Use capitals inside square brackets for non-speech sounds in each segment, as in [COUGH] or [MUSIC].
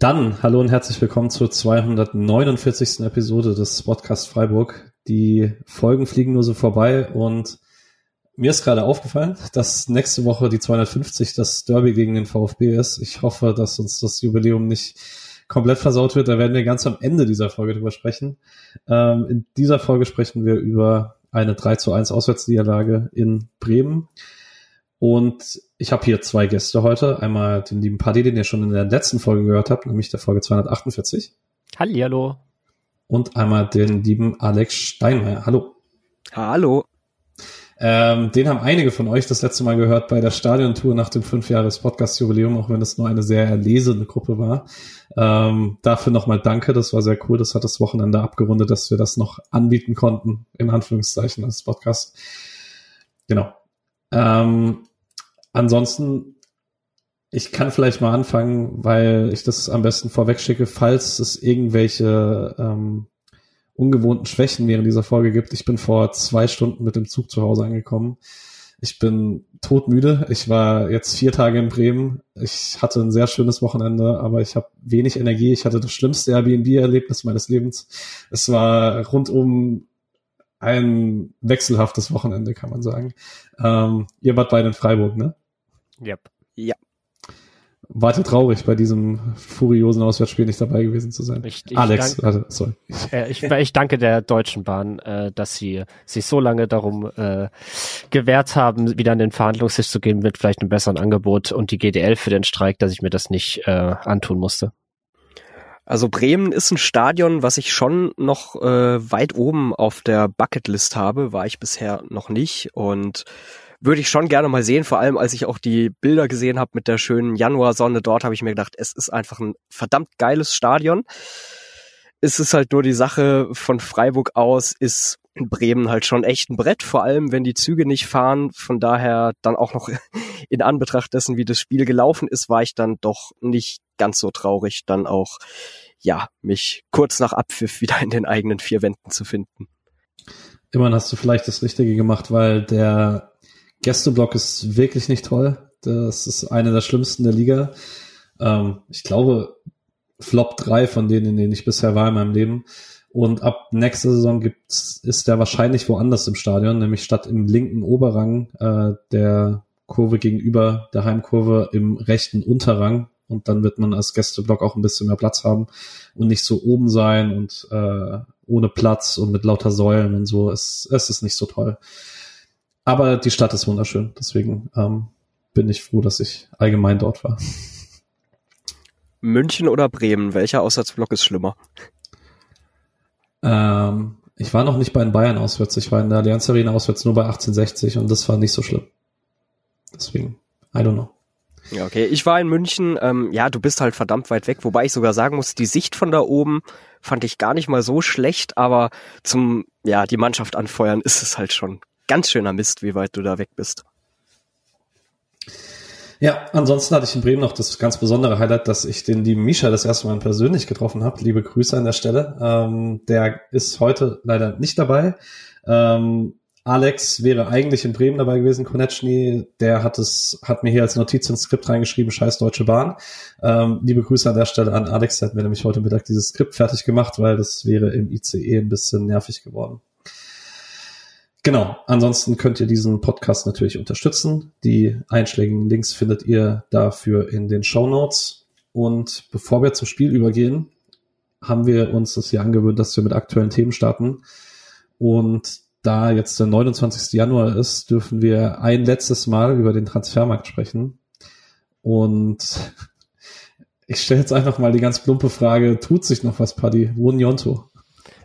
Dann hallo und herzlich willkommen zur 249. Episode des Podcast Freiburg. Die Folgen fliegen nur so vorbei und mir ist gerade aufgefallen, dass nächste Woche die 250 das Derby gegen den VfB ist. Ich hoffe, dass uns das Jubiläum nicht komplett versaut wird. Da werden wir ganz am Ende dieser Folge drüber sprechen. Ähm, in dieser Folge sprechen wir über eine 3 zu 1 Auswärtsniederlage in Bremen. Und ich habe hier zwei Gäste heute. Einmal den lieben Paddy, den ihr schon in der letzten Folge gehört habt, nämlich der Folge 248. Hallihallo. Und einmal den lieben Alex Steinmeier. Hallo. Hallo. Ähm, den haben einige von euch das letzte Mal gehört bei der Stadiontour nach dem Fünfjahres-Podcast-Jubiläum, auch wenn es nur eine sehr erlesene Gruppe war. Ähm, dafür nochmal danke, das war sehr cool. Das hat das Wochenende abgerundet, dass wir das noch anbieten konnten, in Anführungszeichen, als Podcast. Genau. Ähm, ansonsten, ich kann vielleicht mal anfangen, weil ich das am besten vorweg schicke, falls es irgendwelche ähm, ungewohnten Schwächen während dieser Folge gibt. Ich bin vor zwei Stunden mit dem Zug zu Hause angekommen. Ich bin todmüde. Ich war jetzt vier Tage in Bremen. Ich hatte ein sehr schönes Wochenende, aber ich habe wenig Energie. Ich hatte das schlimmste Airbnb-Erlebnis meines Lebens. Es war rundum ein wechselhaftes Wochenende, kann man sagen. Ähm, ihr wart beide in Freiburg, ne? Yep. Ja. Wart ihr traurig, bei diesem furiosen Auswärtsspiel nicht dabei gewesen zu sein? Ich, ich Alex, dank, also, sorry. [LAUGHS] Äh, ich, ich danke der Deutschen Bahn, äh, dass sie sich so lange darum äh, gewehrt haben, wieder an den Verhandlungstisch zu gehen mit vielleicht einem besseren Angebot und die GDL für den Streik, dass ich mir das nicht äh, antun musste. Also Bremen ist ein Stadion, was ich schon noch äh, weit oben auf der Bucketlist habe, war ich bisher noch nicht und würde ich schon gerne mal sehen, vor allem als ich auch die Bilder gesehen habe mit der schönen Januarsonne dort, habe ich mir gedacht, es ist einfach ein verdammt geiles Stadion. Es ist halt nur die Sache von Freiburg aus ist Bremen halt schon echt ein Brett, vor allem wenn die Züge nicht fahren. Von daher dann auch noch [LAUGHS] in Anbetracht dessen, wie das Spiel gelaufen ist, war ich dann doch nicht ganz so traurig, dann auch, ja, mich kurz nach Abpfiff wieder in den eigenen vier Wänden zu finden. Immerhin hast du vielleicht das Richtige gemacht, weil der Gästeblock ist wirklich nicht toll. Das ist eine der schlimmsten der Liga. Ähm, ich glaube, Flop 3 von denen, in denen ich bisher war in meinem Leben. Und ab nächster Saison gibt's, ist der wahrscheinlich woanders im Stadion, nämlich statt im linken Oberrang äh, der Kurve gegenüber der Heimkurve im rechten Unterrang. Und dann wird man als Gästeblock auch ein bisschen mehr Platz haben und nicht so oben sein und äh, ohne Platz und mit lauter Säulen und so. Es, es ist nicht so toll. Aber die Stadt ist wunderschön. Deswegen ähm, bin ich froh, dass ich allgemein dort war. München oder Bremen? Welcher Auswärtsblock ist schlimmer? Ähm, ich war noch nicht bei den Bayern auswärts. Ich war in der Allianz Arena auswärts nur bei 1860 und das war nicht so schlimm. Deswegen, I don't know. Ja, okay. Ich war in München. Ähm, ja, du bist halt verdammt weit weg, wobei ich sogar sagen muss, die Sicht von da oben fand ich gar nicht mal so schlecht, aber zum, ja, die Mannschaft anfeuern ist es halt schon ganz schöner Mist, wie weit du da weg bist. Ja, ansonsten hatte ich in Bremen noch das ganz besondere Highlight, dass ich den lieben Misha das erste Mal persönlich getroffen habe. Liebe Grüße an der Stelle. Ähm, der ist heute leider nicht dabei. Ähm, Alex wäre eigentlich in Bremen dabei gewesen, Konechny, der hat es, hat mir hier als Notiz ins Skript reingeschrieben, scheiß Deutsche Bahn. Ähm, liebe Grüße an der Stelle an Alex, der hat mir nämlich heute Mittag dieses Skript fertig gemacht, weil das wäre im ICE ein bisschen nervig geworden. Genau, ansonsten könnt ihr diesen Podcast natürlich unterstützen. Die einschlägigen Links findet ihr dafür in den Show Notes. Und bevor wir zum Spiel übergehen, haben wir uns das hier angewöhnt, dass wir mit aktuellen Themen starten. Und da jetzt der 29. Januar ist, dürfen wir ein letztes Mal über den Transfermarkt sprechen. Und [LAUGHS] ich stelle jetzt einfach mal die ganz plumpe Frage, tut sich noch was, Paddy? Wo Njonto?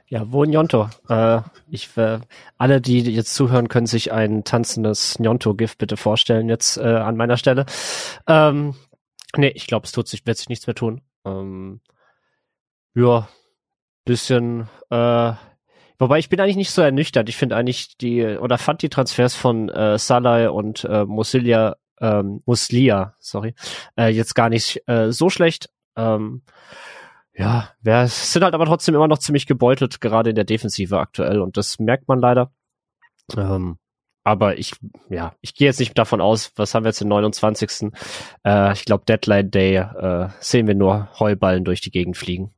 Ja, wo Njonto? Äh, äh, alle, die jetzt zuhören, können sich ein tanzendes Njonto-GIF bitte vorstellen jetzt äh, an meiner Stelle. Ähm, nee, ich glaube, es tut sich, wird sich nichts mehr tun. Ähm, ja, bisschen, äh, wobei ich bin eigentlich nicht so ernüchtert. Ich finde eigentlich die, oder fand die Transfers von äh, Salai und äh, Musilia, ähm, Muslia, sorry, äh, jetzt gar nicht äh, so schlecht. Ähm, ja, wir sind halt aber trotzdem immer noch ziemlich gebeutelt, gerade in der Defensive aktuell. Und das merkt man leider. Ähm, aber ich, ja, ich gehe jetzt nicht davon aus, was haben wir jetzt den 29. Äh, ich glaube, Deadline Day äh, sehen wir nur Heuballen durch die Gegend fliegen.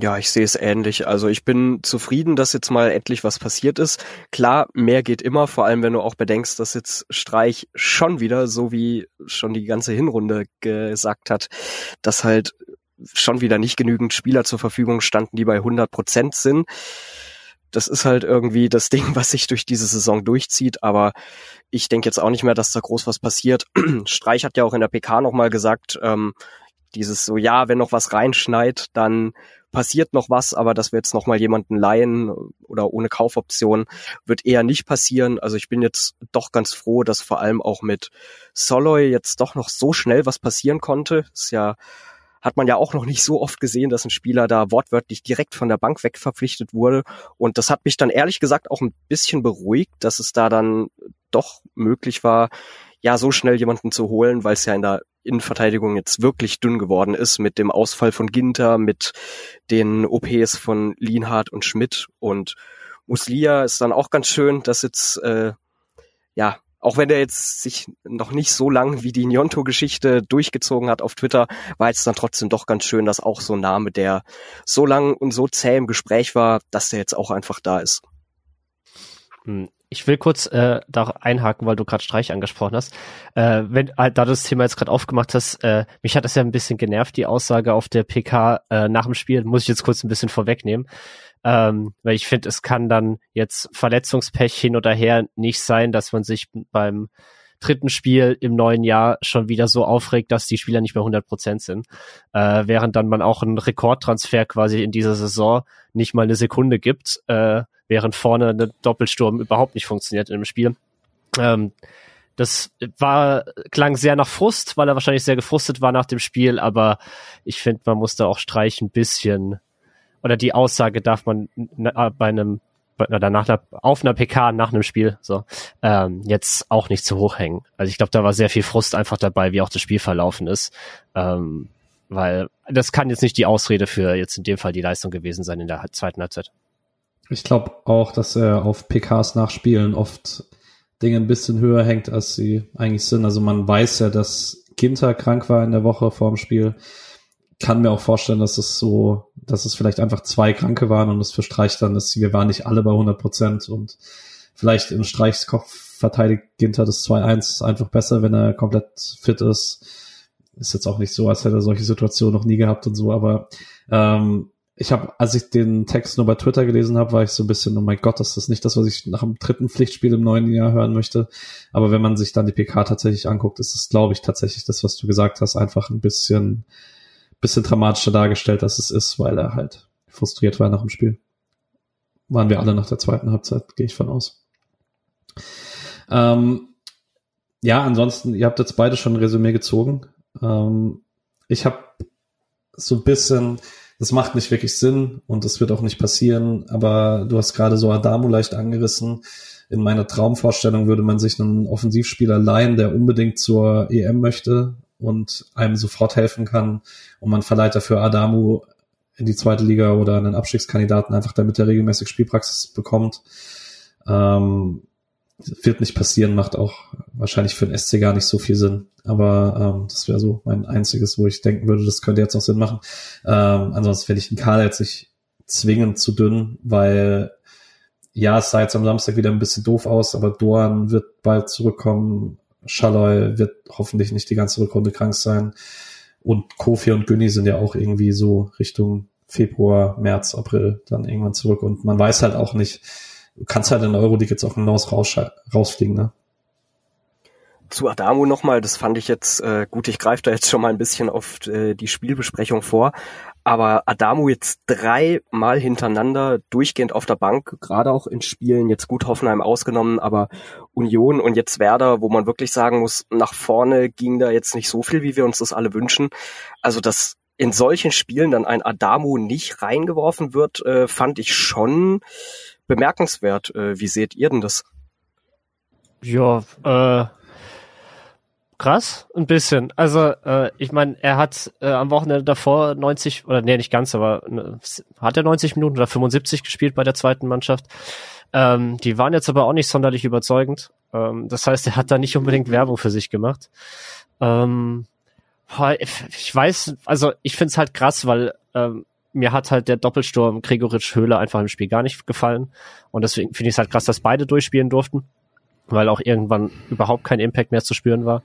Ja, ich sehe es ähnlich. Also ich bin zufrieden, dass jetzt mal endlich was passiert ist. Klar, mehr geht immer, vor allem wenn du auch bedenkst, dass jetzt Streich schon wieder, so wie schon die ganze Hinrunde gesagt hat, dass halt schon wieder nicht genügend Spieler zur Verfügung standen, die bei 100 Prozent sind. Das ist halt irgendwie das [LAUGHS] Ding, was sich durch diese Saison durchzieht, aber ich denke jetzt auch nicht mehr, dass da groß was passiert. [CLEARS THROAT] Streich hat ja auch in der PK nochmal gesagt, ähm, dieses so, ja, wenn noch was reinschneit, dann passiert noch was, aber dass wir jetzt noch mal jemanden leihen oder ohne Kaufoption wird eher nicht passieren. Also ich bin jetzt doch ganz froh, dass vor allem auch mit Soloy jetzt doch noch so schnell was passieren konnte. Ist ja hat man ja auch noch nicht so oft gesehen, dass ein Spieler da wortwörtlich direkt von der Bank weg verpflichtet wurde. Und das hat mich dann ehrlich gesagt auch ein bisschen beruhigt, dass es da dann doch möglich war, ja, so schnell jemanden zu holen, weil es ja in der Innenverteidigung jetzt wirklich dünn geworden ist mit dem Ausfall von Ginter, mit den OPs von Lienhardt und Schmidt und Muslia ist dann auch ganz schön, dass jetzt, äh, ja, auch wenn er jetzt sich noch nicht so lang wie die Nyonto-Geschichte durchgezogen hat auf Twitter, war jetzt dann trotzdem doch ganz schön, dass auch so ein Name, der so lang und so zäh im Gespräch war, dass der jetzt auch einfach da ist. Ich will kurz äh, da einhaken, weil du gerade Streich angesprochen hast. Äh, wenn, äh, da du das Thema jetzt gerade aufgemacht hast, äh, mich hat das ja ein bisschen genervt, die Aussage auf der PK äh, nach dem Spiel, muss ich jetzt kurz ein bisschen vorwegnehmen. Ähm, weil ich finde, es kann dann jetzt Verletzungspech hin oder her nicht sein, dass man sich beim dritten Spiel im neuen Jahr schon wieder so aufregt, dass die Spieler nicht mehr 100 Prozent sind. Äh, während dann man auch einen Rekordtransfer quasi in dieser Saison nicht mal eine Sekunde gibt, äh, während vorne eine Doppelsturm überhaupt nicht funktioniert in dem Spiel. Ähm, das war, klang sehr nach Frust, weil er wahrscheinlich sehr gefrustet war nach dem Spiel, aber ich finde, man muss da auch Streich ein bisschen, oder die Aussage darf man bei einem oder nach einer, auf einer PK nach einem Spiel so ähm, jetzt auch nicht zu hoch hängen. Also ich glaube, da war sehr viel Frust einfach dabei, wie auch das Spiel verlaufen ist. Ähm, weil das kann jetzt nicht die Ausrede für jetzt in dem Fall die Leistung gewesen sein in der zweiten Halbzeit. Ich glaube auch, dass er auf PKs nachspielen oft Dinge ein bisschen höher hängt, als sie eigentlich sind. Also man weiß ja, dass Ginter krank war in der Woche vor dem Spiel kann mir auch vorstellen, dass es so, dass es vielleicht einfach zwei Kranke waren und es für Streich dann ist, wir waren nicht alle bei 100 Prozent und vielleicht in Streichs Kopf verteidigt Ginter das 2-1 einfach besser, wenn er komplett fit ist. Ist jetzt auch nicht so, als hätte er solche Situationen noch nie gehabt und so, aber ähm, ich habe, als ich den Text nur bei Twitter gelesen habe, war ich so ein bisschen, oh mein Gott, das ist nicht das, was ich nach dem dritten Pflichtspiel im neuen Jahr hören möchte. Aber wenn man sich dann die PK tatsächlich anguckt, ist es, glaube ich, tatsächlich das, was du gesagt hast, einfach ein bisschen bisschen dramatischer dargestellt, als es ist, weil er halt frustriert war nach dem Spiel. Waren wir alle nach der zweiten Halbzeit, gehe ich von aus. Ähm, ja, ansonsten, ihr habt jetzt beide schon ein Resümee gezogen. Ähm, ich habe so ein bisschen, das macht nicht wirklich Sinn und das wird auch nicht passieren, aber du hast gerade so Adamu leicht angerissen. In meiner Traumvorstellung würde man sich einen Offensivspieler leihen, der unbedingt zur EM möchte und einem sofort helfen kann. Und man verleiht dafür Adamu in die zweite Liga oder einen Abstiegskandidaten, einfach damit er regelmäßig Spielpraxis bekommt. Ähm, wird nicht passieren, macht auch wahrscheinlich für den SC gar nicht so viel Sinn. Aber ähm, das wäre so mein einziges, wo ich denken würde, das könnte jetzt auch Sinn machen. Ähm, ansonsten finde ich den Kader jetzt nicht zwingend zu dünn, weil ja, es sah jetzt am Samstag wieder ein bisschen doof aus, aber Dorn wird bald zurückkommen. Schalloy wird hoffentlich nicht die ganze Rückrunde krank sein. Und Kofi und Günni sind ja auch irgendwie so Richtung Februar, März, April dann irgendwann zurück. Und man weiß halt auch nicht, du kannst halt in jetzt auch hinaus rausfliegen, ne? Zu Adamu nochmal, das fand ich jetzt äh, gut, ich greife da jetzt schon mal ein bisschen auf äh, die Spielbesprechung vor, aber Adamu jetzt dreimal hintereinander durchgehend auf der Bank, gerade auch in Spielen, jetzt gut Hoffenheim ausgenommen, aber Union und jetzt Werder, wo man wirklich sagen muss, nach vorne ging da jetzt nicht so viel, wie wir uns das alle wünschen. Also dass in solchen Spielen dann ein Adamu nicht reingeworfen wird, äh, fand ich schon bemerkenswert. Äh, wie seht ihr denn das? Ja, äh, krass, ein bisschen. Also äh, ich meine, er hat äh, am Wochenende davor 90 oder nee, nicht ganz, aber ne, hat er 90 Minuten oder 75 gespielt bei der zweiten Mannschaft. Ähm, die waren jetzt aber auch nicht sonderlich überzeugend. Ähm, das heißt, er hat da nicht unbedingt Werbung für sich gemacht. Ähm, ich weiß, also ich finde es halt krass, weil ähm, mir hat halt der Doppelsturm Gregoritsch Höhle einfach im Spiel gar nicht gefallen. Und deswegen finde ich es halt krass, dass beide durchspielen durften, weil auch irgendwann überhaupt kein Impact mehr zu spüren war.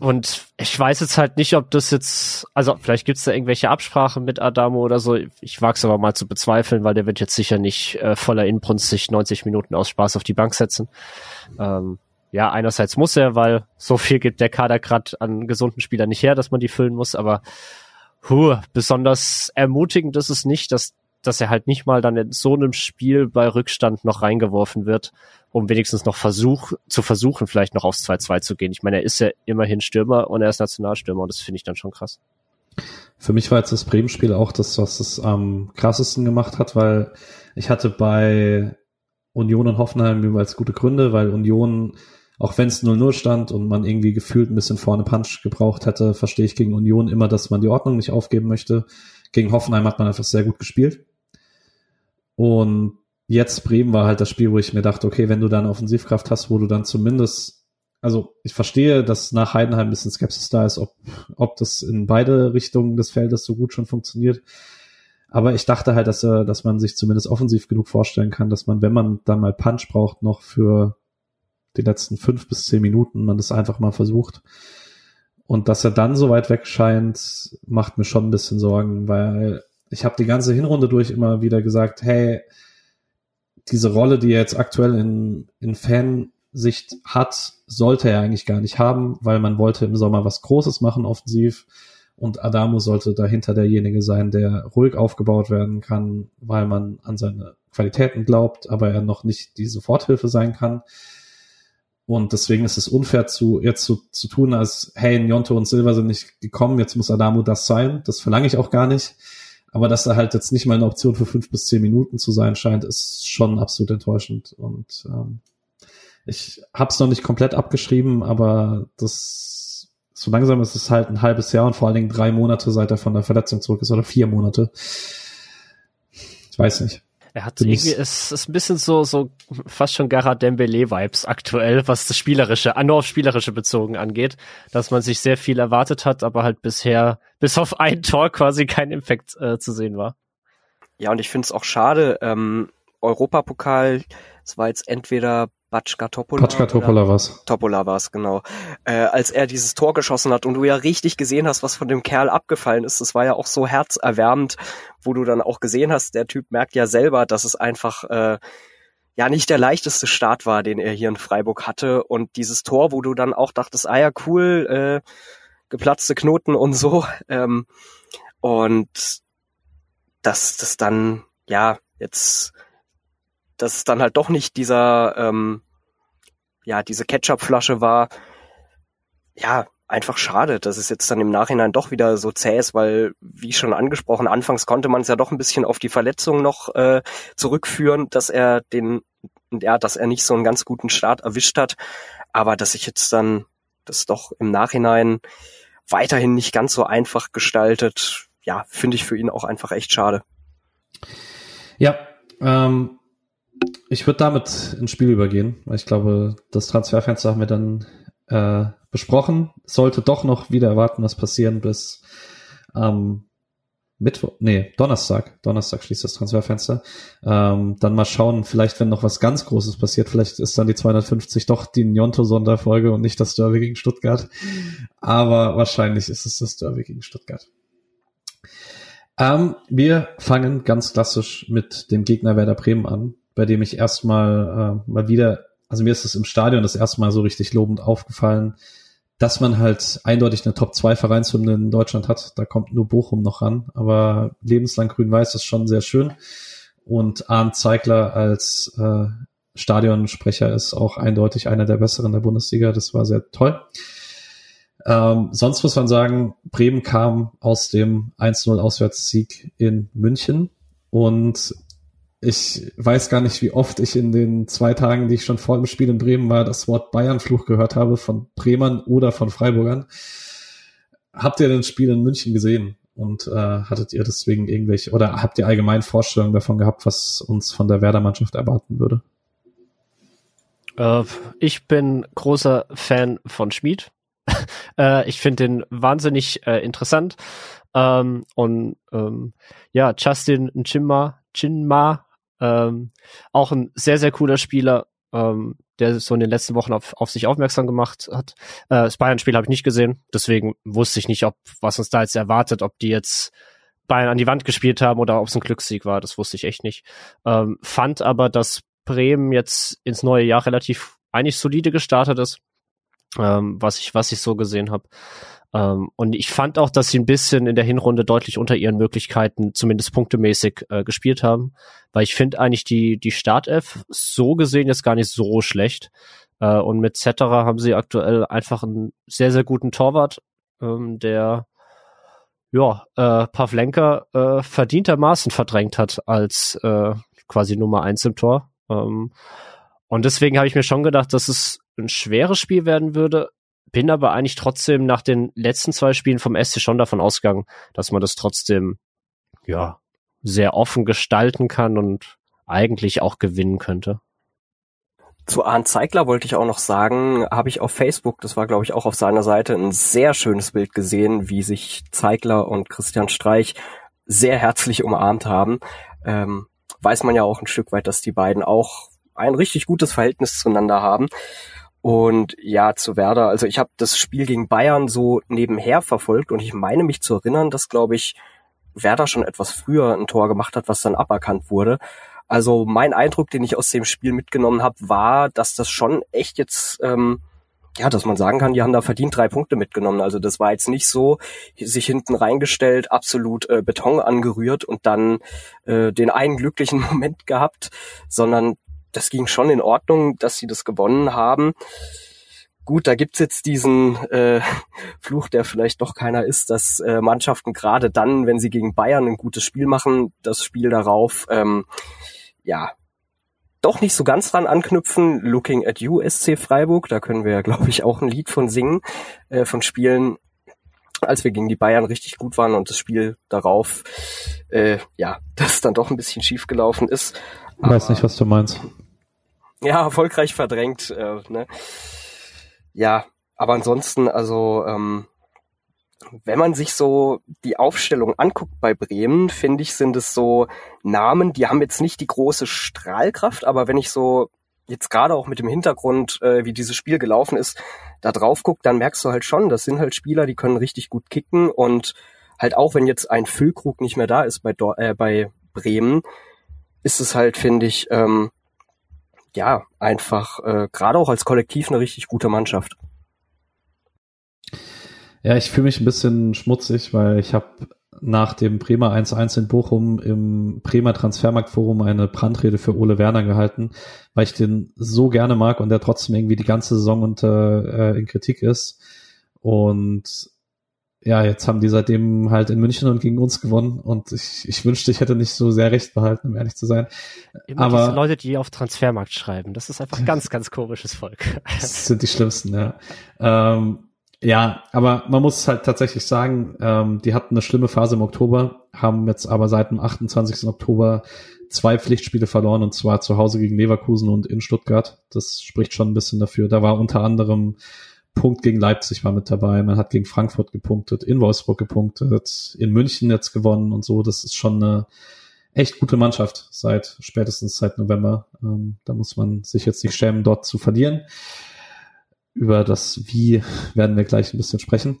Und ich weiß jetzt halt nicht, ob das jetzt, also vielleicht gibt es da irgendwelche Absprachen mit Adamo oder so. Ich wage es aber mal zu bezweifeln, weil der wird jetzt sicher nicht äh, voller Inbrunst sich 90 Minuten aus Spaß auf die Bank setzen. Ähm, ja, einerseits muss er, weil so viel gibt der Kader gerade an gesunden Spielern nicht her, dass man die füllen muss, aber huh, besonders ermutigend ist es nicht, dass, dass er halt nicht mal dann in so einem Spiel bei Rückstand noch reingeworfen wird, um wenigstens noch Versuch, zu versuchen, vielleicht noch aufs 2-2 zu gehen. Ich meine, er ist ja immerhin Stürmer und er ist Nationalstürmer und das finde ich dann schon krass. Für mich war jetzt das Bremen-Spiel auch das, was es am krassesten gemacht hat, weil ich hatte bei Union und Hoffenheim jeweils gute Gründe, weil Union auch wenn es 0-0 stand und man irgendwie gefühlt ein bisschen vorne Punch gebraucht hätte, verstehe ich gegen Union immer, dass man die Ordnung nicht aufgeben möchte. Gegen Hoffenheim hat man einfach sehr gut gespielt. Und jetzt Bremen war halt das Spiel, wo ich mir dachte, okay, wenn du dann Offensivkraft hast, wo du dann zumindest, also ich verstehe, dass nach Heidenheim ein bisschen Skepsis da ist, ob, ob das in beide Richtungen des Feldes so gut schon funktioniert. Aber ich dachte halt, dass, er, dass man sich zumindest offensiv genug vorstellen kann, dass man, wenn man dann mal Punch braucht, noch für die letzten fünf bis zehn Minuten man das einfach mal versucht. Und dass er dann so weit weg scheint, macht mir schon ein bisschen Sorgen, weil ich habe die ganze Hinrunde durch immer wieder gesagt, hey, diese Rolle, die er jetzt aktuell in, in Fansicht hat, sollte er eigentlich gar nicht haben, weil man wollte im Sommer was Großes machen offensiv und Adamo sollte dahinter derjenige sein, der ruhig aufgebaut werden kann, weil man an seine Qualitäten glaubt, aber er noch nicht die Soforthilfe sein kann. Und deswegen ist es unfair zu, jetzt zu, zu tun, als, hey, Njonto und Silva sind nicht gekommen, jetzt muss Adamu das sein. Das verlange ich auch gar nicht. Aber dass er halt jetzt nicht mal eine Option für fünf bis zehn Minuten zu sein scheint, ist schon absolut enttäuschend. Und ähm, ich habe es noch nicht komplett abgeschrieben, aber das so langsam ist es halt ein halbes Jahr und vor allen Dingen drei Monate, seit er von der Verletzung zurück ist, oder vier Monate. Ich weiß nicht. Er hat irgendwie, es ist ein bisschen so, so fast schon Gara Dembele-Vibes aktuell, was das Spielerische, nur auf Spielerische bezogen angeht, dass man sich sehr viel erwartet hat, aber halt bisher bis auf ein Tor quasi kein Impact äh, zu sehen war. Ja, und ich finde es auch schade, ähm, Europapokal, es war jetzt entweder Batschka Topola. Batschka Topola war's. Topola war's, genau. Äh, als er dieses Tor geschossen hat und du ja richtig gesehen hast, was von dem Kerl abgefallen ist, das war ja auch so herzerwärmend, wo du dann auch gesehen hast, der Typ merkt ja selber, dass es einfach äh, ja nicht der leichteste Start war, den er hier in Freiburg hatte. Und dieses Tor, wo du dann auch dachtest, ah ja, cool, äh, geplatzte Knoten und so. Ähm, und dass das dann, ja, jetzt dass es dann halt doch nicht dieser, ähm, ja, diese Ketchup-Flasche war. Ja, einfach schade, dass es jetzt dann im Nachhinein doch wieder so zäh ist, weil, wie schon angesprochen, anfangs konnte man es ja doch ein bisschen auf die Verletzung noch äh, zurückführen, dass er den, ja, dass er nicht so einen ganz guten Start erwischt hat. Aber dass sich jetzt dann das doch im Nachhinein weiterhin nicht ganz so einfach gestaltet, ja, finde ich für ihn auch einfach echt schade. Ja, ähm, ich würde damit ins Spiel übergehen, weil ich glaube, das Transferfenster haben wir dann äh, besprochen. Sollte doch noch wieder erwarten, was passieren bis ähm, Mittwoch, nee, Donnerstag. Donnerstag schließt das Transferfenster. Ähm, dann mal schauen, vielleicht wenn noch was ganz Großes passiert, vielleicht ist dann die 250 doch die Njonto-Sonderfolge und nicht das Derby gegen Stuttgart. Aber wahrscheinlich ist es das Derby gegen Stuttgart. Ähm, wir fangen ganz klassisch mit dem Gegner Werder Bremen an bei dem ich erstmal äh, mal wieder, also mir ist es im Stadion das erste Mal so richtig lobend aufgefallen, dass man halt eindeutig eine Top 2 Vereinshymne in Deutschland hat. Da kommt nur Bochum noch ran, aber lebenslang grün-weiß ist schon sehr schön. Und Arndt Zeigler als äh, Stadionsprecher ist auch eindeutig einer der besseren der Bundesliga. Das war sehr toll. Ähm, sonst muss man sagen, Bremen kam aus dem 1-0 Auswärtssieg in München und ich weiß gar nicht, wie oft ich in den zwei Tagen, die ich schon vor dem Spiel in Bremen war, das Wort Bayernfluch gehört habe von Bremern oder von Freiburgern. Habt ihr das Spiel in München gesehen? Und äh, hattet ihr deswegen irgendwelche, oder habt ihr allgemein Vorstellungen davon gehabt, was uns von der Werder-Mannschaft erwarten würde? Äh, ich bin großer Fan von Schmid. [LAUGHS] äh, ich finde den wahnsinnig äh, interessant. Ähm, und ähm, ja, Justin Chinma, Chinma ähm, auch ein sehr, sehr cooler Spieler, ähm, der so in den letzten Wochen auf, auf sich aufmerksam gemacht hat. Äh, das Bayern-Spiel habe ich nicht gesehen, deswegen wusste ich nicht, ob was uns da jetzt erwartet, ob die jetzt Bayern an die Wand gespielt haben oder ob es ein Glückssieg war, das wusste ich echt nicht. Ähm, fand aber, dass Bremen jetzt ins neue Jahr relativ eigentlich solide gestartet ist, ähm, was ich was ich so gesehen habe. Ähm, und ich fand auch, dass sie ein bisschen in der Hinrunde deutlich unter ihren Möglichkeiten, zumindest punktemäßig, äh, gespielt haben. Weil ich finde eigentlich die, die Startelf so gesehen jetzt gar nicht so schlecht. Äh, und mit Zetterer haben sie aktuell einfach einen sehr, sehr guten Torwart, ähm, der ja, äh, Pavlenka äh, verdientermaßen verdrängt hat als äh, quasi Nummer eins im Tor. Ähm, und deswegen habe ich mir schon gedacht, dass es ein schweres Spiel werden würde, bin aber eigentlich trotzdem nach den letzten zwei Spielen vom SC schon davon ausgegangen, dass man das trotzdem, ja, sehr offen gestalten kann und eigentlich auch gewinnen könnte. Zu Arndt Zeigler wollte ich auch noch sagen, habe ich auf Facebook, das war glaube ich auch auf seiner Seite, ein sehr schönes Bild gesehen, wie sich Zeigler und Christian Streich sehr herzlich umarmt haben. Ähm, weiß man ja auch ein Stück weit, dass die beiden auch ein richtig gutes Verhältnis zueinander haben. Und ja, zu Werder, also ich habe das Spiel gegen Bayern so nebenher verfolgt und ich meine mich zu erinnern, dass, glaube ich, Werder schon etwas früher ein Tor gemacht hat, was dann aberkannt wurde. Also mein Eindruck, den ich aus dem Spiel mitgenommen habe, war, dass das schon echt jetzt, ähm, ja, dass man sagen kann, die haben da verdient drei Punkte mitgenommen. Also das war jetzt nicht so, sich hinten reingestellt, absolut äh, Beton angerührt und dann äh, den einen glücklichen [LAUGHS] Moment gehabt, sondern das ging schon in Ordnung, dass sie das gewonnen haben. Gut, da gibt's jetzt diesen äh, [LAUGHS] Fluch, der vielleicht doch keiner ist, dass äh, Mannschaften gerade dann, wenn sie gegen Bayern ein gutes Spiel machen, das Spiel darauf, ähm, ja, doch nicht so ganz dran anknüpfen. Looking at you, SC Freiburg, da können wir ja, glaube ich, auch ein Lied von singen, äh, von Spielen, als wir gegen die Bayern richtig gut waren und das Spiel darauf, äh, ja, [LAUGHS] das dann doch ein bisschen schief gelaufen ist. Ich weiß nicht, was du meinst ja, erfolgreich verdrängt. Äh, ne? Ja, aber ansonsten, also ähm, wenn man sich so die Aufstellung anguckt bei Bremen, finde ich, sind es so Namen, die haben jetzt nicht die große Strahlkraft, aber wenn ich so jetzt gerade auch mit dem Hintergrund, äh, wie dieses Spiel gelaufen ist, da drauf guckt, dann merkst du halt schon, das sind halt Spieler, die können richtig gut kicken und halt auch wenn jetzt ein Füllkrug nicht mehr da ist bei, Dor äh, bei Bremen, ist es halt, finde ich, ähm, ja, einfach äh, gerade auch als Kollektiv eine richtig gute Mannschaft. Ja, ich fühle mich ein bisschen schmutzig, weil ich habe nach dem Bremer 1-1 in Bochum im Bremer Transfermarktforum eine Brandrede für Ole Werner gehalten, weil ich den so gerne mag und der trotzdem irgendwie die ganze Saison unter äh, in Kritik ist. Und ja, jetzt haben die seitdem halt in München und gegen uns gewonnen und ich, ich wünschte, ich hätte nicht so sehr recht behalten, um ehrlich zu sein. Immer Aber diese Leute, die auf Transfermarkt schreiben, das ist einfach ganz, ganz komisches Volk. [LAUGHS] Das sind die schlimmsten, ja. Ähm, ja, aber man muss halt tatsächlich sagen, ähm, die hatten eine schlimme Phase im Oktober, haben jetzt aber seit dem 28. Oktober zwei Pflichtspiele verloren und zwar zu Hause gegen Leverkusen und in Stuttgart. Das spricht schon ein bisschen dafür. Da war unter anderem Punkt gegen Leipzig war mit dabei, man hat gegen Frankfurt gepunktet, in Wolfsburg gepunktet, in München jetzt gewonnen und so. Das ist schon eine echt gute Mannschaft seit spätestens seit November. Ähm, da muss man sich jetzt nicht schämen, dort zu verlieren. Über das Wie werden wir gleich ein bisschen sprechen.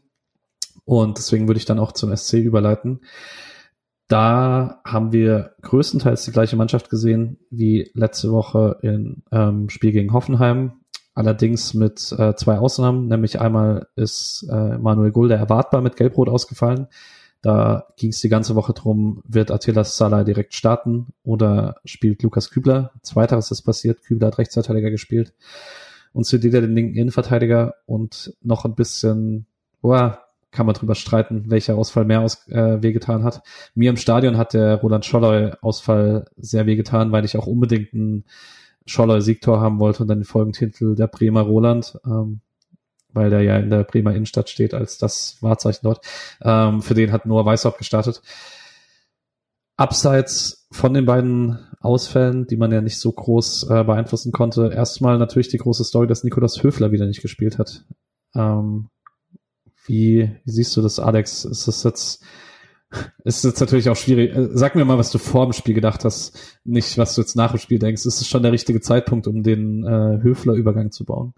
Und deswegen würde ich dann auch zum SC überleiten. Da haben wir größtenteils die gleiche Mannschaft gesehen wie letzte Woche im ähm, Spiel gegen Hoffenheim. Allerdings mit äh, zwei Ausnahmen, nämlich einmal ist äh, Manuel Gulde erwartbar mit Gelbrot ausgefallen. Da ging es die ganze Woche drum, wird Attila Salah direkt starten oder spielt Lukas Kübler? Zweiteres ist passiert, Kübler hat Rechtsverteidiger gespielt und Sedida den linken Innenverteidiger und noch ein bisschen, boah, kann man drüber streiten, welcher Ausfall mehr aus, äh, wehgetan hat. Mir im Stadion hat der Roland Scholloy Ausfall sehr wehgetan, weil ich auch unbedingt ein Scholler Siegtor haben wollte und dann den Folgentitel der Bremer Roland. Ähm, weil der ja in der Bremer Innenstadt steht als das Wahrzeichen dort. Ähm, für den hat Noah Weishaupt gestartet. Abseits von den beiden Ausfällen, die man ja nicht so groß äh, beeinflussen konnte, erstmal natürlich die große Story, dass Nikolaus Höfler wieder nicht gespielt hat. Ähm, wie, wie siehst du das, Alex? Ist es jetzt, ist jetzt natürlich auch schwierig. Äh, sag mir mal, was du vor dem Spiel gedacht hast, nicht was du jetzt nach dem Spiel denkst. Ist es schon der richtige Zeitpunkt, um den äh, Höfler-Übergang zu bauen?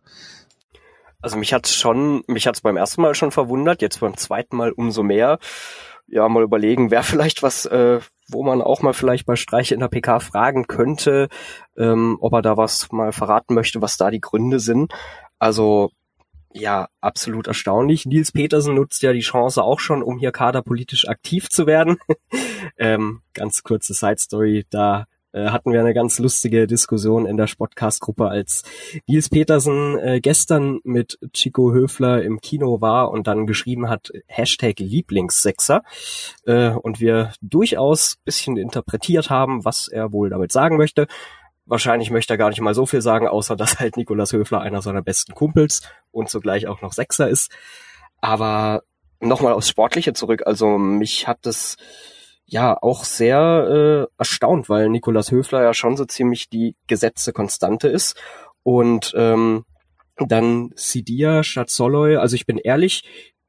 Also mich hat's schon, mich hat's beim ersten Mal schon verwundert, jetzt beim zweiten Mal umso mehr. Ja, mal überlegen, wer [LAUGHS] vielleicht was, äh, wo man auch mal vielleicht bei Streich in der PK fragen könnte, ähm, ob er da was mal verraten möchte, was da die Gründe sind. Also ja, absolut erstaunlich. Nils Petersen nutzt ja die Chance auch schon, um hier kaderpolitisch aktiv zu werden. [LAUGHS] ähm, ganz kurze Side Story, da äh, hatten wir eine ganz lustige Diskussion in der Sportcast-Gruppe, als Nils Petersen äh, gestern mit Chico Höfler im Kino war und dann geschrieben hat, Hashtag Lieblingssexer. Äh, und wir durchaus bisschen interpretiert haben, was er wohl damit sagen möchte. Wahrscheinlich möchte er gar nicht mal so viel sagen, außer dass halt Nikolas Höfler einer seiner besten Kumpels und zugleich auch noch Sechser ist. Aber nochmal aufs Sportliche zurück. Also mich hat das ja auch sehr äh, erstaunt, weil Nikolas Höfler ja schon so ziemlich die gesetzte Konstante ist. Und ähm, dann Sidia statt Soloy. Also ich bin ehrlich,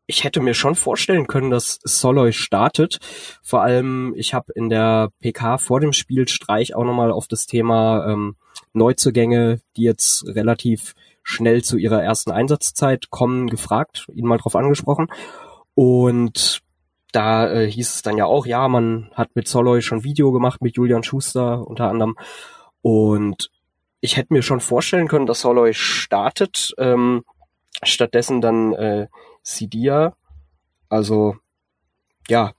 ich hätte mir schon vorstellen können, dass Soloy startet. Vor allem, ich habe in der PK vor dem Spiel Streich auch nochmal auf das Thema ähm, Neuzugänge, die jetzt relativ schnell zu ihrer ersten Einsatzzeit kommen, gefragt, ihn mal drauf angesprochen. Und da äh, hieß es dann ja auch, ja, man hat mit Soloy schon Video gemacht, mit Julian Schuster unter anderem. Und ich hätte mir schon vorstellen können, dass Soloy startet. Ähm, stattdessen dann äh, Sidia. Also ja,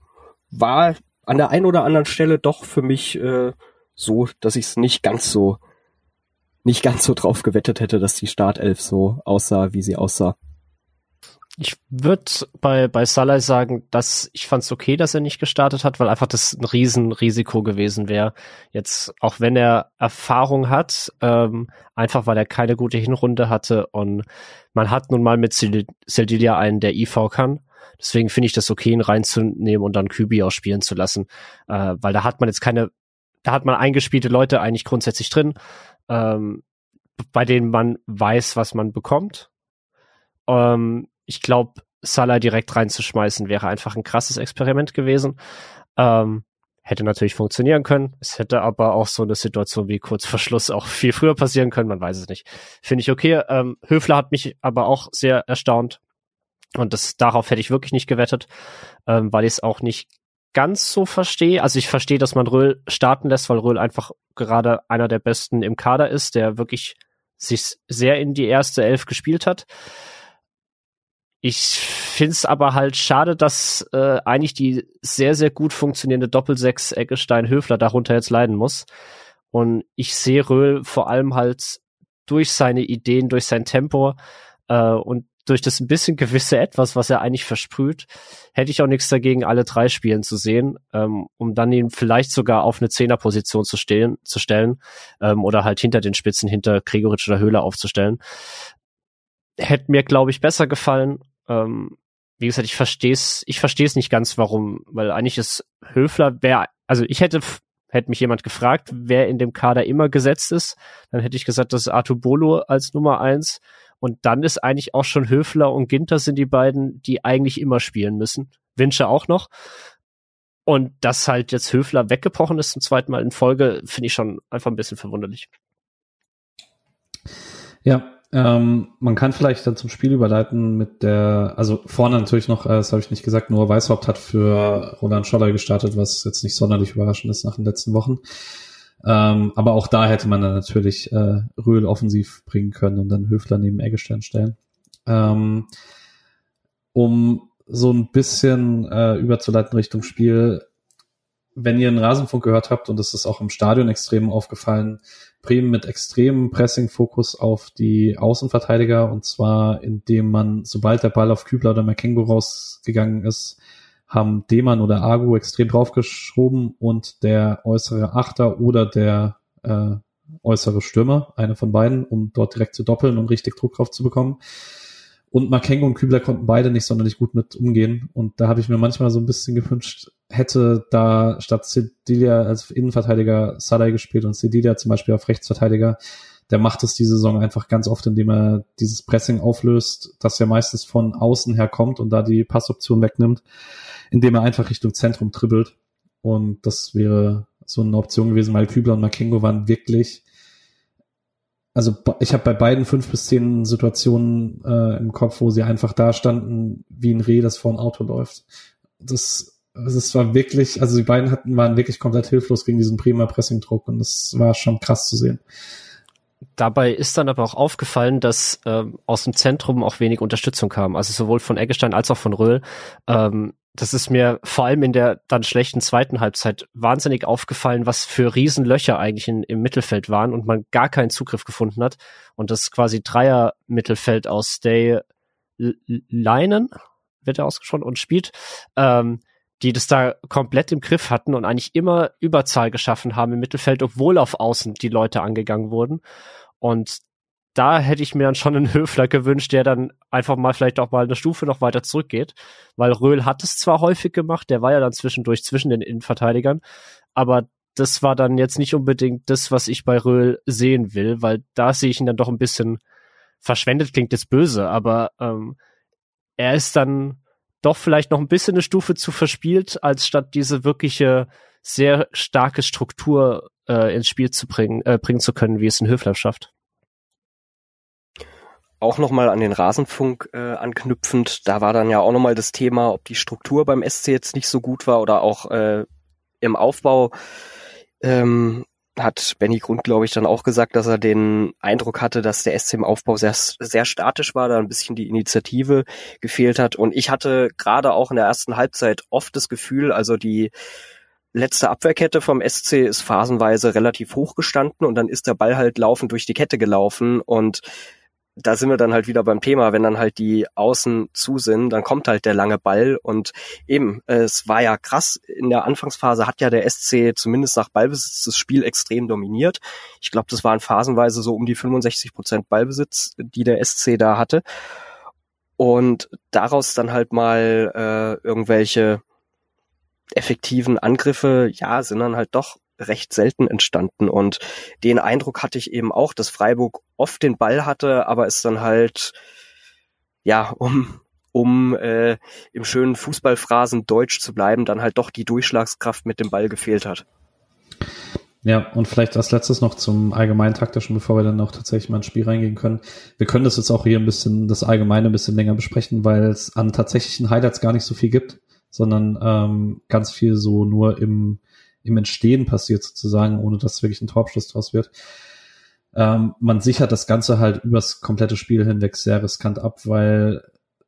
war an der einen oder anderen Stelle doch für mich äh, so, dass ich es nicht ganz so nicht ganz so drauf gewettet hätte, dass die Startelf so aussah, wie sie aussah. Ich würde bei, bei Salah sagen, dass ich fand es okay, dass er nicht gestartet hat, weil einfach das ein Riesenrisiko gewesen wäre. Jetzt, auch wenn er Erfahrung hat, ähm, einfach weil er keine gute Hinrunde hatte und man hat nun mal mit Seldilia einen, der IV kann. Deswegen finde ich das okay, ihn reinzunehmen und dann Kübi auch spielen zu lassen, äh, weil da hat man jetzt keine, da hat man eingespielte Leute eigentlich grundsätzlich drin, ähm, bei denen man weiß, was man bekommt. Ähm, ich glaube, Salah direkt reinzuschmeißen wäre einfach ein krasses Experiment gewesen. Ähm, hätte natürlich funktionieren können. Es hätte aber auch so eine Situation wie kurz vor Schluss auch viel früher passieren können. Man weiß es nicht. Finde ich okay. Ähm, Höfler hat mich aber auch sehr erstaunt. Und das, darauf hätte ich wirklich nicht gewettet, ähm, weil ich es auch nicht ganz so verstehe. Also ich verstehe, dass man Röhl starten lässt, weil Röhl einfach gerade einer der besten im Kader ist, der wirklich sich sehr in die erste Elf gespielt hat. Ich finde es aber halt schade, dass äh, eigentlich die sehr, sehr gut funktionierende Doppelsechs Eggestein-Höfler darunter jetzt leiden muss. Und ich sehe Röhl vor allem halt durch seine Ideen, durch sein Tempo äh, und durch das ein bisschen gewisse Etwas, was er eigentlich versprüht, hätte ich auch nichts dagegen, alle drei Spielen zu sehen, ähm, um dann ihn vielleicht sogar auf eine Zehnerposition zu stehen, zu stellen ähm, oder halt hinter den Spitzen, hinter Gregoritsch oder Höhler aufzustellen hätte mir, glaube ich, besser gefallen. Ähm, wie gesagt, ich verstehe es, ich verstehe es nicht ganz, warum, weil eigentlich ist Höfler, wer, also ich hätte, hätte mich jemand gefragt, wer in dem Kader immer gesetzt ist, dann hätte ich gesagt, das ist Artur Bolo als Nummer eins. Und dann ist eigentlich auch schon Höfler und Ginter sind die beiden, die eigentlich immer spielen müssen. Winsche auch noch. Und dass halt jetzt Höfler weggebrochen ist zum zweiten Mal in Folge, finde ich schon einfach ein bisschen verwunderlich. Ja, ähm, man kann vielleicht dann zum Spiel überleiten mit der, also vorne natürlich noch, äh, das habe ich nicht gesagt, nur Weißhaupt hat für Roland Scholler gestartet, was jetzt nicht sonderlich überraschend ist nach den letzten Wochen. Ähm, aber auch da hätte man dann natürlich äh, Röhl offensiv bringen können und dann Höfler neben Eggestein stellen. Ähm, um so ein bisschen äh, überzuleiten Richtung Spiel, wenn ihr einen Rasenfunk gehört habt, und das ist auch im Stadion extrem aufgefallen, Bremen mit extremem Pressing-Fokus auf die Außenverteidiger, und zwar indem man, sobald der Ball auf Kübler oder McKengo rausgegangen ist, haben Demann oder Agu extrem draufgeschoben und der äußere Achter oder der äh, äußere Stürmer, einer von beiden, um dort direkt zu doppeln und richtig Druck drauf zu bekommen. Und Makengo und Kübler konnten beide nicht sonderlich gut mit umgehen. Und da habe ich mir manchmal so ein bisschen gewünscht, hätte da statt Cedilia als Innenverteidiger Sadai gespielt und Cedilia zum Beispiel auf Rechtsverteidiger. Der macht es die Saison einfach ganz oft, indem er dieses Pressing auflöst, das ja meistens von außen her kommt und da die Passoption wegnimmt, indem er einfach Richtung Zentrum dribbelt. Und das wäre so eine Option gewesen, weil Kübler und Makengo waren wirklich also ich habe bei beiden fünf bis zehn Situationen äh, im Kopf, wo sie einfach da standen, wie ein Reh, das vor ein Auto läuft. Das, das war wirklich, also die beiden hatten, waren wirklich komplett hilflos gegen diesen prima Pressing-Druck und das war schon krass zu sehen. Dabei ist dann aber auch aufgefallen, dass äh, aus dem Zentrum auch wenig Unterstützung kam. Also sowohl von Eggestein als auch von Röhl. Ähm, das ist mir vor allem in der dann schlechten zweiten Halbzeit wahnsinnig aufgefallen, was für Riesenlöcher eigentlich in, im Mittelfeld waren und man gar keinen Zugriff gefunden hat. Und das quasi Dreier-Mittelfeld aus Stay Leinen, wird er ausgesprochen, und spielt, ähm, die das da komplett im Griff hatten und eigentlich immer Überzahl geschaffen haben im Mittelfeld, obwohl auf Außen die Leute angegangen wurden. Und da hätte ich mir dann schon einen [LAUGHS] Höfler gewünscht, der dann einfach mal vielleicht auch mal eine Stufe noch weiter zurückgeht, weil Röhl hat es zwar häufig gemacht, der war ja dann zwischendurch zwischen den Innenverteidigern, aber das war dann jetzt nicht unbedingt das, was ich bei Röhl sehen will, weil da sehe ich ihn dann doch ein bisschen verschwendet, klingt jetzt böse, aber ähm, er ist dann doch vielleicht noch ein bisschen eine Stufe zu verspielt, als statt diese wirkliche sehr starke Struktur äh, ins Spiel zu bringen, äh, bringen zu können, wie es ein Höfler schafft auch nochmal an den Rasenfunk äh, anknüpfend, da war dann ja auch nochmal das Thema, ob die Struktur beim SC jetzt nicht so gut war oder auch äh, im Aufbau. Ähm, hat Benny Grund, glaube ich, dann auch gesagt, dass er den Eindruck hatte, dass der SC im Aufbau sehr, sehr statisch war, da ein bisschen die Initiative gefehlt hat. Und ich hatte gerade auch in der ersten Halbzeit oft das Gefühl, also die letzte Abwehrkette vom SC ist phasenweise relativ hoch gestanden und dann ist der Ball halt laufend durch die Kette gelaufen und da sind wir dann halt wieder beim Thema, wenn dann halt die Außen zu sind, dann kommt halt der lange Ball und eben, es war ja krass, in der Anfangsphase hat ja der SC zumindest nach Ballbesitz das Spiel extrem dominiert. Ich glaube, das waren phasenweise so um die 65 Prozent Ballbesitz, die der SC da hatte. Und daraus dann halt mal äh, irgendwelche effektiven Angriffe, ja, sind dann halt doch recht selten entstanden. Und den Eindruck hatte ich eben auch, dass Freiburg oft den Ball hatte, aber es dann halt, ja, um, um äh, im schönen Fußballphrasen deutsch zu bleiben, dann halt doch die Durchschlagskraft mit dem Ball gefehlt hat. Ja, und vielleicht als letztes noch zum allgemeinen taktischen, bevor wir dann auch tatsächlich mal ins Spiel reingehen können. Wir können das jetzt auch hier ein bisschen, das Allgemeine ein bisschen länger besprechen, weil es an tatsächlichen Highlights gar nicht so viel gibt, sondern ähm, ganz viel so nur im, im Entstehen passiert sozusagen, ohne dass wirklich ein Torabschluss draus wird. Ähm, man sichert das Ganze halt übers komplette Spiel hinweg sehr riskant ab, weil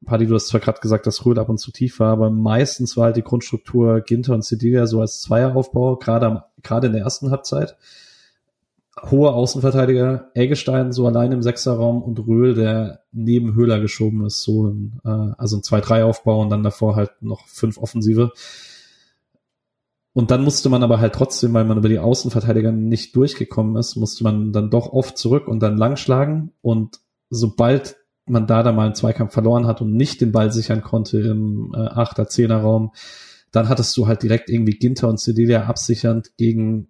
Paddy, du hast zwar gerade gesagt, dass Röhl ab und zu tief war, aber meistens war halt die Grundstruktur Ginter und Cedilia so als Zweieraufbau, gerade gerade in der ersten Halbzeit. Hohe Außenverteidiger, Eggestein so allein im Sechserraum und Röhl, der neben Höhler geschoben ist, so ein, äh, also ein 2-3-Aufbau und dann davor halt noch fünf Offensive. Und dann musste man aber halt trotzdem, weil man über die Außenverteidiger nicht durchgekommen ist, musste man dann doch oft zurück und dann langschlagen. Und sobald man da dann mal einen Zweikampf verloren hat und nicht den Ball sichern konnte im äh, 8er, 10er Raum, dann hattest du halt direkt irgendwie Ginter und Cedilia absichernd gegen,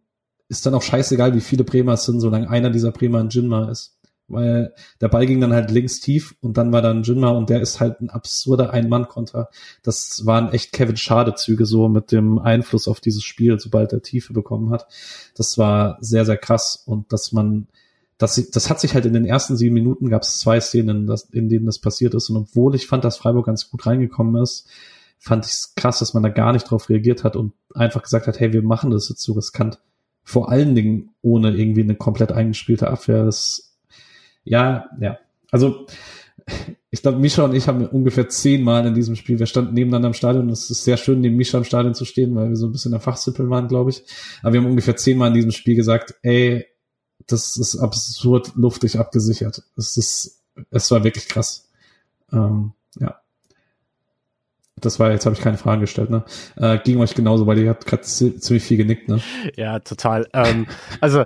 ist dann auch scheißegal, wie viele Bremer es sind, solange einer dieser Bremer ein Jinma ist weil der Ball ging dann halt links tief und dann war dann Jinma und der ist halt ein absurder Ein-Mann-Konter. Das waren echt Kevin Schade-Züge so mit dem Einfluss auf dieses Spiel, sobald er Tiefe bekommen hat. Das war sehr, sehr krass und dass man, das, das hat sich halt in den ersten sieben Minuten gab es zwei Szenen, das, in denen das passiert ist und obwohl ich fand, dass Freiburg ganz gut reingekommen ist, fand ich es krass, dass man da gar nicht drauf reagiert hat und einfach gesagt hat, hey, wir machen das jetzt so riskant. Vor allen Dingen ohne irgendwie eine komplett eingespielte Abwehr. Das ja, ja. Also ich glaube, Misha und ich haben ungefähr zehnmal in diesem Spiel, wir standen nebeneinander im Stadion, es ist sehr schön, neben Misha im Stadion zu stehen, weil wir so ein bisschen der Fachsippel waren, glaube ich. Aber wir haben ungefähr zehnmal in diesem Spiel gesagt, ey, das ist absurd luftig abgesichert. Es ist, es war wirklich krass. Ähm, ja. Das war, jetzt habe ich keine Fragen gestellt, ne? Äh, ging euch genauso, weil ihr habt gerade ziemlich viel genickt, ne? Ja, total. Ähm, also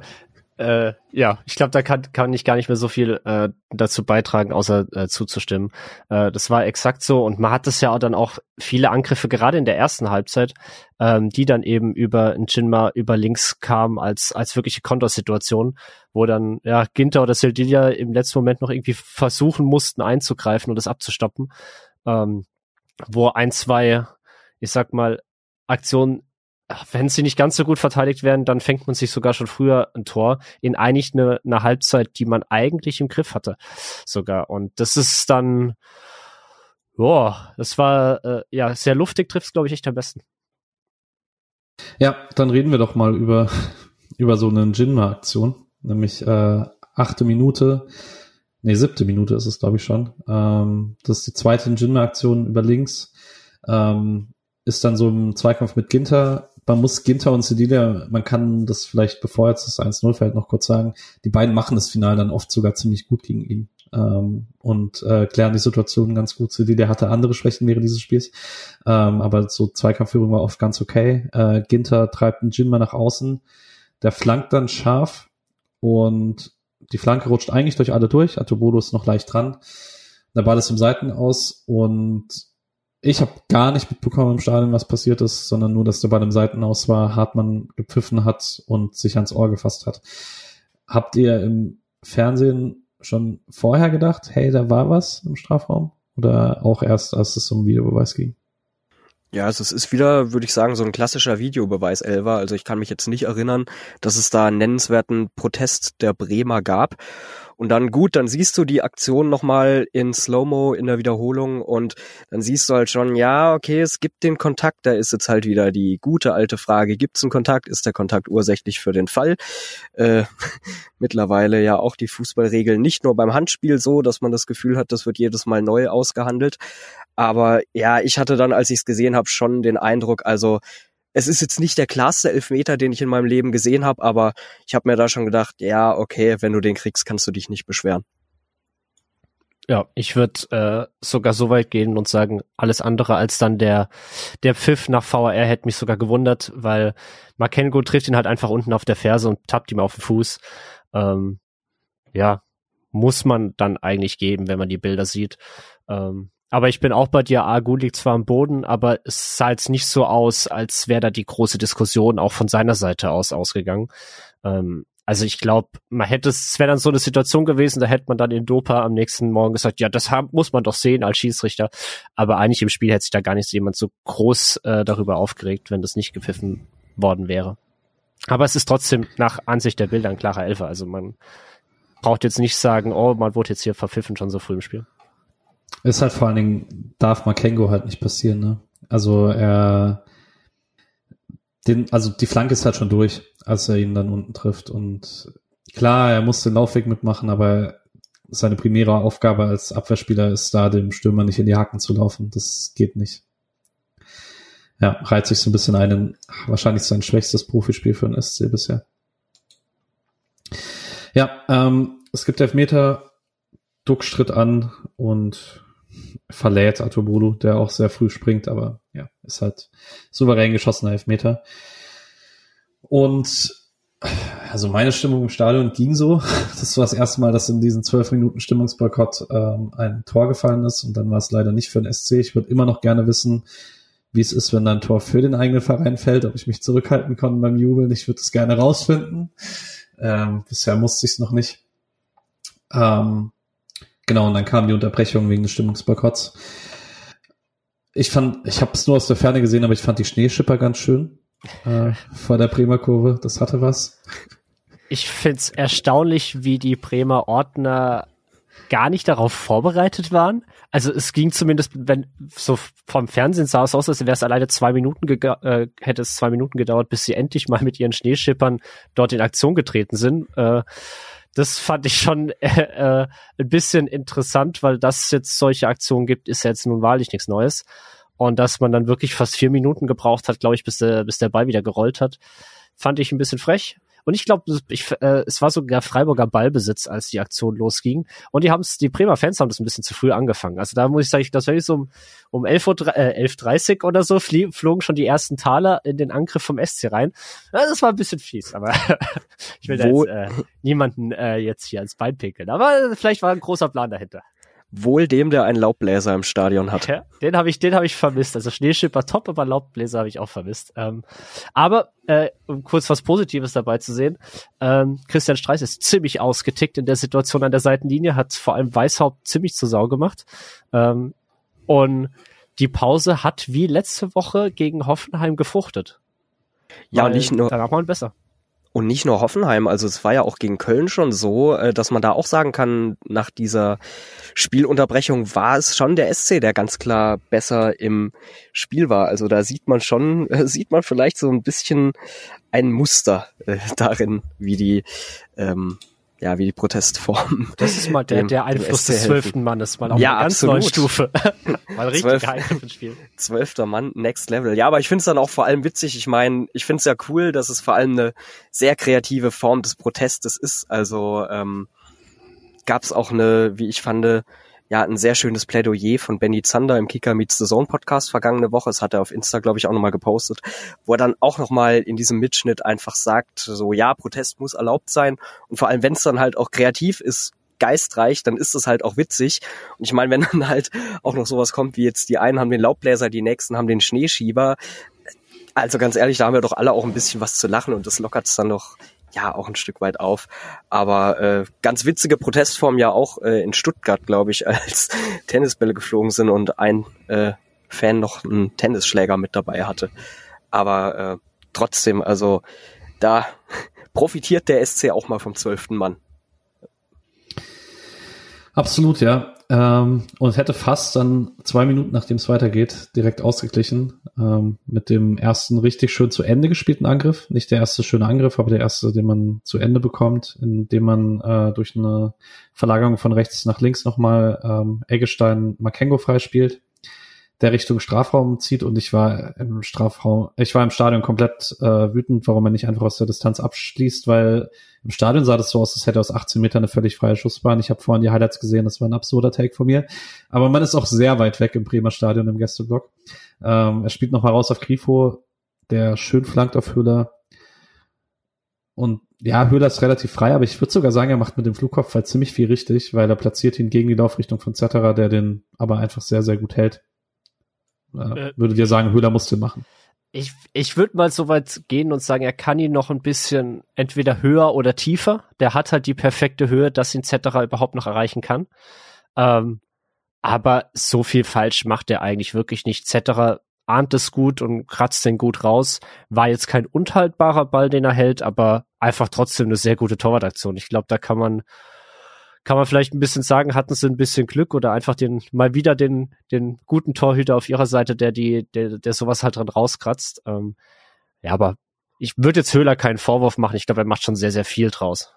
Äh, ja, ich glaube, da kann, kann ich gar nicht mehr so viel äh, dazu beitragen, außer äh, zuzustimmen. Äh, das war exakt so und man hat das ja dann auch viele Angriffe, gerade in der ersten Halbzeit, ähm, die dann eben über ein Jinma über links kamen als, als wirkliche Kontorsituation, wo dann ja Ginter oder Sildilia im letzten Moment noch irgendwie versuchen mussten einzugreifen und das abzustoppen. Ähm, wo ein, zwei, ich sag mal, Aktionen wenn sie nicht ganz so gut verteidigt werden, dann fängt man sich sogar schon früher ein Tor in eigentlich eine, eine Halbzeit, die man eigentlich im Griff hatte, sogar. Und das ist dann, boah, das war äh, ja sehr luftig, trifft glaube ich echt am besten. Ja, dann reden wir doch mal über [LAUGHS] über so eine Jinma-Aktion, nämlich äh, achte Minute, nee siebte Minute ist es glaube ich schon. Ähm, das ist die zweite Jinma-Aktion über links. Ähm, ist dann so im Zweikampf mit Ginter man muss Ginter und Cedilia, man kann das vielleicht, bevor jetzt das 1-0 fällt, noch kurz sagen, die beiden machen das Final dann oft sogar ziemlich gut gegen ihn ähm, und äh, klären die Situation ganz gut. Cedilia hatte andere Schwächen während dieses Spiels, ähm, aber so Zweikampfführung war oft ganz okay. Äh, Ginter treibt einen Jinma nach außen, der flankt dann scharf und die Flanke rutscht eigentlich durch alle durch. Atobodo ist noch leicht dran. Der Ball ist im Seiten aus und ich habe gar nicht mitbekommen im Stadion, was passiert ist, sondern nur, dass der Ball im Seitenaus war, Hartmann gepfiffen hat und sich ans Ohr gefasst hat. Habt ihr im Fernsehen schon vorher gedacht, hey, da war was im Strafraum? Oder auch erst, als es um Videobeweis ging? Ja, also es ist wieder, würde ich sagen, so ein klassischer Videobeweis, Elva. Also ich kann mich jetzt nicht erinnern, dass es da einen nennenswerten Protest der Bremer gab. Und dann gut, dann siehst du die Aktion nochmal in Slow-Mo in der Wiederholung und dann siehst du halt schon, ja, okay, es gibt den Kontakt, da ist jetzt halt wieder die gute alte Frage, gibt es einen Kontakt, ist der Kontakt ursächlich für den Fall? Äh, [LAUGHS] mittlerweile ja auch die Fußballregeln nicht nur beim Handspiel so, dass man das Gefühl hat, das wird jedes Mal neu ausgehandelt. Aber ja, ich hatte dann, als ich es gesehen habe, schon den Eindruck, also es ist jetzt nicht der klarste Elfmeter, den ich in meinem Leben gesehen habe, aber ich habe mir da schon gedacht, ja, okay, wenn du den kriegst, kannst du dich nicht beschweren. Ja, ich würde äh, sogar so weit gehen und sagen, alles andere als dann der der Pfiff nach VAR hätte mich sogar gewundert, weil Makengo trifft ihn halt einfach unten auf der Ferse und tappt ihm auf den Fuß. Ähm, ja, muss man dann eigentlich geben, wenn man die Bilder sieht. Ähm, aber ich bin auch bei dir, Agu liegt zwar am Boden, aber es sah jetzt nicht so aus, als wäre da die große Diskussion auch von seiner Seite aus ausgegangen. Ähm, also ich glaube, man hätte es, wäre dann so eine Situation gewesen, da hätte man dann in Dopa am nächsten Morgen gesagt, ja, das haben, muss man doch sehen als Schiedsrichter. Aber eigentlich im Spiel hätte sich da gar nicht jemand so groß äh, darüber aufgeregt, wenn das nicht gepfiffen worden wäre. Aber es ist trotzdem nach Ansicht der Bilder ein klarer Elfer. Also man braucht jetzt nicht sagen, oh, man wurde jetzt hier verpfiffen schon so früh im Spiel. Ist halt vor allen Dingen, darf Makengo halt nicht passieren, ne? Also er, den, also die Flanke ist halt schon durch, als er ihn dann unten trifft. Und klar, er muss den Laufweg mitmachen, aber seine primäre Aufgabe als Abwehrspieler ist da, dem Stürmer nicht in die Haken zu laufen. Das geht nicht. Ja, reiht sich so ein bisschen ein in wahrscheinlich sein schwächstes Profispiel für den SC bisher. Ja, ähm, es gibt Elfmeter, Duck stritt an und verlädt Atobulu, der auch sehr früh springt, aber ja, ist halt souverän geschossener Elfmeter. Und also meine Stimmung im Stadion ging so. [LAUGHS] Das war das erste Mal, dass in diesen zwölf Minuten Stimmungsboykott ähm, ein Tor gefallen ist und dann war es leider nicht für den SC. Ich würde immer noch gerne wissen, wie es ist, wenn ein Tor für den eigenen Verein fällt, ob ich mich zurückhalten konnte beim Jubeln. Ich würde es gerne rausfinden. Ähm, bisher musste ich es noch nicht. Ähm, Genau, und dann kam die Unterbrechung wegen des Stimmungsboykotts. Ich fand, ich habe es nur aus der Ferne gesehen, aber ich fand die Schneeschipper ganz schön äh, [LAUGHS] vor der Bremer Kurve. Das hatte was. Ich find's erstaunlich, wie die Bremer Ordner gar nicht darauf vorbereitet waren. Also es ging zumindest, wenn so vom Fernsehen sah es aus, als wäre es alleine zwei Minuten äh, hätte es zwei Minuten gedauert, bis sie endlich mal mit ihren Schneeschippern dort in Aktion getreten sind. Äh, das fand ich schon [LAUGHS] äh, äh, ein bisschen interessant, weil das jetzt solche Aktionen gibt, ist jetzt nun wahrlich nichts Neues. Und dass man dann wirklich fast vier Minuten gebraucht hat, glaube ich, bis der, bis der Ball wieder gerollt hat, fand ich ein bisschen frech. Und ich glaube, äh, es war sogar Freiburger Ballbesitz, als die Aktion losging. Und die haben es, die Bremer Fans haben das ein bisschen zu früh angefangen. Also da muss ich sagen, das war so um, um 11 Uhr, äh, 11.30 oder so, flie, flogen schon die ersten Taler in den Angriff vom SC rein. Das war ein bisschen fies, aber [LAUGHS] ich will Wo da jetzt, äh, niemanden äh, jetzt hier ans Bein pinkeln. Aber vielleicht war ein großer Plan dahinter. Wohl dem, der einen Laubbläser im Stadion hat. Ja, den habe ich, den habe ich vermisst. Also Schneeschipper top, aber Laubbläser habe ich auch vermisst. Ähm, aber äh, um kurz was Positives dabei zu sehen, ähm, Christian Streis ist ziemlich ausgetickt in der Situation an der Seitenlinie, hat vor allem Weißhaupt ziemlich zur Sau gemacht. Ähm, und die Pause hat wie letzte Woche gegen Hoffenheim gefruchtet. Ja, nicht nur. Da war man besser. Und nicht nur Hoffenheim, also es war ja auch gegen Köln schon so, äh, dass man da auch sagen kann, nach dieser Spielunterbrechung war es schon der SC, der ganz klar besser im Spiel war. Also da sieht man schon, [LAUGHS] sieht man vielleicht so ein bisschen ein Muster äh, darin, wie die ähm, ja, wie die Protestform. [LAUGHS] Das ist mal der, dem, der Einfluss des zwölften Mannes, mal auf ja, einer ganz absolut. neuen Stufe. [LAUGHS] mal richtig Zwölf. Zwölfter Mann, next level. Ja, aber ich finde es dann auch vor allem witzig. Ich meine, ich finde es ja cool, dass es vor allem eine sehr kreative Form des Protestes ist. Also ähm, gab es auch eine, wie ich fand, ja, ein sehr schönes Plädoyer von Benny Zander im Kicker Meets the Zone Podcast vergangene Woche. Das hat er auf Insta, glaube ich, auch nochmal gepostet, wo er dann auch nochmal in diesem Mitschnitt einfach sagt, so, ja, Protest muss erlaubt sein. Und vor allem, wenn es dann halt auch kreativ ist, geistreich, dann ist es halt auch witzig. Und ich meine, wenn dann halt auch noch sowas kommt, wie jetzt die einen haben den Laubbläser, die nächsten haben den Schneeschieber. Also ganz ehrlich, da haben wir doch alle auch ein bisschen was zu lachen und das lockert es dann doch ja auch ein Stück weit auf. Aber äh, ganz witzige Protestform ja auch äh, in Stuttgart, glaube ich, [LAUGHS] als Tennisbälle geflogen sind und ein äh, Fan noch einen Tennisschläger mit dabei hatte. Aber äh, trotzdem, also da [LAUGHS] profitiert der SC auch mal vom zwölften Mann. Absolut, ja. Ähm, und hätte fast dann zwei Minuten, nachdem es weitergeht, direkt ausgeglichen. Ähm, mit dem ersten richtig schön zu Ende gespielten Angriff. Nicht der erste schöne Angriff, aber der erste, den man zu Ende bekommt, indem man äh, durch eine Verlagerung von rechts nach links nochmal ähm, Eggestein Makengo freispielt der Richtung Strafraum zieht und ich war im Strafraum, ich war im Stadion komplett äh, wütend, warum er nicht einfach aus der Distanz abschließt, weil im Stadion sah das so aus, als hätte er aus 18 Metern eine völlig freie Schussbahn. Ich habe vorhin die Highlights gesehen, das war ein absurder Take von mir. Aber man ist auch sehr weit weg im Bremer Stadion im Gästeblock. Ähm, er spielt nochmal raus auf Grifo, der schön flankt auf Höhler. Und ja, Höhler ist relativ frei, aber ich würde sogar sagen, er macht mit dem Flugkopf halt ziemlich viel richtig, weil er platziert ihn gegen die Laufrichtung von Zetterer, der den aber einfach sehr, sehr gut hält. Äh, würde dir sagen, Höhler musste machen. Ich, ich würde mal so weit gehen und sagen, er kann ihn noch ein bisschen entweder höher oder tiefer. Der hat halt die perfekte Höhe, dass ihn Zetterer überhaupt noch erreichen kann. Ähm, aber so viel falsch macht er eigentlich wirklich nicht. Zetterer ahnt es gut und kratzt den gut raus. War jetzt kein unhaltbarer Ball, den er hält, aber einfach trotzdem eine sehr gute Torwartaktion. Ich glaube, da kann man kann man vielleicht ein bisschen sagen, hatten sie ein bisschen Glück oder einfach den, mal wieder den, den guten Torhüter auf ihrer Seite, der die, der, der sowas halt dran rauskratzt. Ähm, ja, aber ich würde jetzt Höhler keinen Vorwurf machen. Ich glaube, er macht schon sehr, sehr viel draus.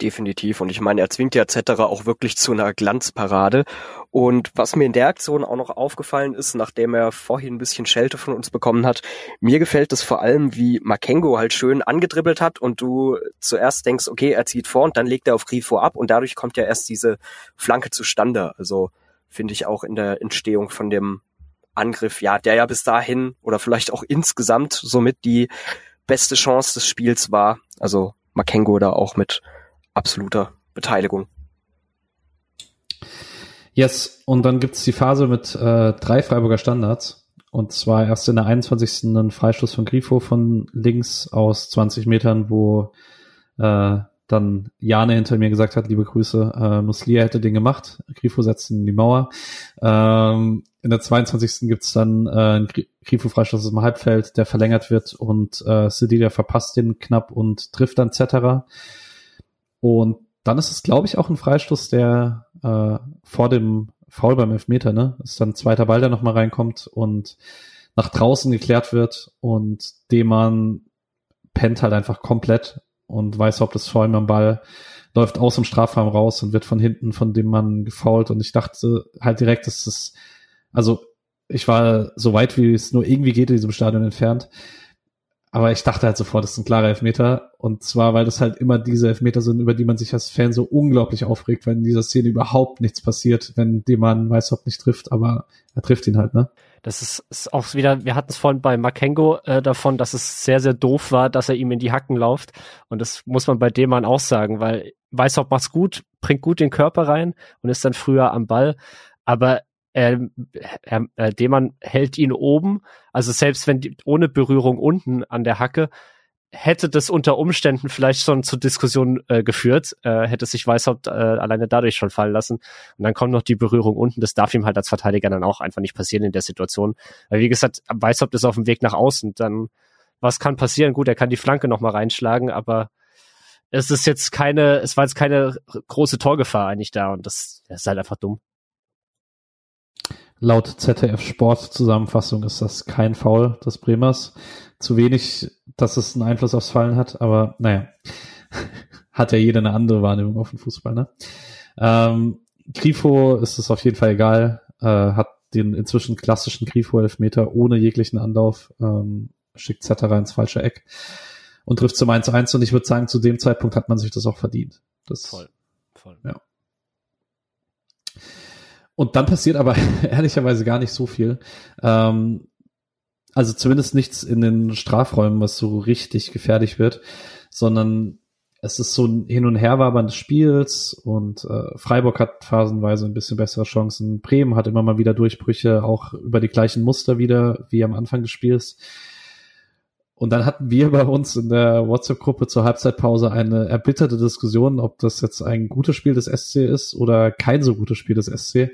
Definitiv. Und ich meine, er zwingt ja etc. auch wirklich zu einer Glanzparade. Und was mir in der Aktion auch noch aufgefallen ist, nachdem er vorhin ein bisschen Schelte von uns bekommen hat, mir gefällt es vor allem, wie Makengo halt schön angedribbelt hat und du zuerst denkst, okay, er zieht vor und dann legt er auf Grifo ab und dadurch kommt ja erst diese Flanke zustande. Also finde ich auch in der Entstehung von dem Angriff, ja, der ja bis dahin oder vielleicht auch insgesamt somit die beste Chance des Spiels war. Also Makengo da auch mit absoluter Beteiligung. Yes, und dann gibt's die Phase mit äh, drei Freiburger Standards. Und zwar erst in der 21. ein Freistoß von Grifo von links aus 20 Metern, wo äh, dann Jane hinter mir gesagt hat, liebe Grüße, äh, Muslia hätte den gemacht. Grifo setzt ihn in die Mauer. Ähm, in der 22. gibt's dann äh, einen Grifo-Freistoß im Halbfeld, der verlängert wird und äh, Sedilia verpasst den knapp und trifft dann Zetterer. Und dann ist es, glaube ich, auch ein Freistoß, der äh, vor dem Foul beim Elfmeter, ne? Ist dann ein zweiter Ball, der nochmal reinkommt und nach draußen geklärt wird und dem man pennt halt einfach komplett und weiß, ob das vor ihm am Ball läuft aus dem Strafraum raus und wird von hinten von dem Mann gefault und ich dachte halt direkt, dass das, also ich war so weit, wie es nur irgendwie geht in diesem Stadion entfernt aber ich dachte halt sofort, das ist ein klarer Elfmeter. Und zwar, weil das halt immer diese Elfmeter sind, über die man sich als Fan so unglaublich aufregt, wenn in dieser Szene überhaupt nichts passiert, wenn dem man Weißhaupt nicht trifft, aber er trifft ihn halt, ne? Das ist, ist auch wieder, wir hatten es vorhin bei Makengo äh, davon, dass es sehr, sehr doof war, dass er ihm in die Hacken läuft. Und das muss man bei Deman auch sagen, weil Weißhaupt macht's gut, bringt gut den Körper rein und ist dann früher am Ball. Aber er, er, er, Deman hält ihn oben, also selbst wenn die, ohne Berührung unten an der Hacke, hätte das unter Umständen vielleicht schon zur Diskussion äh, geführt, äh, hätte sich Weißhaupt äh, alleine dadurch schon fallen lassen. Und dann kommt noch die Berührung unten. Das darf ihm halt als Verteidiger dann auch einfach nicht passieren in der Situation. Weil wie gesagt, Weißhaupt ist auf dem Weg nach außen. Dann, was kann passieren? Gut, er kann die Flanke noch mal reinschlagen, aber es ist jetzt keine, es war jetzt keine große Torgefahr eigentlich da und das, das ist halt einfach dumm. Laut ZDF Sport Zusammenfassung ist das kein Foul des Bremers. Zu wenig, dass es einen Einfluss aufs Fallen hat, aber naja, [LAUGHS] hat ja jeder eine andere Wahrnehmung auf den Fußball, ne? Ähm, Grifo ist es auf jeden Fall egal, äh, hat den inzwischen klassischen Grifo-Elfmeter ohne jeglichen Anlauf, ähm, schickt Zetterer ins falsche Eck und trifft zum 1 zu 1 und ich würde sagen, zu dem Zeitpunkt hat man sich das auch verdient. Das, voll, voll. Ja. Und dann passiert aber [LAUGHS] ehrlicherweise gar nicht so viel. Ähm, also zumindest nichts in den Strafräumen, was so richtig gefährlich wird, sondern es ist so ein Hin- und Herwabern des Spiels und äh, Freiburg hat phasenweise ein bisschen bessere Chancen. Bremen hat immer mal wieder Durchbrüche, auch über die gleichen Muster wieder wie am Anfang des Spiels. Und dann hatten wir bei uns in der WhatsApp-Gruppe zur Halbzeitpause eine erbitterte Diskussion, ob das jetzt ein gutes Spiel des SC ist oder kein so gutes Spiel des SC.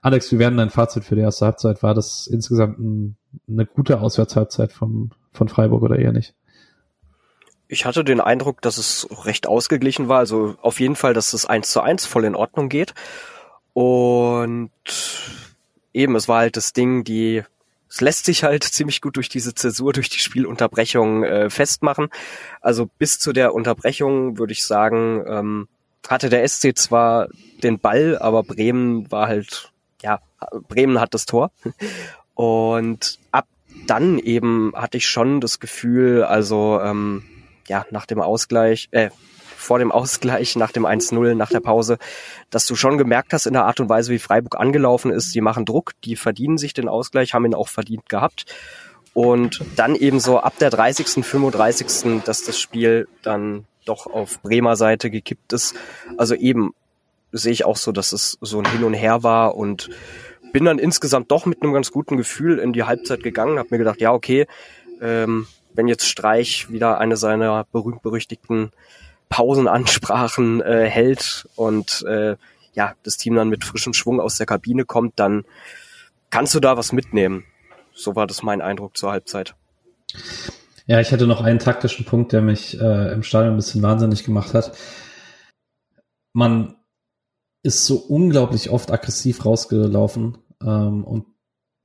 Alex, wie werden dein Fazit für die erste Halbzeit? War das insgesamt ein, eine gute Auswärtshalbzeit vom, von Freiburg oder eher nicht? Ich hatte den Eindruck, dass es recht ausgeglichen war. Also auf jeden Fall, dass es eins zu eins voll in Ordnung geht. Und eben, es war halt das Ding, die es lässt sich halt [LAUGHS] ziemlich gut durch diese Zäsur, durch die Spielunterbrechung äh, festmachen. Also bis zu der Unterbrechung würde ich sagen, ähm, hatte der SC zwar den Ball, aber Bremen war halt, ja, Bremen hat das Tor. [LAUGHS] Und ab dann eben hatte ich schon das Gefühl, also ähm, ja, nach dem Ausgleich, äh, vor dem Ausgleich, nach dem 1-0, nach der Pause, dass du schon gemerkt hast in der Art und Weise, wie Freiburg angelaufen ist, die machen Druck, die verdienen sich den Ausgleich, haben ihn auch verdient gehabt. Und dann eben so ab der 30., 35., dass das Spiel dann doch auf Bremer Seite gekippt ist. Also eben sehe ich auch so, dass es so ein Hin und Her war und bin dann insgesamt doch mit einem ganz guten Gefühl in die Halbzeit gegangen, habe mir gedacht, ja, okay, ähm, wenn jetzt Streich wieder eine seiner berühmt-berüchtigten Pausenansprachen äh, hält und äh, ja, das Team dann mit frischem Schwung aus der Kabine kommt, dann kannst du da was mitnehmen. So war das mein Eindruck zur Halbzeit. Ja, ich hatte noch einen taktischen Punkt, der mich äh, im Stadion ein bisschen wahnsinnig gemacht hat. Man ist so unglaublich oft aggressiv rausgelaufen ähm, und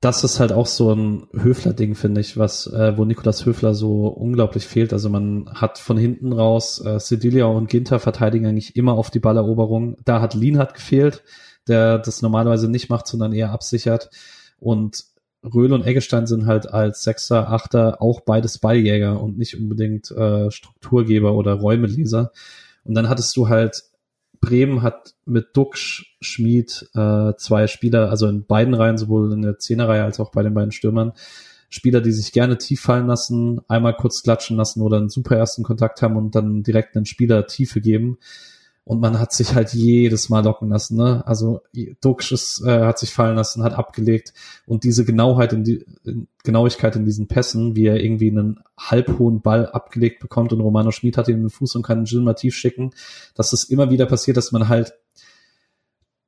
das ist halt auch so ein Höfler-Ding, finde ich, was, äh, wo Nikolas Höfler so unglaublich fehlt. Also man hat von hinten raus äh, Sedilia und Ginter verteidigen eigentlich immer auf die Balleroberung. Da hat Lienhardt gefehlt, der das normalerweise nicht macht, sondern eher absichert. Und Röhl und Eggestein sind halt als Sechser, Achter auch beides Balljäger und nicht unbedingt äh, Strukturgeber oder Räumeleser. Und dann hattest du halt Bremen hat mit Duxch, Schmid äh, zwei Spieler, also in beiden Reihen, sowohl in der Zehnerreihe als auch bei den beiden Stürmern, Spieler, die sich gerne tief fallen lassen, einmal kurz klatschen lassen oder einen super ersten Kontakt haben und dann direkt einen Spieler Tiefe geben. Und man hat sich halt jedes Mal locken lassen. Ne? Also Duxch ist, äh, hat sich fallen lassen, hat abgelegt und diese Genauheit in die in Genauigkeit in diesen Pässen, wie er irgendwie einen halbhohen Ball abgelegt bekommt und Romano Schmid hat ihn in den Fuß und kann ihn mal tief schicken, dass es immer wieder passiert, dass man halt,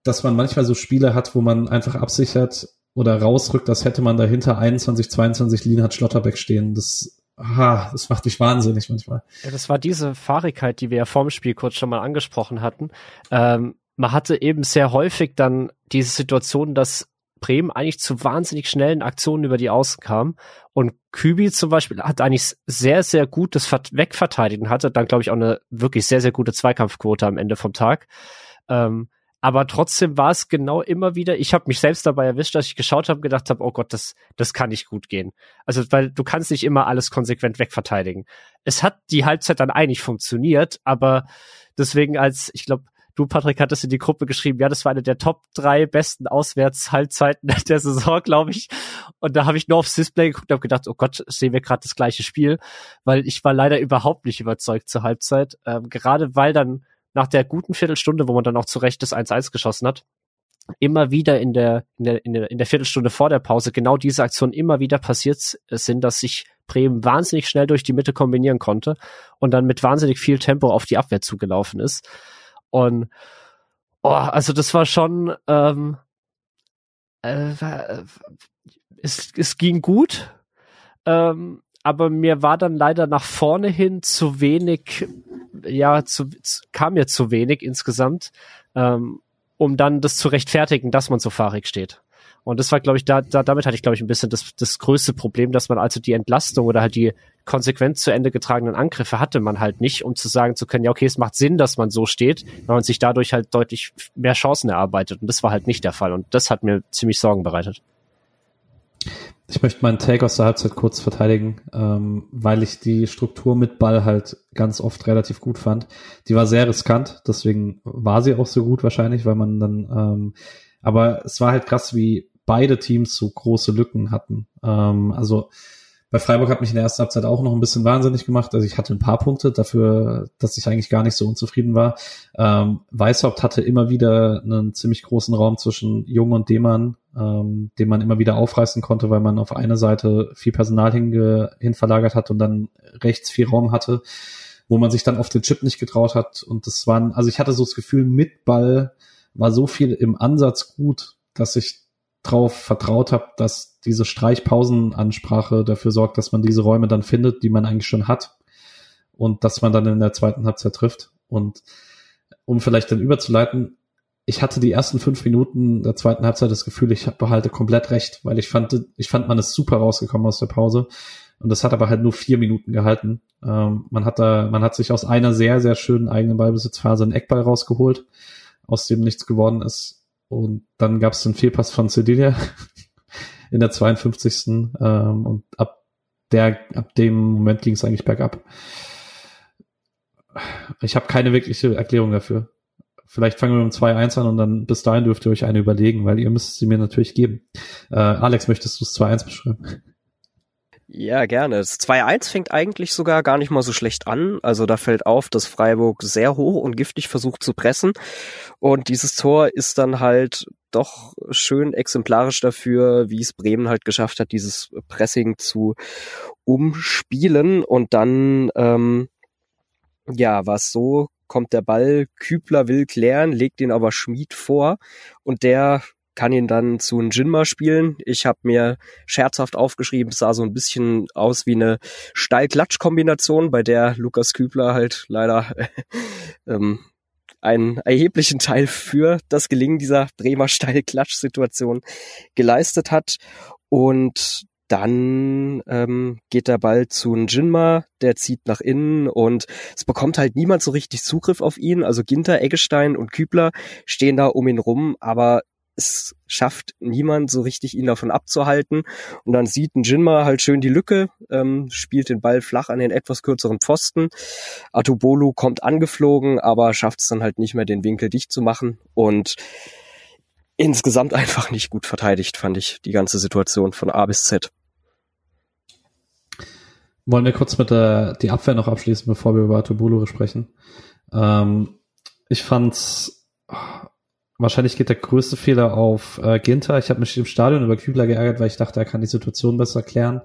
dass man manchmal so Spiele hat, wo man einfach absichert oder rausrückt, das hätte man dahinter 21, 22 Lin hat Schlotterbeck stehen. Das aha, das macht mich wahnsinnig manchmal. Ja, das war diese Fahrigkeit, die wir ja vorm Spiel kurz schon mal angesprochen hatten. Ähm, man hatte eben sehr häufig dann diese Situation, dass Bremen eigentlich zu wahnsinnig schnellen Aktionen über die Außen kam. Und Kübi zum Beispiel hat eigentlich sehr, sehr gut das Wegverteidigen, hatte dann, glaube ich, auch eine wirklich sehr, sehr gute Zweikampfquote am Ende vom Tag. Ähm, Aber trotzdem war es genau immer wieder, ich habe mich selbst dabei erwischt, dass ich geschaut habe, gedacht habe, oh Gott, das, das kann nicht gut gehen. Also, weil du kannst nicht immer alles konsequent wegverteidigen. Es hat die Halbzeit dann eigentlich funktioniert, aber deswegen als, ich glaube, Du, Patrick, hattest in die Gruppe geschrieben, ja, das war eine der Top drei besten Auswärtshalbzeiten [LAUGHS] der Saison, glaube ich. Und da habe ich nur aufs Display geguckt und habe gedacht, oh Gott, sehen wir gerade das gleiche Spiel, weil ich war leider überhaupt nicht überzeugt zur Halbzeit. Ähm, gerade weil dann nach der guten Viertelstunde, wo man dann auch zu Recht das 1-1 geschossen hat, immer wieder in der, in der, in der, in der Viertelstunde vor der Pause genau diese Aktion immer wieder passiert sind, dass sich Bremen wahnsinnig schnell durch die Mitte kombinieren konnte und dann mit wahnsinnig viel Tempo auf die Abwehr zugelaufen ist. Und oh, also das war schon ähm, äh, es, es ging gut, ähm, aber mir war dann leider nach vorne hin zu wenig, ja, zu, kam mir zu wenig insgesamt, ähm, um dann das zu rechtfertigen, dass man so fahrig steht. Und das war, glaube ich, da, da, damit hatte ich, glaube ich, ein bisschen das, das größte Problem, dass man also die Entlastung oder halt die konsequent zu Ende getragenen Angriffe hatte man halt nicht, um zu sagen zu können, ja, okay, es macht Sinn, dass man so steht, weil man sich dadurch halt deutlich mehr Chancen erarbeitet. Und das war halt nicht der Fall. Und das hat mir ziemlich Sorgen bereitet. Ich möchte meinen Take aus der Halbzeit kurz verteidigen, ähm, weil ich die Struktur mit Ball halt ganz oft relativ gut fand. Die war sehr riskant, deswegen war sie auch so gut wahrscheinlich, weil man dann, ähm, aber es war halt krass, wie beide Teams so große Lücken hatten. Ähm, also bei Freiburg hat mich in der ersten Halbzeit auch noch ein bisschen wahnsinnig gemacht. Also ich hatte ein paar Punkte dafür, dass ich eigentlich gar nicht so unzufrieden war. Ähm, Weißhaupt hatte immer wieder einen ziemlich großen Raum zwischen Jung und Demann, ähm, den man immer wieder aufreißen konnte, weil man auf eine Seite viel Personal hinge hin verlagert hat und dann rechts viel Raum hatte, wo man sich dann auf den Chip nicht getraut hat. Und das waren, also ich hatte so das Gefühl, mit Ball war so viel im Ansatz gut, dass ich drauf vertraut habe, dass diese Streichpausenansprache dafür sorgt, dass man diese Räume dann findet, die man eigentlich schon hat und dass man dann in der zweiten Halbzeit trifft. Und um vielleicht dann überzuleiten, ich hatte die ersten fünf Minuten der zweiten Halbzeit das Gefühl, ich behalte komplett recht, weil ich fand, ich fand, man ist super rausgekommen aus der Pause. Und das hat aber halt nur vier Minuten gehalten. Ähm, man hat da, man hat sich aus einer sehr, sehr schönen eigenen Ballbesitzphase einen Eckball rausgeholt, aus dem nichts geworden ist. Und dann gab es einen Fehlpass von Cedilia [LAUGHS] in der 52. Ähm, und ab der, ab dem Moment ging es eigentlich bergab. Ich habe keine wirkliche Erklärung dafür. Vielleicht fangen wir mit 2-1 an und dann bis dahin dürft ihr euch eine überlegen, weil ihr müsst sie mir natürlich geben. Äh, Alex, möchtest du es 2-1 beschreiben? Ja, gerne. Das 2-1 fängt eigentlich sogar gar nicht mal so schlecht an. Also da fällt auf, dass Freiburg sehr hoch und giftig versucht zu pressen. Und dieses Tor ist dann halt doch schön exemplarisch dafür, wie es Bremen halt geschafft hat, dieses Pressing zu umspielen. Und dann, ähm, ja, war es so, kommt der Ball, Kübler will klären, legt ihn aber Schmied vor und der kann ihn dann zu Jinma spielen. Ich habe mir scherzhaft aufgeschrieben, es sah so ein bisschen aus wie eine Steil-Klatsch-Kombination, bei der Lukas Kübler halt leider [LAUGHS] ähm, einen erheblichen Teil für das Gelingen dieser Bremer Steil-Klatsch-Situation geleistet hat. Und dann ähm, geht der Ball zu Jinma, der zieht nach innen und es bekommt halt niemand so richtig Zugriff auf ihn. Also Ginter, Eggestein und Kübler stehen da um ihn rum, aber es schafft niemand so richtig, ihn davon abzuhalten. Und dann sieht ein Jinma halt schön die Lücke, ähm, spielt den Ball flach an den etwas kürzeren Pfosten. Atubolu kommt angeflogen, aber schafft es dann halt nicht mehr, den Winkel dicht zu machen. Und insgesamt [LAUGHS] einfach nicht gut verteidigt, fand ich, die ganze Situation von A bis Z. Wollen wir kurz mit der die Abwehr noch abschließen, bevor wir über Atubolu sprechen? Ähm, ich fand's wahrscheinlich geht der größte Fehler auf äh, Ginter. Ich habe mich im Stadion über Kübler geärgert, weil ich dachte, er kann die Situation besser klären.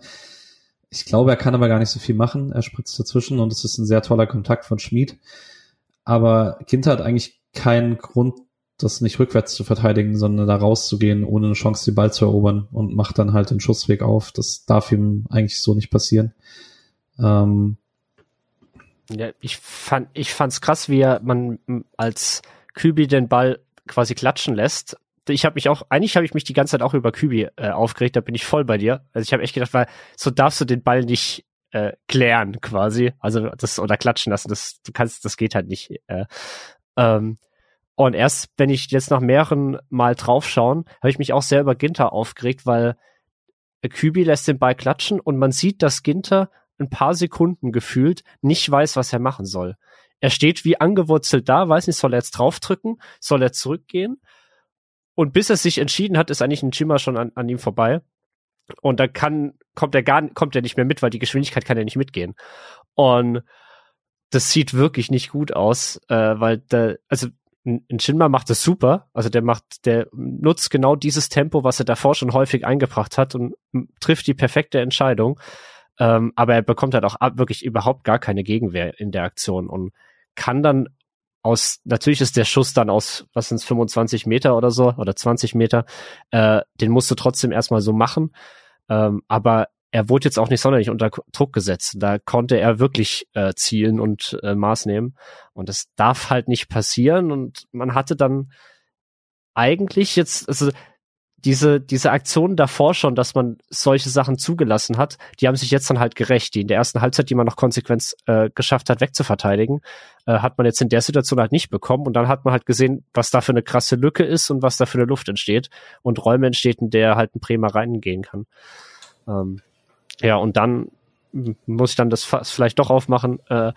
Ich glaube, er kann aber gar nicht so viel machen. Er spritzt dazwischen und es ist ein sehr toller Kontakt von Schmid. Aber Ginter hat eigentlich keinen Grund, das nicht rückwärts zu verteidigen, sondern da rauszugehen, ohne eine Chance, den Ball zu erobern und macht dann halt den Schussweg auf. Das darf ihm eigentlich so nicht passieren. Ähm, ja, ich fand, ich fand's krass, wie er man als Kübi den Ball quasi klatschen lässt. Ich habe mich auch, eigentlich habe ich mich die ganze Zeit auch über Kübi äh, aufgeregt, da bin ich voll bei dir. Also ich habe echt gedacht, weil so darfst du den Ball nicht äh, klären quasi, also das oder klatschen lassen, das du kannst, das geht halt nicht. Äh, ähm, Und erst, wenn ich jetzt nach mehreren Mal draufschauen, habe ich mich auch sehr über Ginter aufgeregt, weil Kübi lässt den Ball klatschen und man sieht, dass Ginter ein paar Sekunden gefühlt nicht weiß, was er machen soll. Er steht wie angewurzelt da, weiß nicht, soll er jetzt draufdrücken, soll er zurückgehen? Und bis er sich entschieden hat, ist eigentlich ein Chima schon an, an ihm vorbei. Und da kann, kommt er gar, kommt er nicht mehr mit, weil die Geschwindigkeit kann er nicht mitgehen. Und das sieht wirklich nicht gut aus, äh, weil da, also ein Shinma macht das super. Also der macht, der nutzt genau dieses Tempo, was er davor schon häufig eingebracht hat und trifft die perfekte Entscheidung. Ähm, aber er bekommt halt auch wirklich überhaupt gar keine Gegenwehr in der Aktion und kann dann aus, natürlich ist der Schuss dann aus, was sind 25 Meter oder so, oder 20 Meter, äh, den musst du trotzdem erstmal so machen. Ähm, aber er wurde jetzt auch nicht sonderlich unter Druck gesetzt. Da konnte er wirklich äh, zielen und äh, Maß nehmen. Und das darf halt nicht passieren. Und man hatte dann eigentlich jetzt, also diese, diese Aktionen davor schon, dass man solche Sachen zugelassen hat, die haben sich jetzt dann halt gerecht. Die in der ersten Halbzeit, die man noch konsequent äh, geschafft hat, wegzuverteidigen, äh, hat man jetzt in der Situation halt nicht bekommen. Und dann hat man halt gesehen, was da für eine krasse Lücke ist und was da für eine Luft entsteht und Räume entsteht, in der halt ein Bremer reingehen kann. Ähm, ja, und dann muss ich dann das vielleicht doch aufmachen. Äh,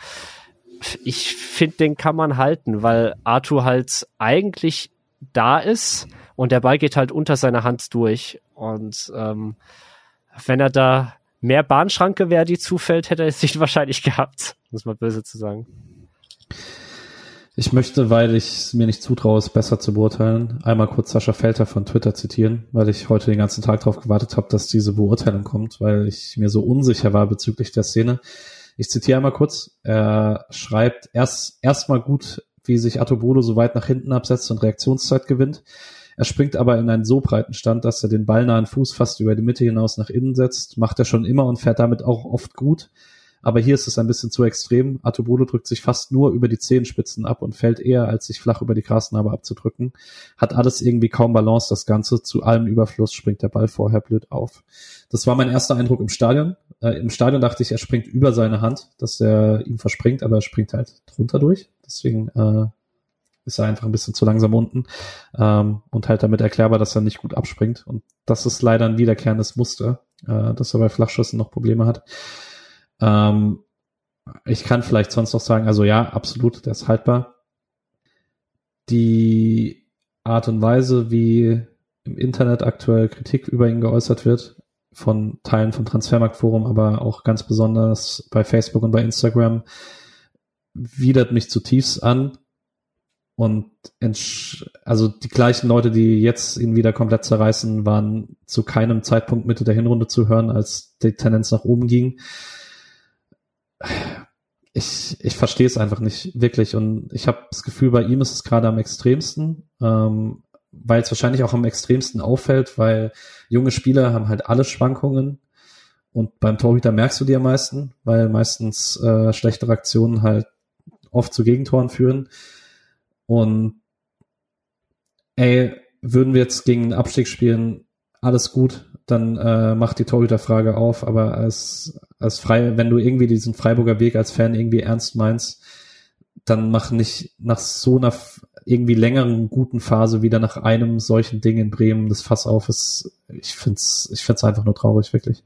ich finde, den kann man halten, weil Arthur halt eigentlich da ist und der Ball geht halt unter seiner Hand durch. Und ähm, wenn er da mehr Bahnschranke wäre, die zufällt, hätte er es nicht [LAUGHS] wahrscheinlich gehabt, muss man böse zu sagen. Ich möchte, weil ich es mir nicht zutraue, es besser zu beurteilen, einmal kurz Sascha Felter von Twitter zitieren, weil ich heute den ganzen Tag darauf gewartet habe, dass diese Beurteilung kommt, weil ich mir so unsicher war bezüglich der Szene. Ich zitiere einmal kurz. Er schreibt erst erstmal gut, wie sich Atobolo so weit nach hinten absetzt und Reaktionszeit gewinnt. Er springt aber in einen so breiten Stand, dass er den ballnahen Fuß fast über die Mitte hinaus nach innen setzt. Macht er schon immer und fährt damit auch oft gut. Aber hier ist es ein bisschen zu extrem. Atobolo drückt sich fast nur über die Zehenspitzen ab und fällt eher, als sich flach über die Grasnarbe abzudrücken. Hat alles irgendwie kaum Balance, das Ganze. Zu allem Überfluss springt der Ball vorher blöd auf. Das war mein erster Eindruck im Stadion. Äh, Im Stadion dachte ich, er springt über seine Hand, dass er ihm verspringt, aber er springt halt drunter durch. Deswegen äh, ist er einfach ein bisschen zu langsam unten ähm, und halt damit erklärbar, dass er nicht gut abspringt. Und das ist leider ein wiederkehrendes Muster, äh, dass er bei Flachschüssen noch Probleme hat. Ähm, ich kann vielleicht sonst noch sagen, also ja, absolut, der ist haltbar. Die Art und Weise, wie im Internet aktuell Kritik über ihn geäußert wird, von Teilen vom Transfermarktforum, aber auch ganz besonders bei Facebook und bei Instagram, widert mich zutiefst an. Und also die gleichen Leute, die jetzt ihn wieder komplett zerreißen, waren zu keinem Zeitpunkt Mitte der Hinrunde zu hören, als die Tendenz nach oben ging. Ich, ich verstehe es einfach nicht wirklich. Und ich habe das Gefühl, bei ihm ist es gerade am extremsten, ähm, weil es wahrscheinlich auch am extremsten auffällt, weil junge Spieler haben halt alle Schwankungen. Und beim Torhüter merkst du die am meisten, weil meistens äh, schlechtere Aktionen halt oft zu Gegentoren führen und ey, würden wir jetzt gegen einen Abstieg spielen, alles gut, dann äh, macht die Torhüterfrage auf, aber als, als frei, wenn du irgendwie diesen Freiburger Weg als Fan irgendwie ernst meinst, dann mach nicht nach so einer irgendwie längeren guten Phase wieder nach einem solchen Ding in Bremen das Fass auf ist. Ich find's, ich find's einfach nur traurig, wirklich.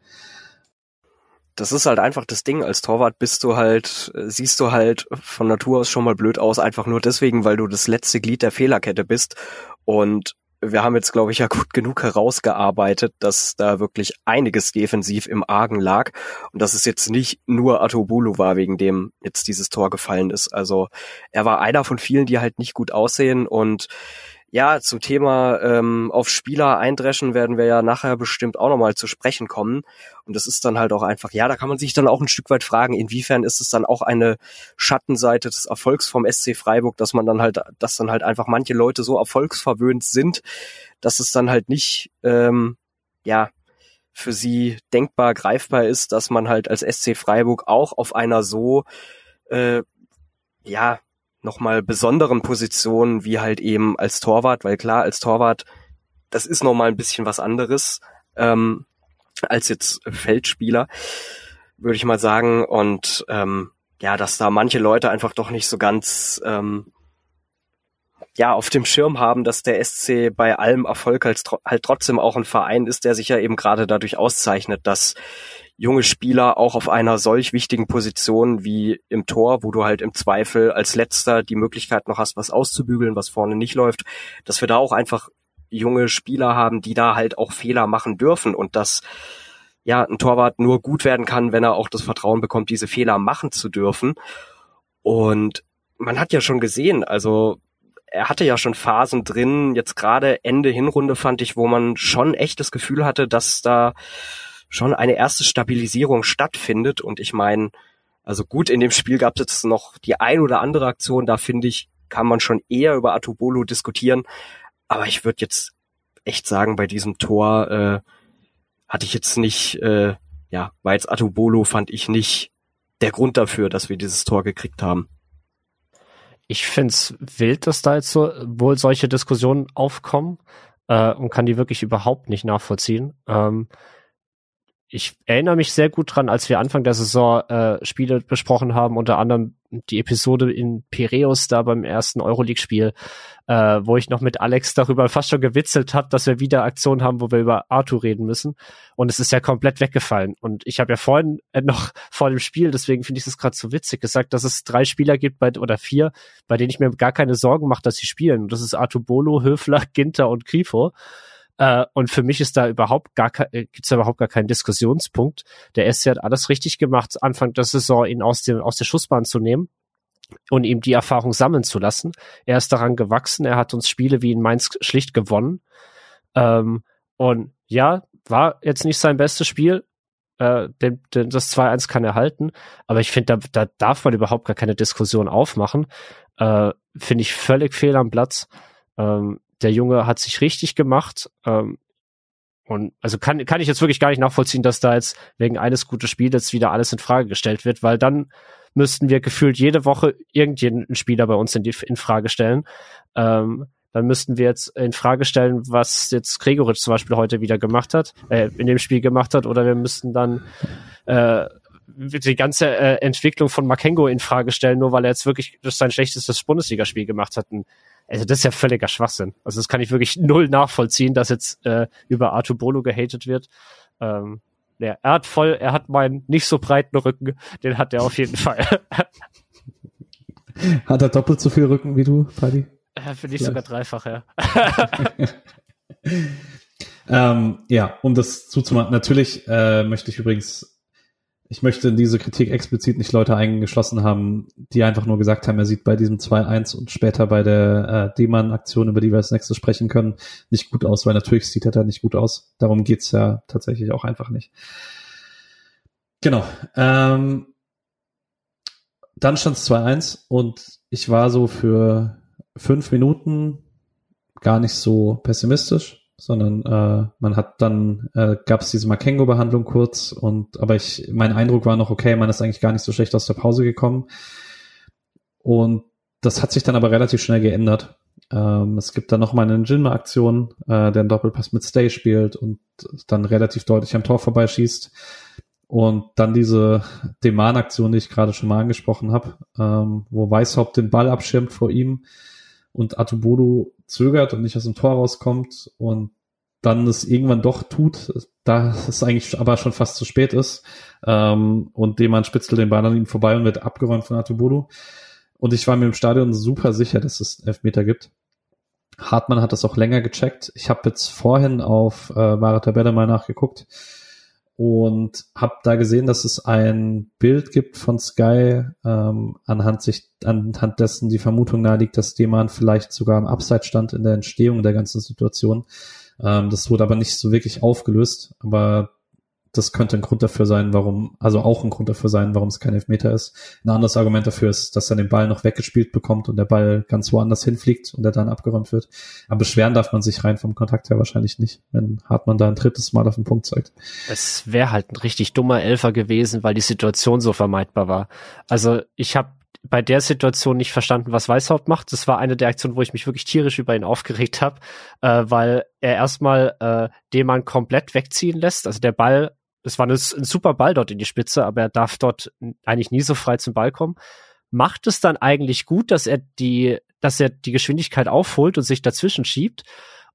Das ist halt einfach das Ding. Als Torwart bist du halt, siehst du halt von Natur aus schon mal blöd aus, einfach nur deswegen, weil du das letzte Glied der Fehlerkette bist. Und wir haben jetzt, glaube ich, ja gut genug herausgearbeitet, dass da wirklich einiges defensiv im Argen lag und dass es jetzt nicht nur Atobulu war, wegen dem jetzt dieses Tor gefallen ist. Also er war einer von vielen, die halt nicht gut aussehen und ja, zum Thema ähm, auf Spieler eindreschen werden wir ja nachher bestimmt auch nochmal zu sprechen kommen. Und das ist dann halt auch einfach, ja, da kann man sich dann auch ein Stück weit fragen, inwiefern ist es dann auch eine Schattenseite des Erfolgs vom SC Freiburg, dass man dann halt, dass dann halt einfach manche Leute so erfolgsverwöhnt sind, dass es dann halt nicht, ähm, ja, für sie denkbar greifbar ist, dass man halt als SC Freiburg auch auf einer so äh, ja nochmal besonderen Positionen wie halt eben als Torwart, weil klar, als Torwart, das ist nochmal ein bisschen was anderes ähm, als jetzt Feldspieler, würde ich mal sagen. Und ähm, ja, dass da manche Leute einfach doch nicht so ganz ähm, ja auf dem Schirm haben, dass der SC bei allem Erfolg halt, halt trotzdem auch ein Verein ist, der sich ja eben gerade dadurch auszeichnet, dass junge Spieler auch auf einer solch wichtigen Position wie im Tor, wo du halt im Zweifel als letzter die Möglichkeit noch hast, was auszubügeln, was vorne nicht läuft, dass wir da auch einfach junge Spieler haben, die da halt auch Fehler machen dürfen und dass ja ein Torwart nur gut werden kann, wenn er auch das Vertrauen bekommt, diese Fehler machen zu dürfen. Und man hat ja schon gesehen, also er hatte ja schon Phasen drin, jetzt gerade Ende Hinrunde fand ich, wo man schon echt das Gefühl hatte, dass da schon eine erste Stabilisierung stattfindet. Und ich meine, also gut, in dem Spiel gab es jetzt noch die ein oder andere Aktion, da finde ich, kann man schon eher über Atubolo diskutieren. Aber ich würde jetzt echt sagen, bei diesem Tor äh, hatte ich jetzt nicht, äh, ja, war jetzt Atubolo, fand ich nicht der Grund dafür, dass wir dieses Tor gekriegt haben. Ich find's wild, dass da jetzt so wohl solche Diskussionen aufkommen äh, und kann die wirklich überhaupt nicht nachvollziehen. Ähm, ich erinnere mich sehr gut dran, als wir Anfang der Saison äh, Spiele besprochen haben, unter anderem die Episode in Piräus da beim ersten Euroleague-Spiel, äh, wo ich noch mit Alex darüber fast schon gewitzelt habe, dass wir wieder Aktionen haben, wo wir über Arthur reden müssen. Und es ist ja komplett weggefallen. Und ich habe ja vorhin äh, noch [LAUGHS] vor dem Spiel, deswegen finde ich das gerade so witzig, gesagt, dass es drei Spieler gibt bei, oder vier, bei denen ich mir gar keine Sorgen mache, dass sie spielen. Und das ist Arthur Bolo, Höfler, Ginter und Grifo. Äh, und für mich ist da überhaupt gar äh, gibt's da überhaupt gar keinen Diskussionspunkt. Der SC hat alles richtig gemacht, Anfang der Saison ihn aus dem aus der Schussbahn zu nehmen und ihm die Erfahrung sammeln zu lassen. Er ist daran gewachsen. Er hat uns Spiele wie in Mainz schlicht gewonnen. Ähm, und ja, war jetzt nicht sein bestes Spiel. Äh, denn das 2-1 kann er halten. Aber ich finde, da, da darf man überhaupt gar keine Diskussion aufmachen. Äh, finde ich völlig fehl am Platz. Ähm, der Junge hat sich richtig gemacht. Ähm, und also kann, kann ich jetzt wirklich gar nicht nachvollziehen, dass da jetzt wegen eines guten Spiels wieder alles in Frage gestellt wird, weil dann müssten wir gefühlt jede Woche irgendeinen Spieler bei uns in, die, in Frage stellen. Ähm, dann müssten wir jetzt in Frage stellen, was jetzt Gregoritsch zum Beispiel heute wieder gemacht hat, äh, in dem Spiel gemacht hat, oder wir müssten dann äh, die ganze äh, Entwicklung von Makengo in Frage stellen, nur weil er jetzt wirklich sein schlechtestes Bundesligaspiel gemacht hat. Und also das ist ja völliger Schwachsinn. Also das kann ich wirklich null nachvollziehen, dass jetzt äh, über Artur Bolo gehatet wird. Ähm, ja, er hat voll, er hat meinen nicht so breiten Rücken, den hat er auf jeden Fall. [LAUGHS] hat er doppelt so viel Rücken wie du, Paddy? Äh, Finde ich sogar dreifach, ja. [LAUGHS] ähm, ja, um das zuzumachen, natürlich äh, möchte ich übrigens ich möchte in diese Kritik explizit nicht Leute eingeschlossen haben, die einfach nur gesagt haben, er sieht bei diesem 2-1 und später bei der äh, D-Mann-Aktion, über die wir als nächstes sprechen können, nicht gut aus, weil natürlich sieht er da nicht gut aus. Darum geht's ja tatsächlich auch einfach nicht. Genau. Ähm, dann stand es 2-1 und ich war so für fünf Minuten gar nicht so pessimistisch sondern äh, man hat dann äh, gab es diese Makengo-Behandlung kurz und aber ich mein Eindruck war noch okay, man ist eigentlich gar nicht so schlecht aus der Pause gekommen und das hat sich dann aber relativ schnell geändert. Ähm, es gibt dann noch mal eine Jinma-Aktion, äh, der einen Doppelpass mit Stay spielt und dann relativ deutlich am Tor vorbeischießt. Und dann diese Deman-Aktion, die ich gerade schon mal angesprochen habe, ähm, wo Weißhaupt den Ball abschirmt vor ihm und Atubodu zögert und nicht aus dem Tor rauskommt und dann es irgendwann doch tut, da es eigentlich aber schon fast zu spät ist. Ähm, und Deman spitzelt den Ball an ihm vorbei und wird abgeräumt von Atubodu. Und ich war mir im Stadion super sicher, dass es Elfmeter gibt. Hartmann hat das auch länger gecheckt. Ich habe jetzt vorhin auf äh, wahre Tabelle mal nachgeguckt und habe da gesehen, dass es ein Bild gibt von Sky, ähm, anhand sich anhand dessen die Vermutung naheliegt, dass Deman vielleicht sogar am Upside stand in der Entstehung der ganzen Situation. Ähm, das wurde aber nicht so wirklich aufgelöst, aber das könnte ein Grund dafür sein, warum, also auch ein Grund dafür sein, warum es kein Elfmeter ist. Ein anderes Argument dafür ist, dass er den Ball noch weggespielt bekommt und der Ball ganz woanders hinfliegt und er dann abgeräumt wird. Aber beschweren darf man sich rein vom Kontakt her wahrscheinlich nicht, wenn Hartmann da ein drittes Mal auf den Punkt zeigt. Es wäre halt ein richtig dummer Elfer gewesen, weil die Situation so vermeidbar war. Also ich habe bei der Situation nicht verstanden, was Weißhaupt macht. Das war eine der Aktionen, wo ich mich wirklich tierisch über ihn aufgeregt habe, äh, weil er erstmal äh, den man komplett wegziehen lässt. Also der Ball es war ein, super Ball dort in die Spitze, aber er darf dort eigentlich nie so frei zum Ball kommen. macht es dann eigentlich gut, dass er die, dass er die Geschwindigkeit aufholt und sich dazwischen schiebt.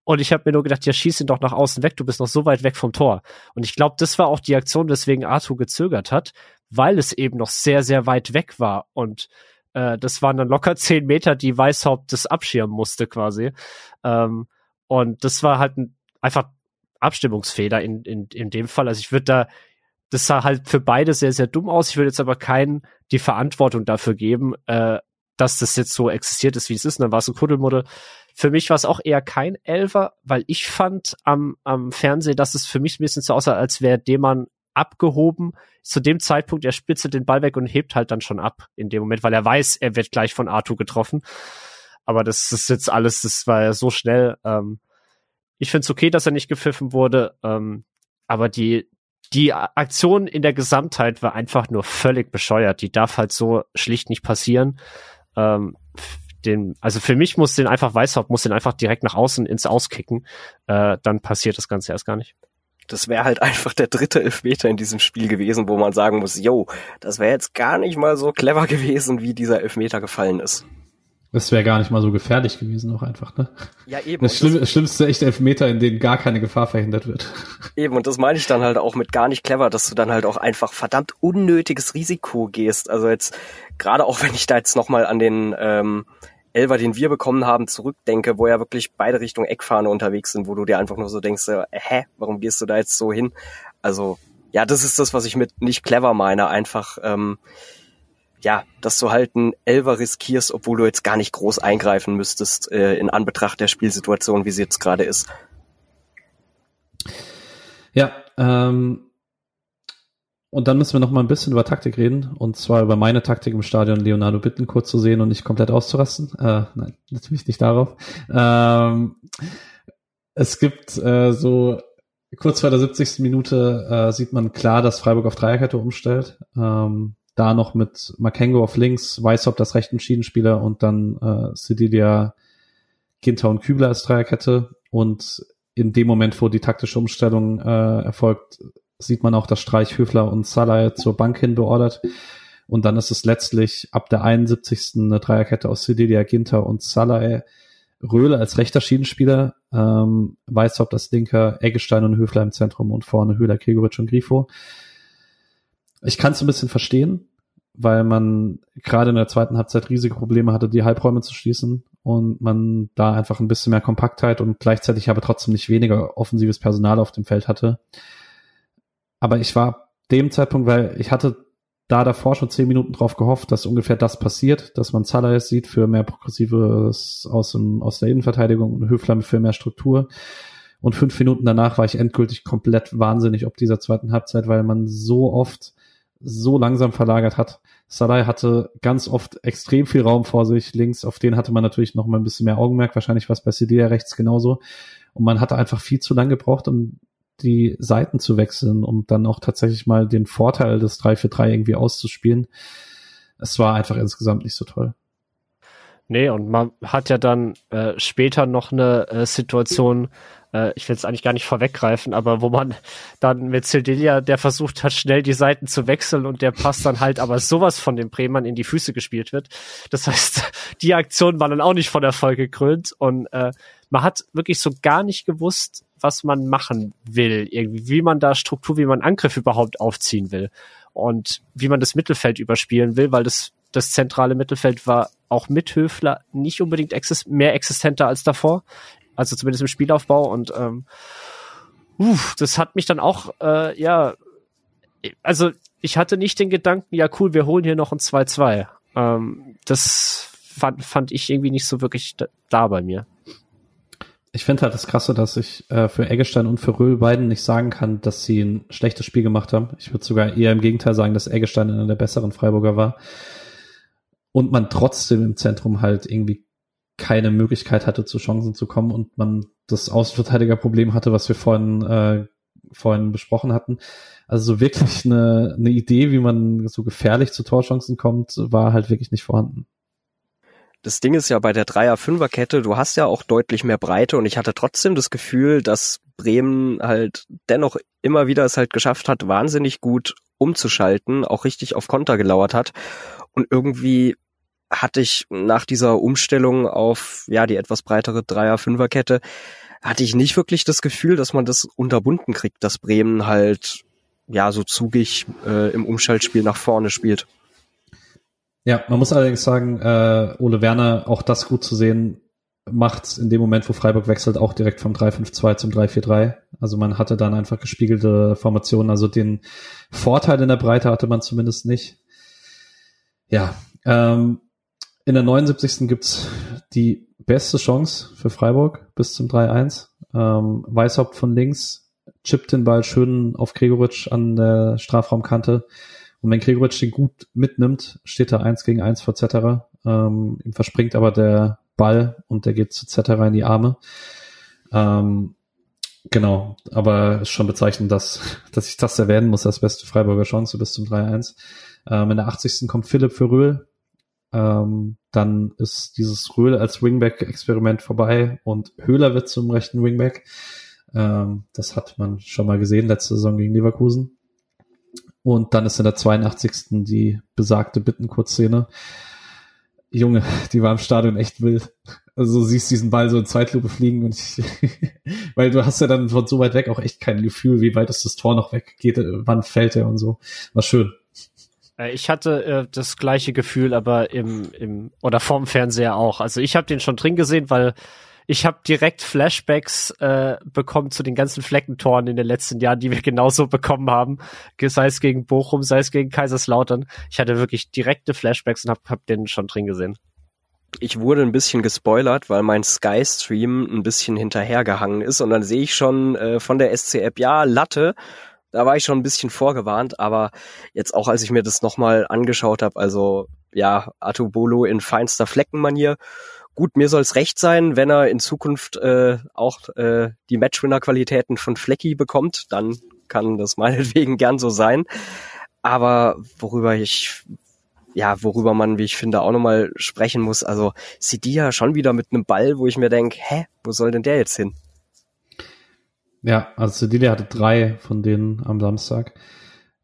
Und ich habe mir nur gedacht, ja, schieß ihn doch nach außen weg, du bist noch so weit weg vom Tor. Und ich glaube, das war auch die Aktion, weswegen Arthur gezögert hat, weil es eben noch sehr, sehr weit weg war. Und äh, das waren dann locker zehn Meter, die Weißhaupt das abschirmen musste quasi. Ähm, und das war halt ein, einfach Abstimmungsfehler in, in, in dem Fall. Also ich würde da, das sah halt für beide sehr, sehr dumm aus. Ich würde jetzt aber keinen die Verantwortung dafür geben, äh, dass das jetzt so existiert ist, wie es ist. Und dann war es ein Kuddelmuddel. Für mich war es auch eher kein Elfer, weil ich fand am, am Fernsehen, dass es für mich ein bisschen so aussah, als wäre Demann abgehoben. Zu dem Zeitpunkt, er spitzelt den Ball weg und hebt halt dann schon ab in dem Moment, weil er weiß, er wird gleich von Arthur getroffen. Aber das ist jetzt alles, das war ja so schnell. Ähm, ich finde es okay, dass er nicht gepfiffen wurde, ähm, aber die, die Aktion in der Gesamtheit war einfach nur völlig bescheuert. Die darf halt so schlicht nicht passieren. Ähm, den, also für mich muss den einfach Weißhaupt muss den einfach direkt nach außen ins Auskicken. Äh, dann passiert das Ganze erst gar nicht. Das wäre halt [LAUGHS] einfach der dritte Elfmeter in diesem Spiel gewesen, wo man sagen muss, yo, das wäre jetzt gar nicht mal so clever gewesen, wie dieser Elfmeter gefallen ist. Das wäre gar nicht mal so gefährlich gewesen, auch einfach, ne? Ja, eben. Das, Schlimm, das schlimmste echt Elfmeter, in denen gar keine Gefahr verhindert wird. [LAUGHS] Eben, und das meine ich dann halt auch mit gar nicht clever, dass du dann halt auch einfach verdammt unnötiges Risiko gehst. Also jetzt, gerade auch wenn ich da jetzt nochmal an den ähm, Elver, den wir bekommen haben, zurückdenke, wo ja wirklich beide Richtung Eckfahne unterwegs sind, wo du dir einfach nur so denkst, äh, hä, warum gehst du da jetzt so hin? Also, ja, das ist das, was ich mit nicht clever meine. Einfach, ähm, ja, dass du halt einen Elver riskierst, obwohl du jetzt gar nicht groß eingreifen müsstest äh, in Anbetracht der Spielsituation, wie sie jetzt gerade ist. Ja, ähm, und dann müssen wir noch mal ein bisschen über Taktik reden und zwar über meine Taktik im Stadion Leonardo Bitten kurz zu sehen und nicht komplett auszurasten. Äh, nein, [LAUGHS] natürlich nicht darauf. Ähm, es gibt äh, so kurz vor der 70. Minute äh, sieht man klar, dass Freiburg auf Dreierkette umstellt. Ähm, da noch mit Makengo auf links, Weißhaupt das rechten Schiedenspieler und dann äh, Sedilia, Ginter und Kübler als Dreierkette. Und in dem Moment, wo die taktische Umstellung äh, erfolgt, sieht man auch, dass Streich, Höfler und Salah zur Bank hin beordert. Und dann ist es letztlich ab der 71. eine Dreierkette aus Sedilia, Ginter und Salah. Röhle als rechter Schiedenspieler, ähm, Weißhaupt als linker, Eggestein und Höfler im Zentrum und vorne Höhler, Gregoritsch und Grifo. Ich kann es ein bisschen verstehen, weil man gerade in der zweiten Halbzeit riesige Probleme hatte, die Halbräume zu schließen und man da einfach ein bisschen mehr Kompaktheit und gleichzeitig aber trotzdem nicht weniger offensives Personal auf dem Feld hatte. Aber ich war dem Zeitpunkt, weil ich hatte da davor schon zehn Minuten drauf gehofft, dass ungefähr das passiert, dass man Salah sieht für mehr Progressives aus, dem, aus der Innenverteidigung und Höfler für mehr Struktur. Und fünf Minuten danach war ich endgültig komplett wahnsinnig ob dieser zweiten Halbzeit, weil man so oft so langsam verlagert hat. Salah hatte ganz oft extrem viel Raum vor sich links, auf den hatte man natürlich noch mal ein bisschen mehr Augenmerk, wahrscheinlich was bei Sedia rechts genauso. Und man hatte einfach viel zu lang gebraucht, um die Seiten zu wechseln, um dann auch tatsächlich mal den Vorteil des 3-4-3 irgendwie auszuspielen. Es war einfach insgesamt nicht so toll. Nee, und man hat ja dann äh, später noch eine äh, Situation, äh, ich will es eigentlich gar nicht vorweggreifen, aber wo man dann mit Sildilia, der versucht hat, schnell die Seiten zu wechseln und der passt dann halt aber sowas von dem Bremern in die Füße gespielt wird. Das heißt, [LAUGHS] die Aktion war dann auch nicht von Erfolg gekrönt und äh, man hat wirklich so gar nicht gewusst, was man machen will, irgendwie, wie man da Struktur, wie man Angriff überhaupt aufziehen will und wie man das Mittelfeld überspielen will, weil das das zentrale Mittelfeld war auch mit Höfler nicht unbedingt exist mehr existenter als davor. Also zumindest im Spielaufbau und ähm, uff, das hat mich dann auch, äh, ja, also ich hatte nicht den Gedanken, ja cool, wir holen hier noch ein 2-2. Ähm, das fand, fand ich irgendwie nicht so wirklich da, da bei mir. Ich finde halt das Krasse, dass ich äh, für Eggestein und für Röhl beiden nicht sagen kann, dass sie ein schlechtes Spiel gemacht haben. Ich würde sogar eher im Gegenteil sagen, dass Eggestein einer der besseren Freiburger war. Und man trotzdem im Zentrum halt irgendwie keine Möglichkeit hatte, zu Chancen zu kommen und man das Außenverteidigerproblem hatte, was wir vorhin, äh, vorhin besprochen hatten. Also so wirklich eine, eine Idee, wie man so gefährlich zu Torchancen kommt, war halt wirklich nicht vorhanden. Das Ding ist ja bei der Dreier-Fünfer-Kette, du hast ja auch deutlich mehr Breite und ich hatte trotzdem das Gefühl, dass Bremen halt dennoch immer wieder es halt geschafft hat, wahnsinnig gut umzuschalten, auch richtig auf Konter gelauert hat und irgendwie hatte ich nach dieser Umstellung auf ja die etwas breitere Dreier-Fünfer-Kette hatte ich nicht wirklich das Gefühl, dass man das unterbunden kriegt, dass Bremen halt ja so zugig äh, im Umschaltspiel nach vorne spielt. Ja, man muss allerdings sagen, äh, Ole Werner, auch das gut zu sehen, macht in dem Moment, wo Freiburg wechselt, auch direkt vom 3-5-2 zum 3-4-3. Also man hatte dann einfach gespiegelte Formationen. Also den Vorteil in der Breite hatte man zumindest nicht. Ja, ähm, in der 79. gibt's die beste Chance für Freiburg bis zum 3-1. Ähm, Weißhaupt von links, chippt den Ball schön auf Gregoritsch an der Strafraumkante. Und wenn Gregoritsch den gut mitnimmt, steht er 1 gegen 1 vor Zetterer. Ähm, ihm verspringt aber der Ball und der geht zu Zetterer in die Arme. Ähm, genau, aber ist schon bezeichnend, dass, dass ich das erwähnen muss als beste Freiburger Chance bis zum 3-1. Ähm, in der 80. kommt Philipp für Röhl. Ähm, dann ist dieses Röhl als Wingback-Experiment vorbei und Höhler wird zum rechten Wingback. Ähm, das hat man schon mal gesehen letzte Saison gegen Leverkusen. Und dann ist in der 82. die besagte Bittenkurzszene. Junge, die war im Stadion echt wild. Also siehst diesen Ball so in Zeitlupe fliegen und ich, [LAUGHS] weil du hast ja dann von so weit weg auch echt kein Gefühl, wie weit ist das Tor noch weg, geht, wann fällt er und so. War schön. Äh, ich hatte äh, das gleiche Gefühl, aber im, im oder vorm Fernseher auch. Also ich habe den schon drin gesehen, weil ich habe direkt Flashbacks äh, bekommen zu den ganzen Fleckentoren in den letzten Jahren, die wir [LAUGHS] genauso bekommen haben. Sei es gegen Bochum, sei es gegen Kaiserslautern. Ich hatte wirklich direkte Flashbacks und habe hab den schon drin gesehen. Ich wurde ein bisschen gespoilert, weil mein Sky-Stream ein bisschen hinterhergehangen ist und dann sehe ich schon äh, von der SC-App, ja, Latte, da war ich schon ein bisschen vorgewarnt, aber jetzt auch als ich mir das nochmal angeschaut habe, also ja, Atubolo in feinster Fleckenmanier. Gut, mir soll es recht sein, wenn er in Zukunft äh, auch äh, die Matchwinner-Qualitäten von Flecki bekommt, dann kann das [LAUGHS] meinetwegen gern so sein. Aber worüber ich, ja, worüber man, wie ich finde, auch nochmal sprechen muss, also Sidia schon wieder mit einem Ball, wo ich mir denke, hä, wo soll denn der jetzt hin? Ja, also Sedilia hatte drei von denen am Samstag.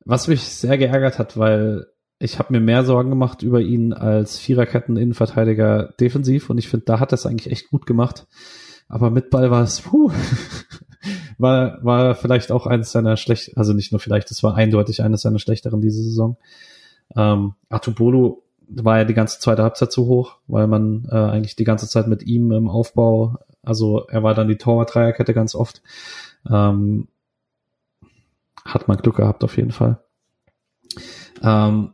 Was mich sehr geärgert hat, weil ich habe mir mehr Sorgen gemacht über ihn als Viererketten-Innenverteidiger defensiv und ich finde, da hat er es eigentlich echt gut gemacht. Aber mit Ball war es, puh, [LAUGHS] war, war vielleicht auch eines seiner schlecht, also nicht nur vielleicht, es war eindeutig eines seiner schlechteren diese Saison. Ähm, Atubolu war ja die ganze zweite Halbzeit zu hoch, weil man äh, eigentlich die ganze Zeit mit ihm im Aufbau, also er war dann die Torwart-Dreierkette ganz oft. Ähm, hat man Glück gehabt auf jeden Fall. Ähm,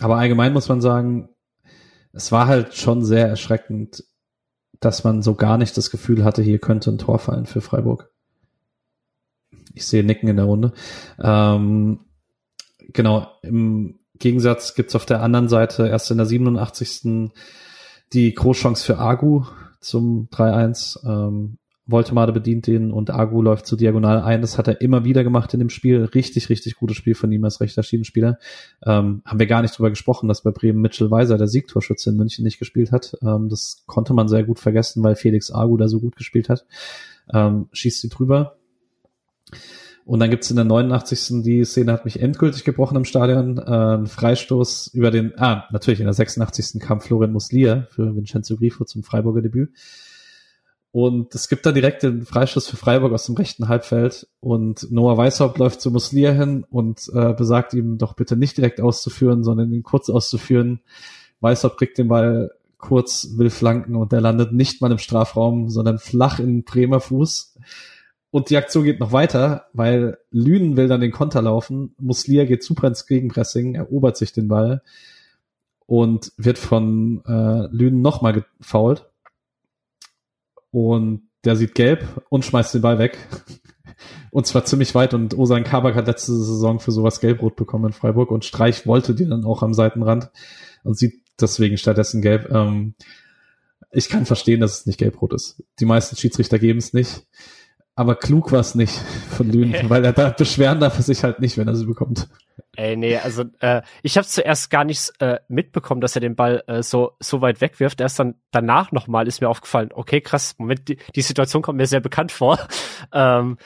aber allgemein muss man sagen, es war halt schon sehr erschreckend, dass man so gar nicht das Gefühl hatte, hier könnte ein Tor fallen für Freiburg. Ich sehe Nicken in der Runde. Ähm, genau, im Gegensatz gibt's auf der anderen Seite erst in der 87. die Großchance für Agu zum 3-1. Ähm, Voltemade bedient den und Agu läuft zu diagonal ein. Das hat er immer wieder gemacht in dem Spiel. Richtig, richtig gutes Spiel von ihm als rechter Schiedenspieler. Ähm, haben wir gar nicht drüber gesprochen, dass bei Bremen Mitchell Weiser, der Siegtorschütze in München, nicht gespielt hat. Ähm, das konnte man sehr gut vergessen, weil Felix Agu da so gut gespielt hat. Ähm, schießt sie drüber. Und dann gibt's in der 89. die Szene hat mich endgültig gebrochen im Stadion. Äh, ein Freistoß über den, ah, natürlich in der 86. kam Florian Muslia für Vincenzo Grifo zum Freiburger Debüt. Und es gibt da direkt den Freistoß für Freiburg aus dem rechten Halbfeld. Und Noah Weishaupt läuft zu Muslia hin und äh, besagt ihm doch bitte nicht direkt auszuführen, sondern ihn kurz auszuführen. Weishaupt kriegt den Ball kurz, will flanken und der landet nicht mal im Strafraum, sondern flach in Bremer Fuß. Und die Aktion geht noch weiter, weil Lünen will dann den Konter laufen. Muslia geht super ins Gegenpressing, erobert sich den Ball und wird von äh, Lünen nochmal gefault und der sieht gelb und schmeißt den Ball weg. [LAUGHS] Und zwar ziemlich weit und Osan Kabak hat letzte Saison für sowas gelb-rot bekommen in Freiburg und Streich wollte die dann auch am Seitenrand und sieht deswegen stattdessen gelb. Ähm, ich kann verstehen, dass es nicht gelb-rot ist. Die meisten Schiedsrichter geben es nicht. Aber klug war es nicht von Lünen, [LAUGHS] weil er da beschweren darf er sich halt nicht, wenn er sie bekommt. Ey, nee, also äh, ich habe zuerst gar nicht äh, mitbekommen, dass er den Ball äh, so so weit wegwirft. Erst dann danach nochmal ist mir aufgefallen, okay, krass, Moment, die, die Situation kommt mir sehr bekannt vor. [LAUGHS] ähm,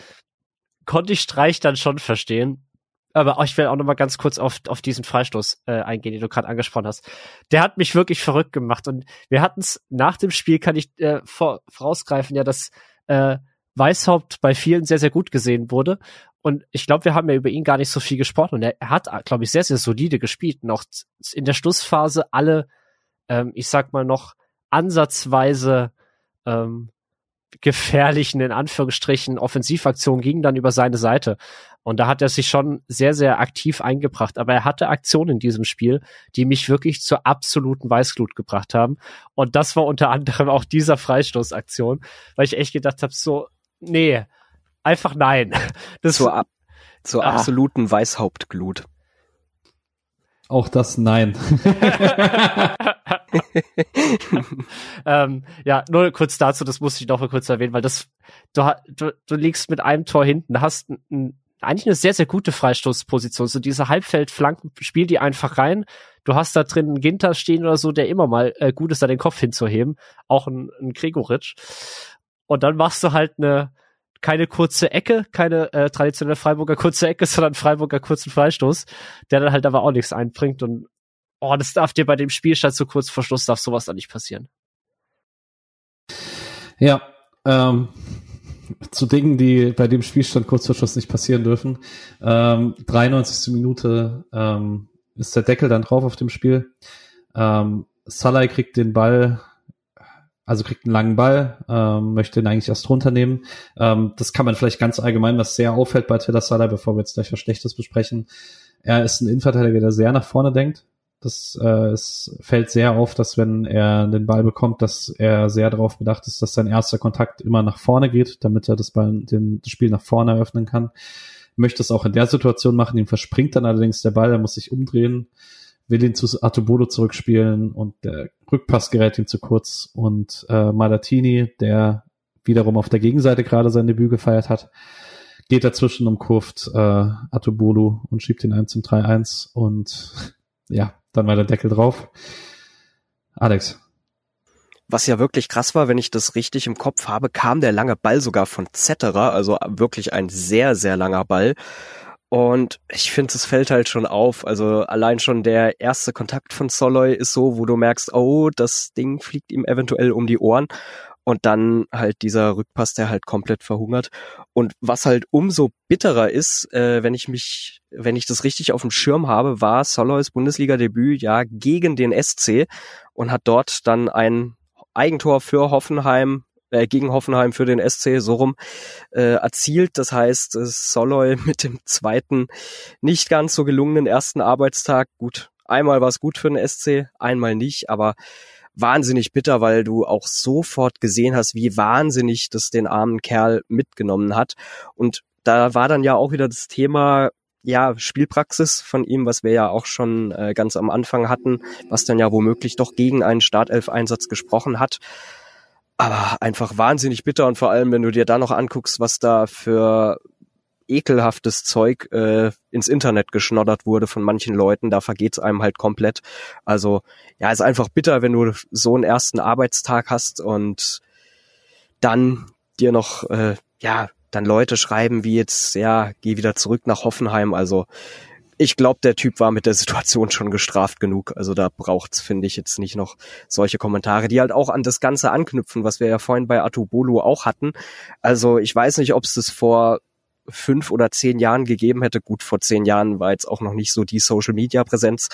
konnte ich Streich dann schon verstehen. Aber ich will auch noch mal ganz kurz auf, auf diesen Freistoß äh, eingehen, den du gerade angesprochen hast. Der hat mich wirklich verrückt gemacht. Und wir hatten es nach dem Spiel, kann ich äh, vor, vorausgreifen, ja, dass äh, Weißhaupt bei vielen sehr, sehr gut gesehen wurde. Und ich glaube, wir haben ja über ihn gar nicht so viel gesprochen. Und er, er hat, glaube ich, sehr, sehr solide gespielt. Auch in der Schlussphase alle, ähm, ich sag mal noch, ansatzweise ähm, gefährlichen, in Anführungsstrichen, Offensivaktionen gingen dann über seine Seite. Und da hat er sich schon sehr, sehr aktiv eingebracht. Aber er hatte Aktionen in diesem Spiel, die mich wirklich zur absoluten Weißglut gebracht haben. Und das war unter anderem auch dieser Freistoßaktion, weil ich echt gedacht habe, so, nee, einfach nein. Das zur, ab, zur ah. absoluten Weißhauptglut. Auch das Nein. [LAUGHS] ähm, ja, nur kurz dazu, das muss ich noch mal kurz erwähnen, weil das, du, du, du liegst mit einem Tor hinten, hast ein, eigentlich eine sehr, sehr gute Freistoßposition. So diese Halbfeldflanken, spiel die einfach rein. Du hast da drin einen Ginter stehen oder so, der immer mal äh, gut ist, da den Kopf hinzuheben. Auch ein, ein Gregoritsch. Und dann machst du halt eine, keine kurze Ecke, keine äh, traditionelle Freiburger kurze Ecke, [LAUGHS] sondern Freiburger kurzen Freistoß, der dann halt aber auch nichts einbringt und oh, das darf dir bei dem Spielstand so kurz vor Schluss darf sowas dann nicht passieren. Ja, ähm, zu Dingen, die bei dem Spielstand kurz vor Schluss nicht passieren dürfen. Ähm, 93. Minute ähm, ist der Deckel dann drauf auf dem Spiel. Ähm, Salai kriegt den Ball also kriegt einen langen Ball, ähm, möchte ihn eigentlich erst runternehmen. Ähm, das kann man vielleicht ganz allgemein, was sehr auffällt bei Taylor Salah, bevor wir jetzt gleich was Schlechtes besprechen. Er ist ein Innenverteidiger, der sehr nach vorne denkt. Das äh, es fällt sehr auf, dass wenn er den Ball bekommt, dass er sehr darauf bedacht ist, dass sein erster Kontakt immer nach vorne geht, damit er das, Ball, den, das Spiel nach vorne eröffnen kann. Möchte es auch in der Situation machen, ihm verspringt dann allerdings der Ball, er muss sich umdrehen will ihn zu Artobolo zurückspielen und der Rückpass gerät ihm zu kurz und äh, Malatini, der wiederum auf der Gegenseite gerade sein Debüt gefeiert hat, geht dazwischen, umkurvt äh, Atobolo und schiebt ihn ein zum 3-1 und [LAUGHS] ja, dann war der Deckel drauf. Alex. Was ja wirklich krass war, wenn ich das richtig im Kopf habe, kam der lange Ball sogar von Zetterer, also wirklich ein sehr, sehr langer Ball. Und ich finde, es fällt halt schon auf. Also allein schon der erste Kontakt von Soloy ist so, wo du merkst, oh, das Ding fliegt ihm eventuell um die Ohren. Und dann halt dieser Rückpass, der halt komplett verhungert. Und was halt umso bitterer ist, äh, wenn ich mich, wenn ich das richtig auf dem Schirm habe, war Soloys Bundesliga-Debüt ja gegen den SC und hat dort dann ein Eigentor für Hoffenheim äh, gegen Hoffenheim für den SC so rum äh, erzielt. Das heißt, Soloy [LAUGHS] mit dem zweiten nicht ganz so gelungenen ersten Arbeitstag. Gut, einmal war es gut für den SC, einmal nicht, aber wahnsinnig bitter, weil du auch sofort gesehen hast, wie wahnsinnig das den armen Kerl mitgenommen hat. Und da war dann ja auch wieder das Thema, ja, Spielpraxis von ihm, was wir ja auch schon äh, ganz am Anfang hatten, was dann ja womöglich doch gegen einen Startelf-Einsatz gesprochen hat aber einfach wahnsinnig bitter und vor allem, wenn du dir da noch anguckst, was da für ekelhaftes Zeug äh, ins Internet geschnoddert wurde von manchen Leuten, da vergeht's einem halt komplett. Also ja, ist einfach bitter, wenn du so einen ersten Arbeitstag hast und dann dir noch äh, ja dann Leute schreiben wie jetzt ja geh wieder zurück nach Hoffenheim. Also ich glaube, der Typ war mit der Situation schon gestraft genug. Also da braucht's, finde ich, jetzt nicht noch solche Kommentare, die halt auch an das Ganze anknüpfen, was wir ja vorhin bei Atubolo auch hatten. Also ich weiß nicht, ob es das vor fünf oder zehn Jahren gegeben hätte. Gut, vor zehn Jahren war jetzt auch noch nicht so die Social Media Präsenz.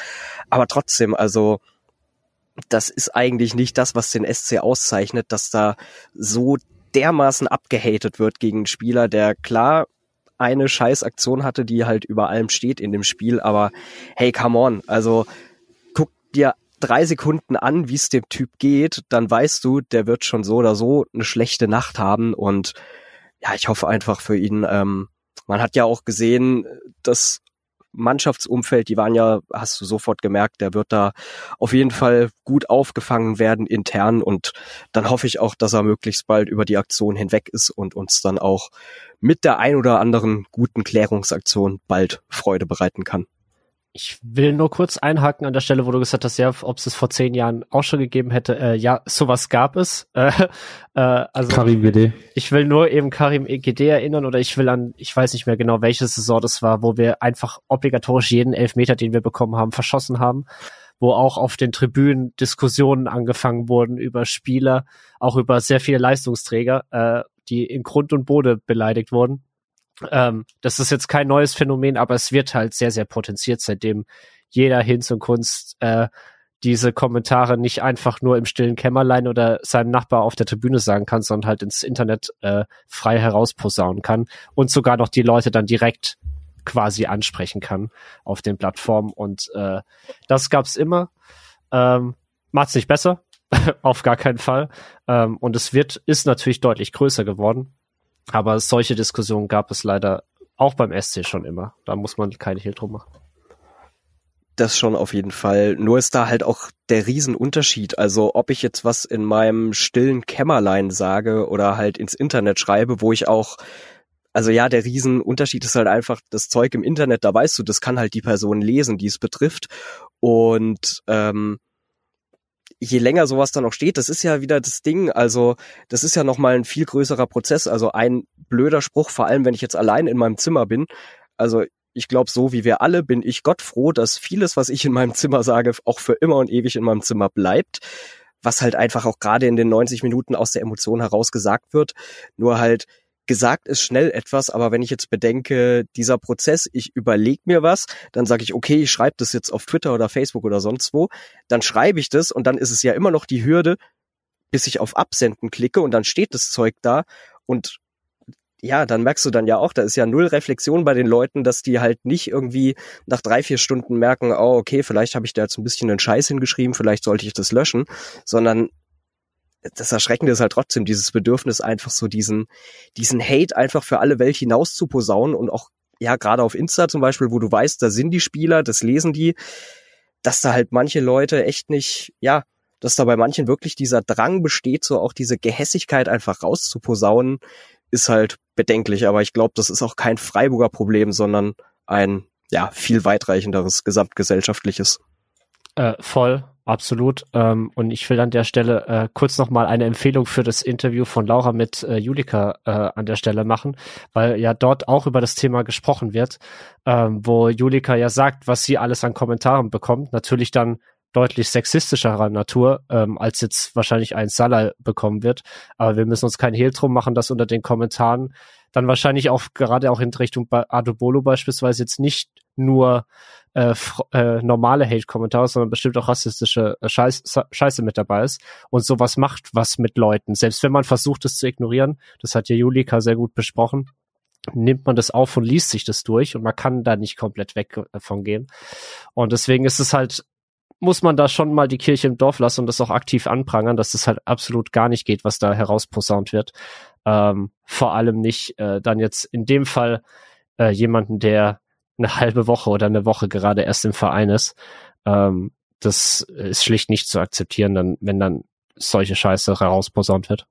Aber trotzdem, also das ist eigentlich nicht das, was den SC auszeichnet, dass da so dermaßen abgehatet wird gegen einen Spieler, der klar eine Scheißaktion hatte, die halt über allem steht in dem Spiel, aber hey, come on, also guck dir drei Sekunden an, wie es dem Typ geht, dann weißt du, der wird schon so oder so eine schlechte Nacht haben und ja, ich hoffe einfach für ihn, ähm, man hat ja auch gesehen, dass Mannschaftsumfeld, die waren ja, hast du sofort gemerkt, der wird da auf jeden Fall gut aufgefangen werden intern und dann hoffe ich auch, dass er möglichst bald über die Aktion hinweg ist und uns dann auch mit der ein oder anderen guten Klärungsaktion bald Freude bereiten kann. Ich will nur kurz einhaken an der Stelle, wo du gesagt hast, ja, ob es es vor zehn Jahren auch schon gegeben hätte. Äh, ja, sowas gab es. [LAUGHS] Äh, äh, also Karim GD. Ich will nur eben Karim GD erinnern oder ich will an, ich weiß nicht mehr genau, welche Saison das war, wo wir einfach obligatorisch jeden Elfmeter, den wir bekommen haben, verschossen haben wo auch auf den Tribünen Diskussionen angefangen wurden über Spieler, auch über sehr viele Leistungsträger, äh, die in Grund und Boden beleidigt wurden. Ähm, das ist jetzt kein neues Phänomen, aber es wird halt sehr, sehr potenziert, seitdem jeder Hinz und Kunst äh, diese Kommentare nicht einfach nur im stillen Kämmerlein oder seinem Nachbar auf der Tribüne sagen kann, sondern halt ins Internet äh, frei herausposaunen kann und sogar noch die Leute dann direkt quasi ansprechen kann auf den Plattformen. Und äh, das gab's immer. Ähm, macht's nicht besser, [LAUGHS] auf gar keinen Fall. Ähm, und es wird, ist natürlich deutlich größer geworden. Aber solche Diskussionen gab es leider auch beim SC schon immer. Da muss man keine Hehl drum machen. Das schon auf jeden Fall. Nur ist da halt auch der Riesenunterschied. Also ob ich jetzt was in meinem stillen Kämmerlein sage oder halt ins Internet schreibe, wo ich auch also ja, der Riesenunterschied ist halt einfach das Zeug im Internet, da weißt du, das kann halt die Person lesen, die es betrifft. Und ähm, je länger sowas dann auch steht, das ist ja wieder das Ding, also das ist ja nochmal ein viel größerer Prozess. Also ein blöder Spruch, vor allem wenn ich jetzt allein in meinem Zimmer bin. Also ich glaube, so wie wir alle bin ich Gott froh, dass vieles, was ich in meinem Zimmer sage, auch für immer und ewig in meinem Zimmer bleibt. Was halt einfach auch gerade in den 90 Minuten aus der Emotion heraus gesagt wird. Nur halt, gesagt ist schnell etwas, aber wenn ich jetzt bedenke, dieser Prozess, ich überlege mir was, dann sage ich, okay, ich schreibe das jetzt auf Twitter oder Facebook oder sonst wo, dann schreibe ich das und dann ist es ja immer noch die Hürde, bis ich auf Absenden klicke und dann steht das Zeug da und ja, dann merkst du dann ja auch, da ist ja null Reflexion bei den Leuten, dass die halt nicht irgendwie nach drei, vier Stunden merken, oh, okay, vielleicht habe ich da jetzt ein bisschen einen Scheiß hingeschrieben, vielleicht sollte ich das löschen, sondern das Erschreckende ist halt trotzdem dieses Bedürfnis, einfach so diesen, diesen Hate einfach für alle Welt hinaus zu posaunen und auch, ja, gerade auf Insta zum Beispiel, wo du weißt, da sind die Spieler, das lesen die, dass da halt manche Leute echt nicht, ja, dass da bei manchen wirklich dieser Drang besteht, so auch diese Gehässigkeit einfach rauszuposaunen, ist halt bedenklich. Aber ich glaube, das ist auch kein Freiburger Problem, sondern ein, ja, viel weitreichenderes gesamtgesellschaftliches. Äh, voll. Absolut. Ähm, und ich will an der Stelle äh, kurz nochmal eine Empfehlung für das Interview von Laura mit äh, Julika äh, an der Stelle machen, weil ja dort auch über das Thema gesprochen wird, ähm, wo Julika ja sagt, was sie alles an Kommentaren bekommt. Natürlich dann deutlich sexistischerer Natur, ähm, als jetzt wahrscheinlich ein Salah bekommen wird. Aber wir müssen uns kein Hehl drum machen, dass unter den Kommentaren dann wahrscheinlich auch gerade auch in Richtung Adobolo beispielsweise jetzt nicht nur äh, äh, normale Hate-Kommentare, sondern bestimmt auch rassistische äh, Scheiß Scheiße mit dabei ist und sowas macht was mit Leuten. Selbst wenn man versucht, es zu ignorieren, das hat ja Julika sehr gut besprochen, nimmt man das auf und liest sich das durch und man kann da nicht komplett weg davon gehen. Und deswegen ist es halt muss man da schon mal die Kirche im Dorf lassen und das auch aktiv anprangern, dass das halt absolut gar nicht geht, was da herausposaunt wird. Ähm, vor allem nicht äh, dann jetzt in dem Fall äh, jemanden, der eine halbe Woche oder eine Woche gerade erst im Verein ist. Ähm, das ist schlicht nicht zu akzeptieren, dann, wenn dann solche Scheiße herausposaunt wird.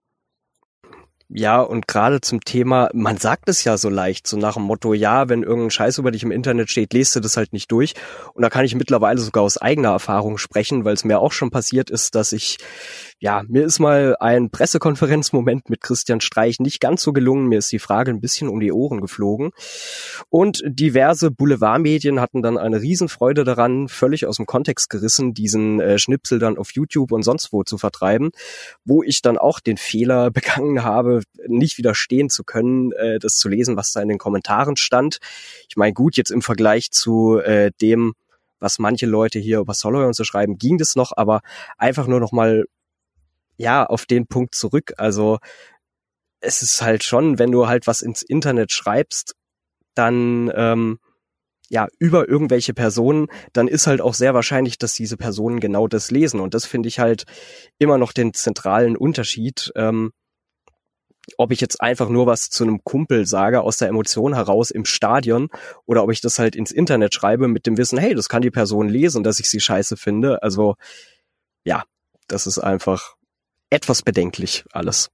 Ja, und gerade zum Thema, man sagt es ja so leicht, so nach dem Motto, ja, wenn irgendein Scheiß über dich im Internet steht, lest du das halt nicht durch. Und da kann ich mittlerweile sogar aus eigener Erfahrung sprechen, weil es mir auch schon passiert ist, dass ich ja, mir ist mal ein Pressekonferenzmoment mit Christian Streich nicht ganz so gelungen. Mir ist die Frage ein bisschen um die Ohren geflogen. Und diverse Boulevardmedien hatten dann eine Riesenfreude daran, völlig aus dem Kontext gerissen, diesen äh, Schnipsel dann auf YouTube und sonst wo zu vertreiben, wo ich dann auch den Fehler [LAUGHS] begangen habe, nicht widerstehen zu können, äh, das zu lesen, was da in den Kommentaren stand. Ich meine, gut, jetzt im Vergleich zu äh, dem, was manche Leute hier über Soloy und so schreiben, ging das noch, aber einfach nur noch ja, auf den Punkt zurück. Also es ist halt schon, wenn du halt was ins Internet schreibst, dann ähm, ja über irgendwelche Personen, dann ist halt auch sehr wahrscheinlich, dass diese Personen genau das lesen. Und das finde ich halt immer noch den zentralen Unterschied. Ähm, ob ich jetzt einfach nur was zu einem Kumpel sage aus der Emotion heraus im Stadion oder ob ich das halt ins Internet schreibe mit dem Wissen, hey, das kann die Person lesen, dass ich sie scheiße finde. Also ja, das ist einfach etwas bedenklich alles.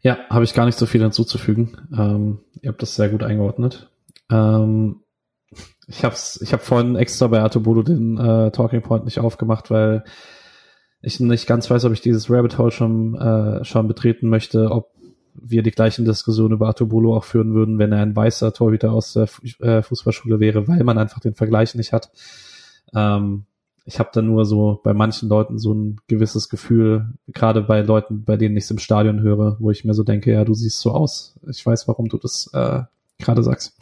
Ja, habe ich gar nicht so viel hinzuzufügen. Ähm, ihr habt das sehr gut eingeordnet. Ähm, Ich hab's, ich habe vorhin extra bei Artobolo den äh, Talking Point nicht aufgemacht, weil ich nicht ganz weiß, ob ich dieses Rabbit Hole schon, äh, schon betreten möchte, ob wir die gleichen Diskussionen über Artobolo auch führen würden, wenn er ein weißer Torhüter aus der äh, Fußballschule wäre, weil man einfach den Vergleich nicht hat. Ähm, ich habe da nur so bei manchen Leuten so ein gewisses Gefühl, gerade bei Leuten, bei denen ich es im Stadion höre, wo ich mir so denke, ja, du siehst so aus. Ich weiß, warum du das äh, gerade sagst.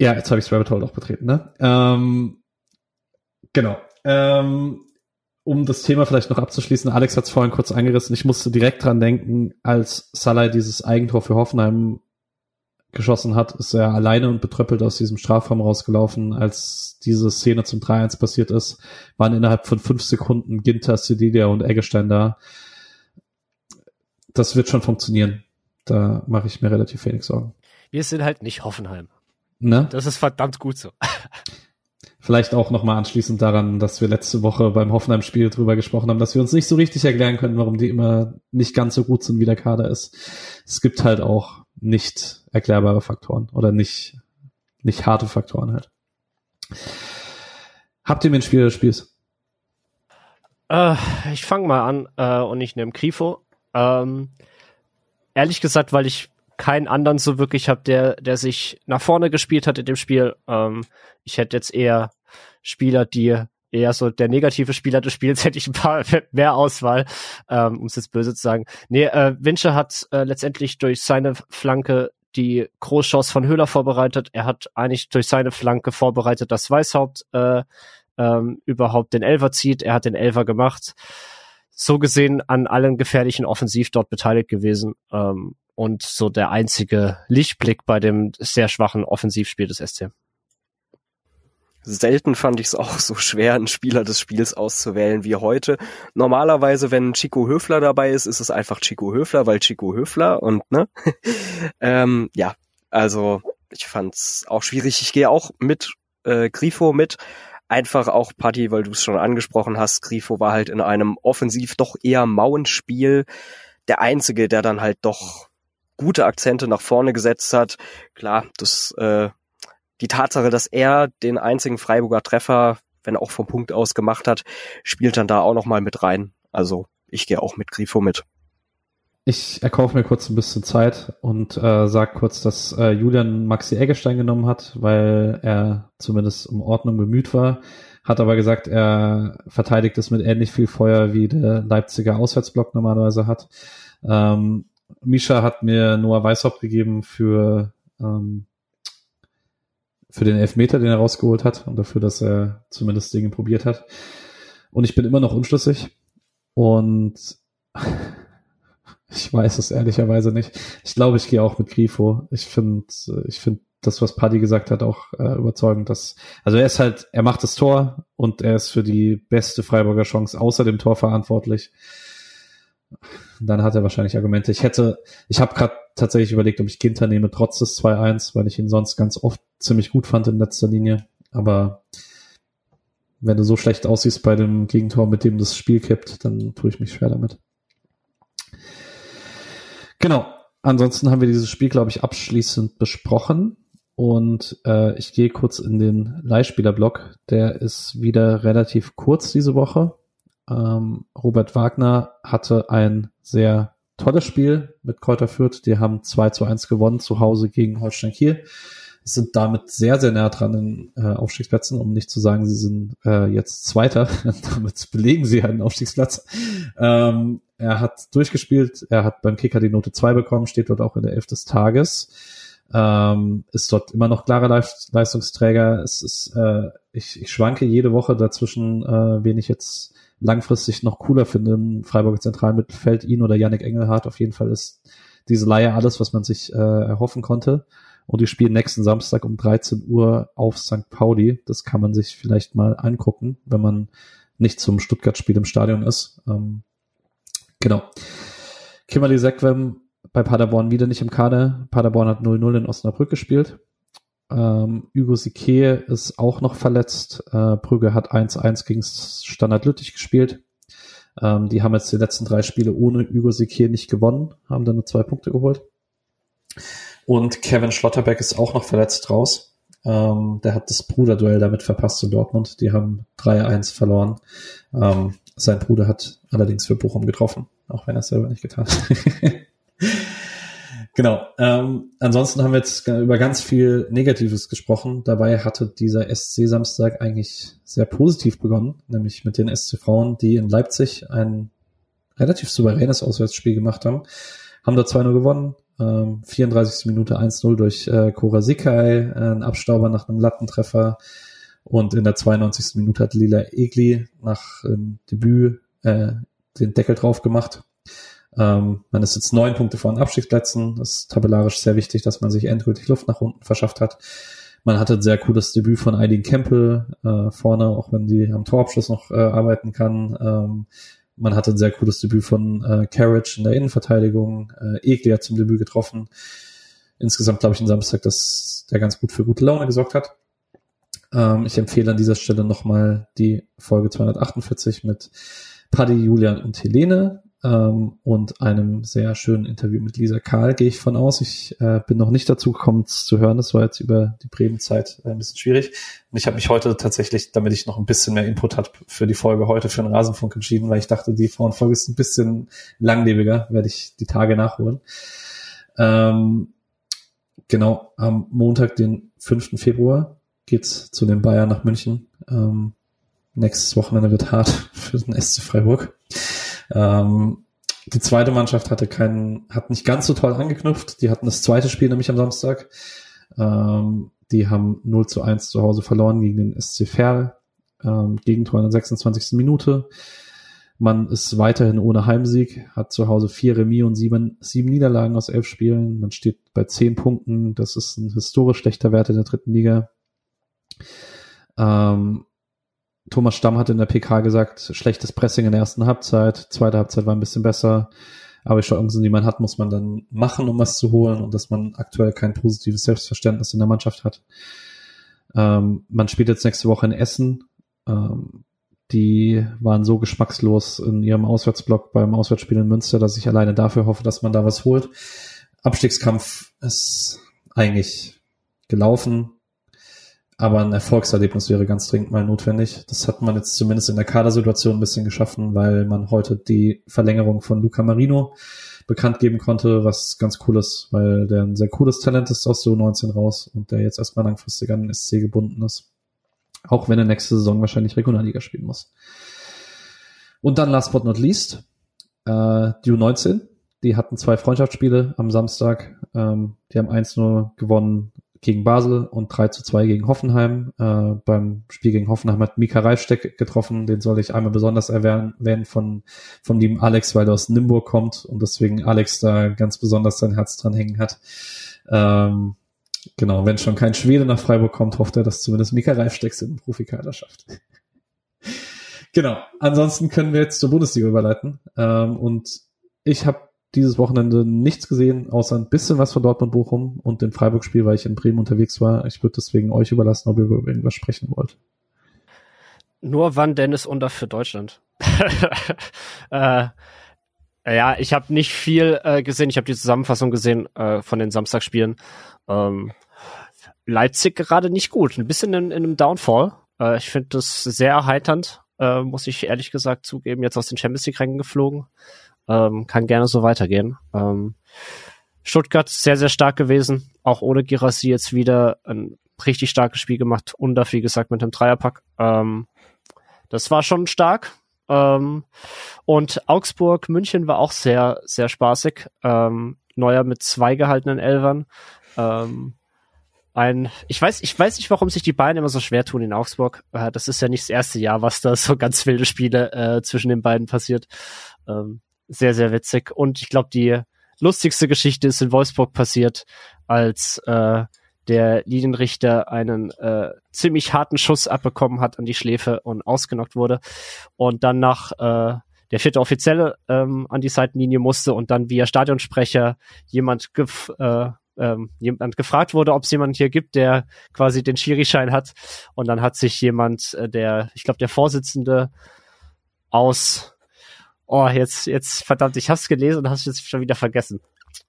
Ja, jetzt habe ich Rabbit Hole auch betreten, ne? Ähm, genau. Ähm, um das Thema vielleicht noch abzuschließen, Alex hat es vorhin kurz angerissen, ich musste direkt dran denken, als Salah dieses Eigentor für Hoffenheim geschossen hat, ist er alleine und betröppelt aus diesem Strafraum rausgelaufen. Als diese Szene zum 3-1 passiert ist, waren innerhalb von fünf Sekunden Ginter, Sedilia und Eggestein da. Das wird schon funktionieren. Da mache ich mir relativ wenig Sorgen. Wir sind halt nicht Hoffenheim. Ne? Das ist verdammt gut so. [LAUGHS] Vielleicht auch nochmal anschließend daran, dass wir letzte Woche beim Hoffenheim-Spiel drüber gesprochen haben, dass wir uns nicht so richtig erklären können, warum die immer nicht ganz so gut sind, wie der Kader ist. Es gibt halt auch nicht erklärbare Faktoren oder nicht, nicht harte Faktoren halt. Habt ihr mir ein Spiel des Spiels? Äh, ich fange mal an äh, und ich nehme Grifo. Ähm, ehrlich gesagt, weil ich keinen anderen so wirklich habe, der, der sich nach vorne gespielt hat in dem Spiel. Ähm, ich hätte jetzt eher Spieler, die eher so der negative Spieler des Spiels hätte [LAUGHS] ich ein paar mehr Auswahl, ähm, um es jetzt böse zu sagen. Nee, äh, Wincher hat äh, letztendlich durch seine Flanke die Großchance von Höhler vorbereitet. Er hat eigentlich durch seine Flanke vorbereitet, dass Weißhaupt äh, ähm, überhaupt den Elfer zieht. Er hat den Elfer gemacht. So gesehen an allen gefährlichen Offensiv dort beteiligt gewesen. Ähm, und so der einzige Lichtblick bei dem sehr schwachen Offensivspiel des SC. Selten fand ich es auch so schwer, einen Spieler des Spiels auszuwählen wie heute. Normalerweise, wenn Chico Höfler dabei ist, ist es einfach Chico Höfler, weil Chico Höfler und ne? [LAUGHS] ähm, ja, also ich fand's auch schwierig. Ich gehe auch mit äh, Grifo mit. Einfach auch Patti, weil du es schon angesprochen hast. Grifo war halt in einem offensiv doch eher mauen Spiel der einzige, der dann halt doch gute Akzente nach vorne gesetzt hat. Klar, das äh, die Tatsache, dass er den einzigen Freiburger Treffer, wenn auch vom Punkt aus gemacht hat, spielt dann da auch noch mal mit rein. Also ich gehe auch mit Grifo mit. Ich erkaufe mir kurz ein bisschen Zeit und äh, sag kurz, dass äh, Julian Maxi Eggestein genommen hat, weil er zumindest um Ordnung bemüht war, hat aber gesagt, er verteidigt es mit ähnlich viel Feuer, wie der Leipziger Auswärtsblock normalerweise hat. Ähm, Misha hat mir Noah Weishaupt gegeben für ähm, für den Elfmeter, den er rausgeholt hat und dafür, dass er zumindest Dinge probiert hat. Und ich bin immer noch unschlüssig und [LAUGHS] ich weiß es ehrlicherweise nicht. Ich glaube, ich gehe auch mit Grifo. Ich finde, ich finde das, was Paddy gesagt hat, auch äh, überzeugend. Dass, also er ist halt, er macht das Tor und er ist für die beste Freiburger Chance außer dem Tor verantwortlich dann hat er wahrscheinlich Argumente. Ich hätte, ich habe gerade tatsächlich überlegt, ob ich Ginter nehme, trotz des 2-1, weil ich ihn sonst ganz oft ziemlich gut fand in letzter Linie. Aber wenn du so schlecht aussiehst bei dem Gegentor, mit dem das Spiel kippt, dann tue ich mich schwer damit. Genau. Ansonsten haben wir dieses Spiel, glaube ich, abschließend besprochen. Und äh, ich gehe kurz in den Leihspielerblock. Der ist wieder relativ kurz diese Woche. Ähm, Robert Wagner hatte ein sehr tolles Spiel mit Kräuter Fürth. Die haben 2 zu 1 gewonnen zu Hause gegen Holstein Kiel. Sind damit sehr, sehr nah dran in äh, Aufstiegsplätzen, um nicht zu sagen, sie sind äh, jetzt Zweiter. [LAUGHS] damit belegen sie einen Aufstiegsplatz. Ähm, er hat durchgespielt, er hat beim Kicker die Note 2 bekommen, steht dort auch in der Elf des Tages. Ähm, ist dort immer noch klarer Leistungsträger. Es ist, äh, ich, ich schwanke jede Woche dazwischen, äh, wen ich jetzt langfristig noch cooler finde im Freiburger Zentralmittelfeld, ihn oder Yannick Engelhardt. Auf jeden Fall ist diese Leihe alles, was man sich äh, erhoffen konnte. Und die spielen nächsten Samstag um 13 Uhr auf St. Pauli. Das kann man sich vielleicht mal angucken, wenn man nicht zum Stuttgart-Spiel im Stadion ist. Ähm, genau. Kimberly Sequem bei Paderborn wieder nicht im Kader. Paderborn hat 0-0 in Osnabrück gespielt. Ähm, Hugo Sique ist auch noch verletzt. Äh, Brügge hat 1-1 gegen Standard Lüttich gespielt. Ähm, die haben jetzt die letzten drei Spiele ohne Hugo Sique nicht gewonnen, haben dann nur zwei Punkte geholt. Und Kevin Schlotterbeck ist auch noch verletzt raus. Ähm, der hat das Bruderduell damit verpasst in Dortmund. Die haben 3-1 verloren. Ähm, sein Bruder hat allerdings für Bochum getroffen, auch wenn er es selber nicht getan hat. [LAUGHS] genau. Ähm, ansonsten haben wir jetzt über ganz viel Negatives gesprochen. Dabei hatte dieser SC Samstag eigentlich sehr positiv begonnen, nämlich mit den SC Frauen, die in Leipzig ein relativ souveränes Auswärtsspiel gemacht haben. Haben da 2-0 gewonnen, ähm, 34. Minute 1-0 durch äh, Kora Sikai, ein Abstauber nach einem Lattentreffer. Und in der 92. Minute hat Lila Egli nach ähm, Debüt äh, den Deckel drauf gemacht. Ähm, man ist jetzt neun Punkte vor den Abstiegsplätzen. Das ist tabellarisch sehr wichtig, dass man sich endgültig Luft nach unten verschafft hat. Man hatte ein sehr cooles Debüt von Eileen Kempel äh, vorne, auch wenn die am Torabschluss noch äh, arbeiten kann. Ähm, man hatte ein sehr cooles Debüt von äh, Carriage in der Innenverteidigung. Äh, Egli hat zum Debüt getroffen. Insgesamt glaube ich ein Samstag, dass der ganz gut für gute Laune gesorgt hat. Ähm, ich empfehle an dieser Stelle nochmal die Folge 248 mit Paddy, Julian und Helene ähm, und einem sehr schönen Interview mit Lisa Karl, gehe ich von aus. Ich äh, bin noch nicht dazu gekommen, zu hören. Das war jetzt über die Bremenzeit äh, ein bisschen schwierig. Und ich habe mich heute tatsächlich, damit ich noch ein bisschen mehr Input hat für die Folge heute für den Rasenfunk entschieden, weil ich dachte, die Frauenfolge ist ein bisschen langlebiger, werde ich die Tage nachholen. Ähm, genau, am Montag, den 5. Februar, geht's zu den Bayern nach München. Ähm, nächstes Wochenende wird hart [LAUGHS] für den SC Freiburg. Ähm, die zweite Mannschaft hatte keinen, hat nicht ganz so toll angeknüpft. Die hatten das zweite Spiel nämlich am Samstag. Ähm, die haben 0 zu 1 zu Hause verloren gegen den SC Verl. Ähm, Gegentor in der 26. Minute. Man ist weiterhin ohne Heimsieg, hat zu Hause vier Remis und sieben, sieben Niederlagen aus elf Spielen. Man steht bei zehn Punkten. Das ist ein historisch schlechter Wert in der dritten Liga. Ähm, Thomas Stamm hat in der PK gesagt, schlechtes Pressing in der ersten Halbzeit, zweite Halbzeit war ein bisschen besser, aber die Chancen, die man hat, muss man dann machen, um was zu holen und dass man aktuell kein positives Selbstverständnis in der Mannschaft hat. Ähm, man spielt jetzt nächste Woche in Essen. Ähm, die waren so geschmackslos in ihrem Auswärtsblock beim Auswärtsspiel in Münster, dass ich alleine dafür hoffe, dass man da was holt. Abstiegskampf ist eigentlich gelaufen. Aber ein Erfolgserlebnis wäre ganz dringend mal notwendig. Das hat man jetzt zumindest in der Kadersituation ein bisschen geschaffen, weil man heute die Verlängerung von Luca Marino bekannt geben konnte, was ganz cool ist, weil der ein sehr cooles Talent ist aus der U19 raus und der jetzt erstmal langfristig an den SC gebunden ist. Auch wenn er nächste Saison wahrscheinlich Regionalliga spielen muss. Und dann last but not least, äh, die U19. Die hatten zwei Freundschaftsspiele am Samstag. Ähm, die haben 1-0 gewonnen gegen Basel und 3 zu 2 gegen Hoffenheim. Äh, beim Spiel gegen Hoffenheim hat Mika Reifsteck getroffen, den soll ich einmal besonders erwähnen von, von dem Alex, weil er aus Nimburg kommt und deswegen Alex da ganz besonders sein Herz dran hängen hat. Ähm, genau, wenn schon kein Schwede nach Freiburg kommt, hofft er, dass zumindest Mika Reifsteck in den Profikader schafft. [LAUGHS] genau, ansonsten können wir jetzt zur Bundesliga überleiten ähm, und ich habe dieses Wochenende nichts gesehen, außer ein bisschen was von Dortmund Bochum und dem Freiburg-Spiel, weil ich in Bremen unterwegs war. Ich würde deswegen euch überlassen, ob ihr über irgendwas sprechen wollt. Nur wann Dennis unter für Deutschland? [LAUGHS] äh, ja, ich habe nicht viel äh, gesehen. Ich habe die Zusammenfassung gesehen äh, von den Samstagsspielen. Ähm, Leipzig gerade nicht gut, ein bisschen in, in einem Downfall. Äh, ich finde das sehr erheiternd, äh, muss ich ehrlich gesagt zugeben. Jetzt aus den Champions League Rängen geflogen. Ähm, kann gerne so weitergehen. Ähm, Stuttgart sehr, sehr stark gewesen. Auch ohne Girassi jetzt wieder ein richtig starkes Spiel gemacht. Und wie gesagt, mit dem Dreierpack. Ähm, das war schon stark. Ähm, und Augsburg, München war auch sehr, sehr spaßig. Ähm, Neuer mit zwei gehaltenen Elvern. Ähm, ein, ich weiß, ich weiß nicht, warum sich die beiden immer so schwer tun in Augsburg. Äh, das ist ja nicht das erste Jahr, was da so ganz wilde Spiele äh, zwischen den beiden passiert. Ähm, sehr, sehr witzig. Und ich glaube, die lustigste Geschichte ist in Wolfsburg passiert, als äh, der Linienrichter einen äh, ziemlich harten Schuss abbekommen hat an die Schläfe und ausgenockt wurde und dann nach äh, der vierte Offizielle ähm, an die Seitenlinie musste und dann via Stadionsprecher jemand gef äh, ähm, jemand gefragt wurde, ob es jemanden hier gibt, der quasi den Schiri-Schein hat. Und dann hat sich jemand, äh, der, ich glaube, der Vorsitzende aus Oh, jetzt, jetzt, verdammt, ich hab's gelesen und hab's jetzt schon wieder vergessen.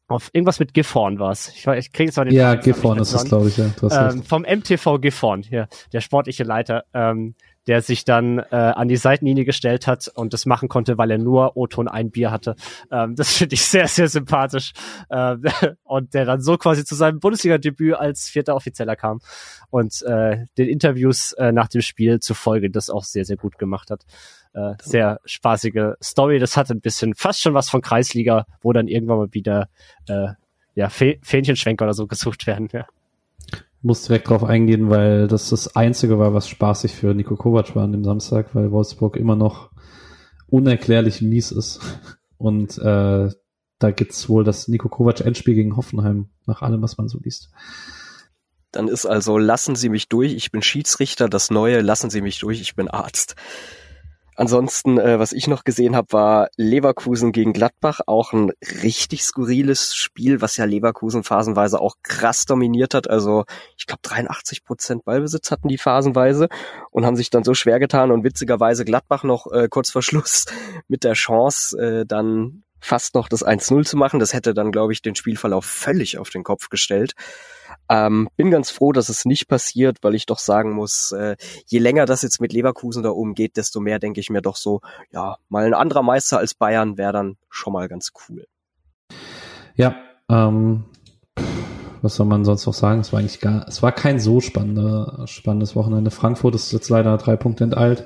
auf irgendwas mit Gifhorn war es. Ich, ich kriege zwar den Ja, Gifhorn ist es, glaube ich, ja. Ähm, vom MTV Gifhorn, hier, der sportliche Leiter, ähm, der sich dann äh, an die Seitenlinie gestellt hat und das machen konnte, weil er nur O-Ton ein Bier hatte. Ähm, das finde ich sehr, sehr sympathisch. Ähm, [LAUGHS] und der dann so quasi zu seinem Bundesliga-Debüt als vierter Offizieller kam und äh, den Interviews äh, nach dem Spiel zufolge das auch sehr, sehr gut gemacht hat. Äh, sehr spaßige Story. Das hat ein bisschen fast schon was von Kreisliga, wo dann irgendwann mal wieder äh, ja, Fähnchenschwenker oder so gesucht werden. Ja. Muss direkt drauf eingehen, weil das das Einzige war, was spaßig für Nico Kovac war an dem Samstag, weil Wolfsburg immer noch unerklärlich mies ist. Und äh, da gibt's wohl das Nico Kovac Endspiel gegen Hoffenheim, nach allem, was man so liest. Dann ist also, lassen Sie mich durch, ich bin Schiedsrichter, das Neue, lassen Sie mich durch, ich bin Arzt. Ansonsten, äh, was ich noch gesehen habe, war Leverkusen gegen Gladbach, auch ein richtig skurriles Spiel, was ja Leverkusen phasenweise auch krass dominiert hat. Also ich glaube 83 Prozent Ballbesitz hatten die phasenweise und haben sich dann so schwer getan und witzigerweise Gladbach noch äh, kurz vor [LAUGHS] Schluss mit der Chance äh, dann fast noch das 1-0 zu machen. Das hätte dann, glaube ich, den Spielverlauf völlig auf den Kopf gestellt. Ähm, bin ganz froh, dass es nicht passiert, weil ich doch sagen muss, äh, je länger das jetzt mit Leverkusen da umgeht, desto mehr denke ich mir doch so, ja, mal ein anderer Meister als Bayern wäre dann schon mal ganz cool. Ja, ähm, was soll man sonst noch sagen? Es war eigentlich gar, es war kein so spannender, spannendes Wochenende. Frankfurt ist jetzt leider drei Punkte enteilt,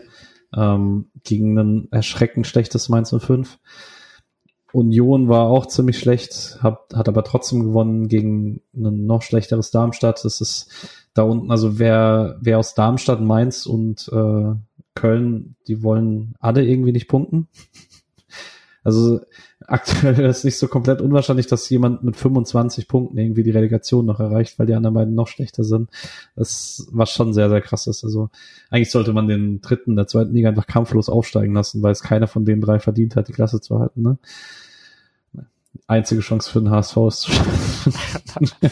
ähm, gegen ein erschreckend schlechtes Mainz 05. Union war auch ziemlich schlecht, hat, hat aber trotzdem gewonnen gegen ein noch schlechteres Darmstadt. Das ist da unten, also wer, wer aus Darmstadt, Mainz und äh, Köln, die wollen alle irgendwie nicht punkten. Also aktuell ist es nicht so komplett unwahrscheinlich, dass jemand mit 25 Punkten irgendwie die Relegation noch erreicht, weil die anderen beiden noch schlechter sind. Das was schon sehr, sehr krass ist. Also eigentlich sollte man den dritten der zweiten Liga einfach kampflos aufsteigen lassen, weil es keiner von den drei verdient hat, die Klasse zu halten. Ne? Einzige Chance für den HSV ist zu. [LAUGHS]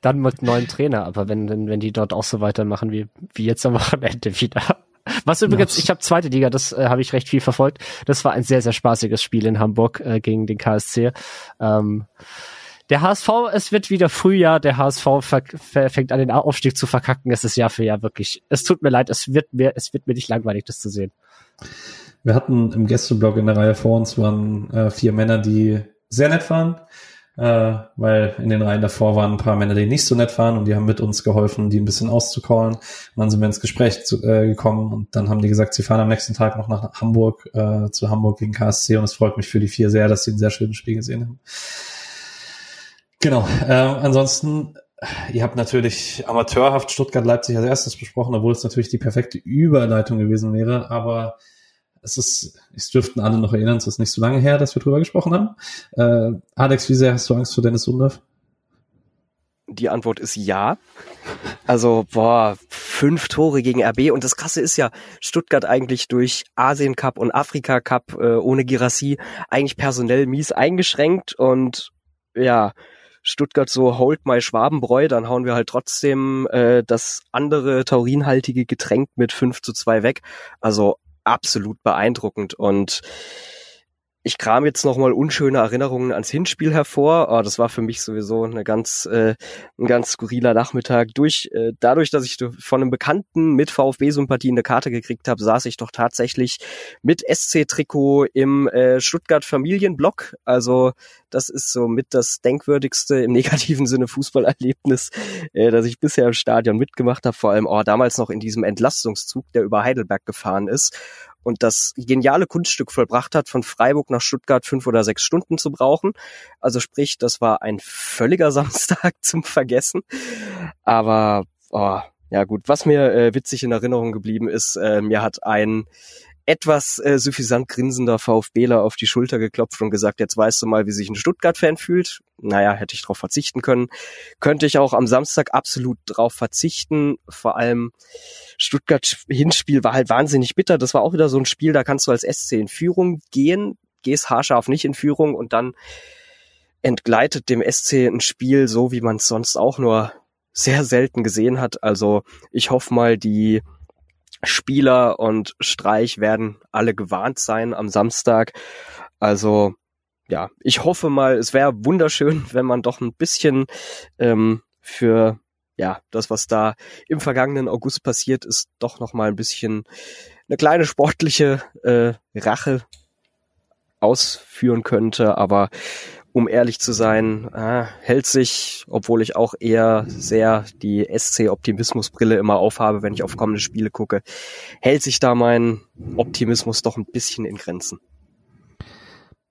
Dann mit neuen Trainer, aber wenn, wenn, wenn die dort auch so weitermachen wie, wie jetzt am Wochenende wieder. Was übrigens, ich habe zweite Liga, das äh, habe ich recht viel verfolgt. Das war ein sehr, sehr spaßiges Spiel in Hamburg äh, gegen den KSC. Ähm, der HSV, es wird wieder Frühjahr, der HSV fängt an den Aufstieg zu verkacken. Es ist Jahr für Jahr wirklich. Es tut mir leid, es wird mir, es wird mir nicht langweilig, das zu sehen. Wir hatten im Gästeblog in der Reihe vor uns waren äh, vier Männer, die sehr nett waren äh, weil in den Reihen davor waren ein paar Männer, die nicht so nett waren und die haben mit uns geholfen, die ein bisschen auszucallen. Und dann sind wir ins Gespräch zu, äh, gekommen und dann haben die gesagt, sie fahren am nächsten Tag noch nach Hamburg, äh, zu Hamburg gegen KSC und es freut mich für die vier sehr, dass sie ein sehr schönes Spiel gesehen haben. Genau, äh, ansonsten Ihr habt natürlich amateurhaft Stuttgart-Leipzig als erstes besprochen, obwohl es natürlich die perfekte Überleitung gewesen wäre. Aber es ist, es dürften alle noch erinnern, es ist nicht so lange her, dass wir drüber gesprochen haben. Äh, Alex, wie sehr hast du Angst vor Dennis Undorf? Die Antwort ist ja. Also, boah, fünf Tore gegen RB. Und das Krasse ist ja, Stuttgart eigentlich durch Asien Cup und Afrika Cup äh, ohne Girassi eigentlich personell mies eingeschränkt. Und ja, Stuttgart so hold my Schwabenbräu, dann hauen wir halt trotzdem äh, das andere taurinhaltige Getränk mit 5 zu 2 weg. Also absolut beeindruckend und ich kram jetzt nochmal unschöne Erinnerungen ans Hinspiel hervor. Oh, das war für mich sowieso eine ganz, äh, ein ganz skurriler Nachmittag. Durch, äh, dadurch, dass ich von einem Bekannten mit VfB-Sympathie eine Karte gekriegt habe, saß ich doch tatsächlich mit SC-Trikot im äh, Stuttgart Familienblock. Also das ist so mit das denkwürdigste im [LAUGHS] negativen Sinne Fußballerlebnis, äh, das ich bisher im Stadion mitgemacht habe. Vor allem oh, damals noch in diesem Entlastungszug, der über Heidelberg gefahren ist und das geniale Kunststück vollbracht hat, von Freiburg nach Stuttgart fünf oder sechs Stunden zu brauchen. Also sprich, das war ein völliger [LAUGHS] Samstag zum Vergessen. Aber oh, ja gut, was mir äh, witzig in Erinnerung geblieben ist, äh, mir hat ein etwas äh, suffisant grinsender VfBler auf die Schulter geklopft und gesagt, jetzt weißt du mal, wie sich ein Stuttgart-Fan fühlt. Naja, hätte ich darauf verzichten können. Könnte ich auch am Samstag absolut drauf verzichten. Vor allem Stuttgart-Hinspiel war halt wahnsinnig bitter. Das war auch wieder so ein Spiel, da kannst du als SC in Führung gehen, gehst haarscharf nicht in Führung und dann entgleitet dem SC ein Spiel so, wie man es sonst auch nur sehr selten gesehen hat. Also ich hoffe mal, die Spieler und Streich werden alle gewarnt sein am Samstag. Also ja, ich hoffe mal, es wäre wunderschön, [LAUGHS] wenn man doch ein bisschen ähm, für ja, das, was da im vergangenen August passiert ist, doch noch mal ein bisschen eine kleine sportliche äh, Rache ausführen könnte. Aber um ehrlich zu sein, äh, hält sich, obwohl ich auch eher sehr die SC-Optimismusbrille immer aufhabe, wenn ich auf kommende Spiele gucke, hält sich da mein Optimismus doch ein bisschen in Grenzen.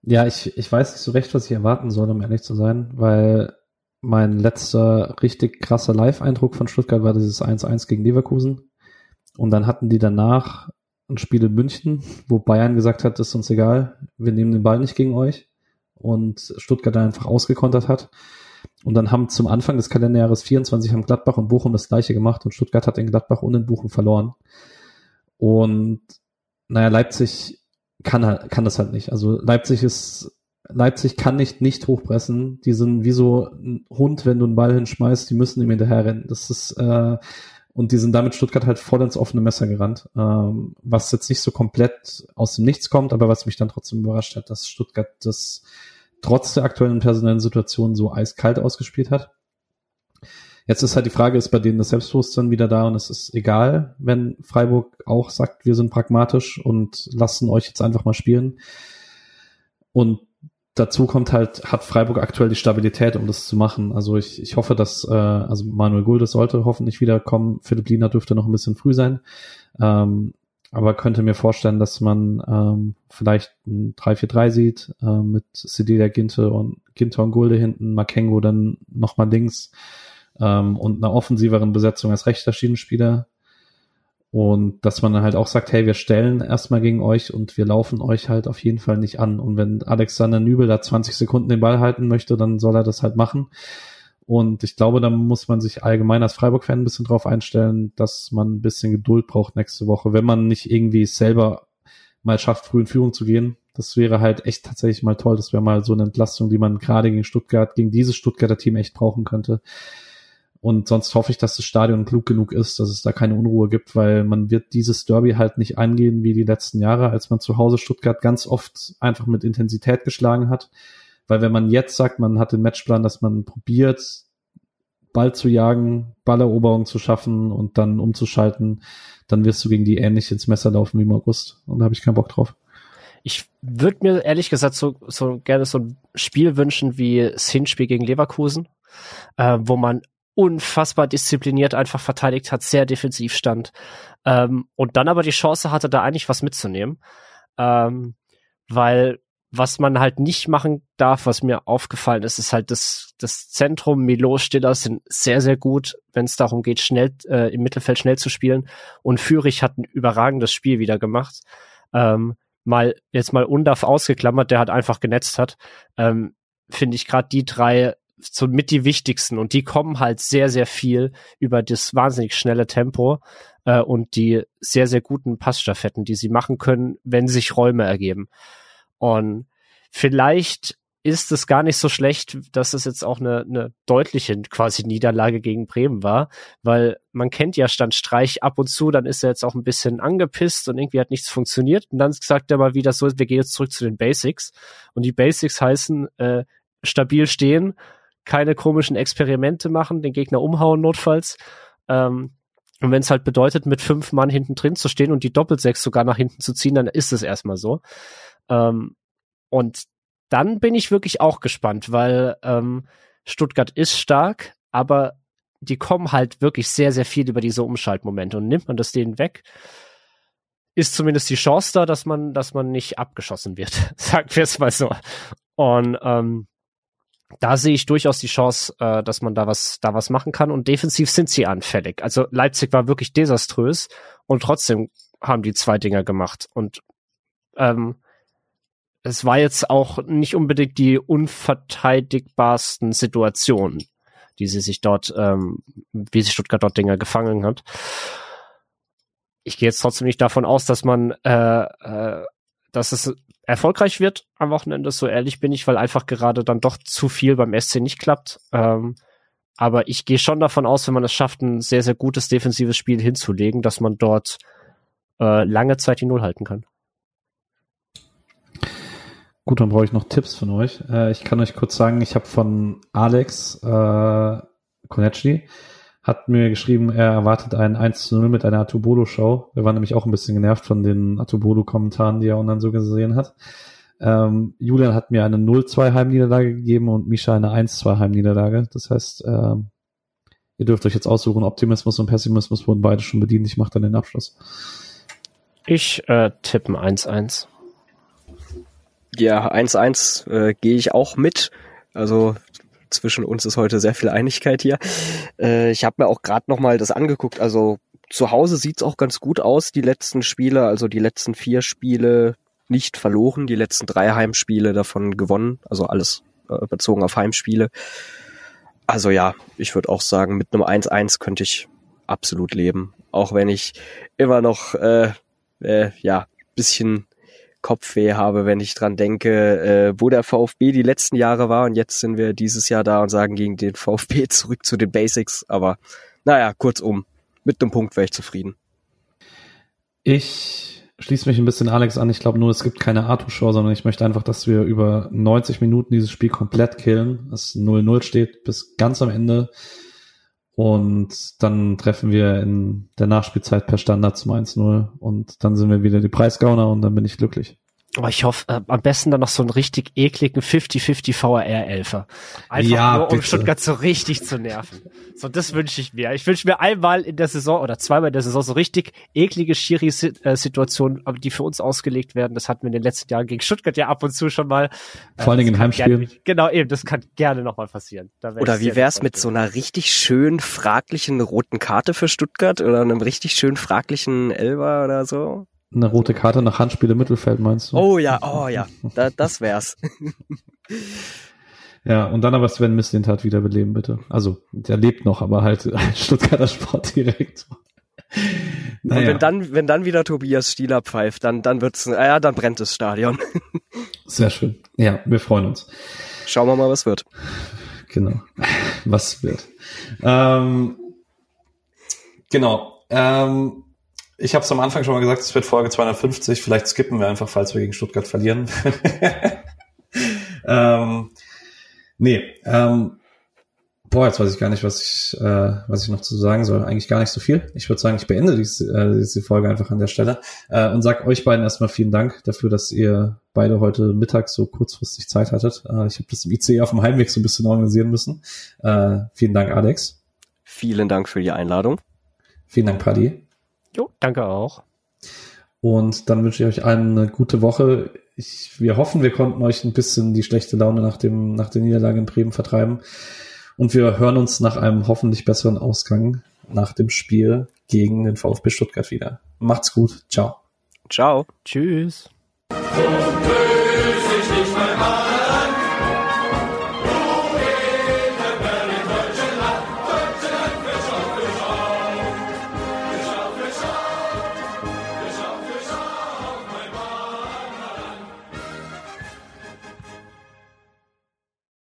Ja, ich, ich weiß nicht so recht, was ich erwarten soll, um ehrlich zu sein, weil mein letzter richtig krasser Live-Eindruck von Stuttgart war dieses 1-1 gegen Leverkusen. Und dann hatten die danach ein Spiel in München, wo Bayern gesagt hat, ist uns egal, wir nehmen den Ball nicht gegen euch. Und Stuttgart dann einfach ausgekontert hat. Und dann haben zum Anfang des Kalenderjahres 24 haben Gladbach und Bochum das gleiche gemacht und Stuttgart hat in Gladbach und in Bochum verloren. Und naja, Leipzig kann halt, kann das halt nicht. Also Leipzig ist Leipzig kann nicht nicht hochpressen. Die sind wie so ein Hund, wenn du einen Ball hinschmeißt, die müssen ihm hinterher rennen. Das ist äh, und die sind damit Stuttgart halt voll ins offene Messer gerannt, ähm, was jetzt nicht so komplett aus dem Nichts kommt, aber was mich dann trotzdem überrascht hat, dass Stuttgart das trotz der aktuellen personellen Situation so eiskalt ausgespielt hat. Jetzt ist halt die Frage, ist bei denen das Selbstbewusstsein wieder da und es ist egal, wenn Freiburg auch sagt, wir sind pragmatisch und lassen euch jetzt einfach mal spielen. Und dazu kommt halt, hat Freiburg aktuell die Stabilität, um das zu machen. Also ich, ich hoffe, dass, äh, also Manuel Gulde sollte hoffentlich wiederkommen. Philipp Lina dürfte noch ein bisschen früh sein. Ähm, aber könnte mir vorstellen, dass man ähm, vielleicht ein 3-4-3 sieht, äh, mit Cedilia Ginte und Ginte und Gulde hinten, Makengo dann nochmal links ähm, und einer offensiveren Besetzung als rechter Schienenspieler. Und dass man dann halt auch sagt, hey, wir stellen erstmal gegen euch und wir laufen euch halt auf jeden Fall nicht an. Und wenn Alexander Nübel da 20 Sekunden den Ball halten möchte, dann soll er das halt machen. Und ich glaube, da muss man sich allgemein als Freiburg-Fan ein bisschen drauf einstellen, dass man ein bisschen Geduld braucht nächste Woche, wenn man nicht irgendwie selber mal schafft, früh in Führung zu gehen. Das wäre halt echt tatsächlich mal toll. Das wäre mal so eine Entlastung, die man gerade gegen Stuttgart, gegen dieses Stuttgarter Team echt brauchen könnte. Und sonst hoffe ich, dass das Stadion klug genug ist, dass es da keine Unruhe gibt, weil man wird dieses Derby halt nicht angehen wie die letzten Jahre, als man zu Hause Stuttgart ganz oft einfach mit Intensität geschlagen hat. Weil wenn man jetzt sagt, man hat den Matchplan, dass man probiert, Ball zu jagen, Balleroberung zu schaffen und dann umzuschalten, dann wirst du gegen die ähnlich ins Messer laufen wie im August. Und da habe ich keinen Bock drauf. Ich würde mir ehrlich gesagt so, so gerne so ein Spiel wünschen wie das Hinspiel gegen Leverkusen, äh, wo man unfassbar diszipliniert einfach verteidigt hat, sehr defensiv stand ähm, und dann aber die Chance hatte, da eigentlich was mitzunehmen, ähm, weil was man halt nicht machen darf, was mir aufgefallen ist, ist halt das, das Zentrum. Milo, Stiller sind sehr, sehr gut, wenn es darum geht, schnell äh, im Mittelfeld schnell zu spielen. Und Fürich hat ein überragendes Spiel wieder gemacht. Ähm, mal jetzt mal Undaf ausgeklammert, der hat einfach genetzt hat. Ähm, Finde ich gerade die drei so mit die wichtigsten und die kommen halt sehr, sehr viel über das wahnsinnig schnelle Tempo äh, und die sehr, sehr guten Passstaffetten, die sie machen können, wenn sich Räume ergeben. Und vielleicht ist es gar nicht so schlecht, dass es jetzt auch eine, eine deutliche quasi Niederlage gegen Bremen war, weil man kennt ja Stand Streich ab und zu, dann ist er jetzt auch ein bisschen angepisst und irgendwie hat nichts funktioniert und dann sagt er mal wieder so, wir gehen jetzt zurück zu den Basics und die Basics heißen äh, stabil stehen, keine komischen Experimente machen, den Gegner umhauen notfalls. Ähm, und wenn es halt bedeutet, mit fünf Mann hinten drin zu stehen und die Doppelsechs sogar nach hinten zu ziehen, dann ist es erstmal so. Ähm, und dann bin ich wirklich auch gespannt, weil ähm, Stuttgart ist stark, aber die kommen halt wirklich sehr, sehr viel über diese Umschaltmomente. Und nimmt man das denen weg, ist zumindest die Chance da, dass man, dass man nicht abgeschossen wird. [LAUGHS] Sagen wir es mal so. Und ähm, da sehe ich durchaus die Chance, äh, dass man da was, da was machen kann. Und defensiv sind sie anfällig. Also Leipzig war wirklich desaströs und trotzdem haben die zwei Dinger gemacht. Und ähm, es war jetzt auch nicht unbedingt die unverteidigbarsten Situationen, die sie sich dort, ähm, wie sich Stuttgart dort Dinger gefangen hat. Ich gehe jetzt trotzdem nicht davon aus, dass man, äh, äh, dass es erfolgreich wird am Wochenende, so ehrlich bin ich, weil einfach gerade dann doch zu viel beim SC nicht klappt. Ähm, aber ich gehe schon davon aus, wenn man es schafft, ein sehr, sehr gutes defensives Spiel hinzulegen, dass man dort äh, lange Zeit die Null halten kann. Gut, dann brauche ich noch Tipps von euch. Äh, ich kann euch kurz sagen, ich habe von Alex äh, Konecny hat mir geschrieben, er erwartet ein 1 zu 0 mit einer Atubolo-Show. Wir waren nämlich auch ein bisschen genervt von den Atubolo-Kommentaren, die er online so gesehen hat. Ähm, Julian hat mir eine 0-2 Heimniederlage gegeben und Misha eine 1-2 Heimniederlage. Das heißt, ähm, ihr dürft euch jetzt aussuchen, Optimismus und Pessimismus wurden beide schon bedient. Ich mache dann den Abschluss. Ich äh, tippen 1-1. Ja, 1-1 äh, gehe ich auch mit. Also zwischen uns ist heute sehr viel Einigkeit hier. Äh, ich habe mir auch gerade noch mal das angeguckt. Also zu Hause sieht's auch ganz gut aus, die letzten Spiele, also die letzten vier Spiele nicht verloren, die letzten drei Heimspiele davon gewonnen, also alles äh, bezogen auf Heimspiele. Also ja, ich würde auch sagen, mit einem 1-1 könnte ich absolut leben. Auch wenn ich immer noch äh, äh, ja bisschen Kopfweh habe, wenn ich dran denke, äh, wo der VfB die letzten Jahre war und jetzt sind wir dieses Jahr da und sagen gegen den VfB [LAUGHS] zurück zu den Basics. Aber naja, kurzum, mit einem Punkt wäre ich zufrieden. Ich schließe mich ein bisschen Alex an. Ich glaube nur, es gibt keine Arthur-Show, sondern ich möchte einfach, dass wir über 90 Minuten dieses Spiel komplett killen, dass 0-0 steht bis ganz am Ende. Und dann treffen wir in der Nachspielzeit per Standard zum 1-0 und dann sind wir wieder die Preisgauner und dann bin ich glücklich. Aber ich hoffe, äh, am besten dann noch so einen richtig ekligen 50-50 VRR-Elfer. Einfach Ja, nur, um bitte. Stuttgart so richtig zu nerven. So, das wünsche ich mir. Ich wünsche mir einmal in der Saison oder zweimal in der Saison so richtig eklige Schiri-Situationen, aber die für uns ausgelegt werden. Das hatten wir in den letzten Jahren gegen Stuttgart ja ab und zu schon mal. Äh, Vor allen Dingen in Heimspielen. Gerne, genau, eben, das kann gerne nochmal passieren. Oder wie wär's mit so einer richtig schön fraglichen roten Karte für Stuttgart oder einem richtig schön fraglichen Elber oder so? Eine rote Karte nach Handspiel im Mittelfeld, meinst du? Oh ja, oh ja, da, das wär's. [LAUGHS] Ja, und dann aber Sven Mislintat wiederbeleben, bitte. Also, der lebt noch, aber halt [LAUGHS] Stuttgarter Sportdirektor. Und wenn dann, wenn dann wieder Tobias Stieler pfeift, dann, dann wird's, äh, ja, dann brennt das Stadion. [LAUGHS] Sehr schön. Ja, wir freuen uns. Schauen wir mal, was wird. Genau. Was wird. Ähm, genau. Ähm, ich habe es am Anfang schon mal gesagt, es wird Folge 250. Vielleicht skippen wir einfach, falls wir gegen Stuttgart verlieren. [LAUGHS] ähm, nee, ähm, boah, jetzt weiß ich gar nicht, was ich, äh, was ich noch zu sagen soll. Eigentlich gar nicht so viel. Ich würde sagen, ich beende diese, äh, diese Folge einfach an der Stelle äh, und sag euch beiden erstmal vielen Dank dafür, dass ihr beide heute Mittag so kurzfristig Zeit hattet. Äh, ich habe das im ICE auf dem Heimweg so ein bisschen organisieren müssen. Äh, vielen Dank, Alex. Vielen Dank für die Einladung. Vielen Dank, Paddy. Jo, danke auch. Und dann wünsche ich euch allen eine gute Woche. Ich, wir hoffen, wir konnten euch ein bisschen die schlechte Laune nach dem, nach der Niederlage in Bremen vertreiben. Und wir hören uns nach einem hoffentlich besseren Ausgang nach dem Spiel gegen den VfB Stuttgart wieder. Macht's gut. Ciao. Ciao. Tschüss. Grüß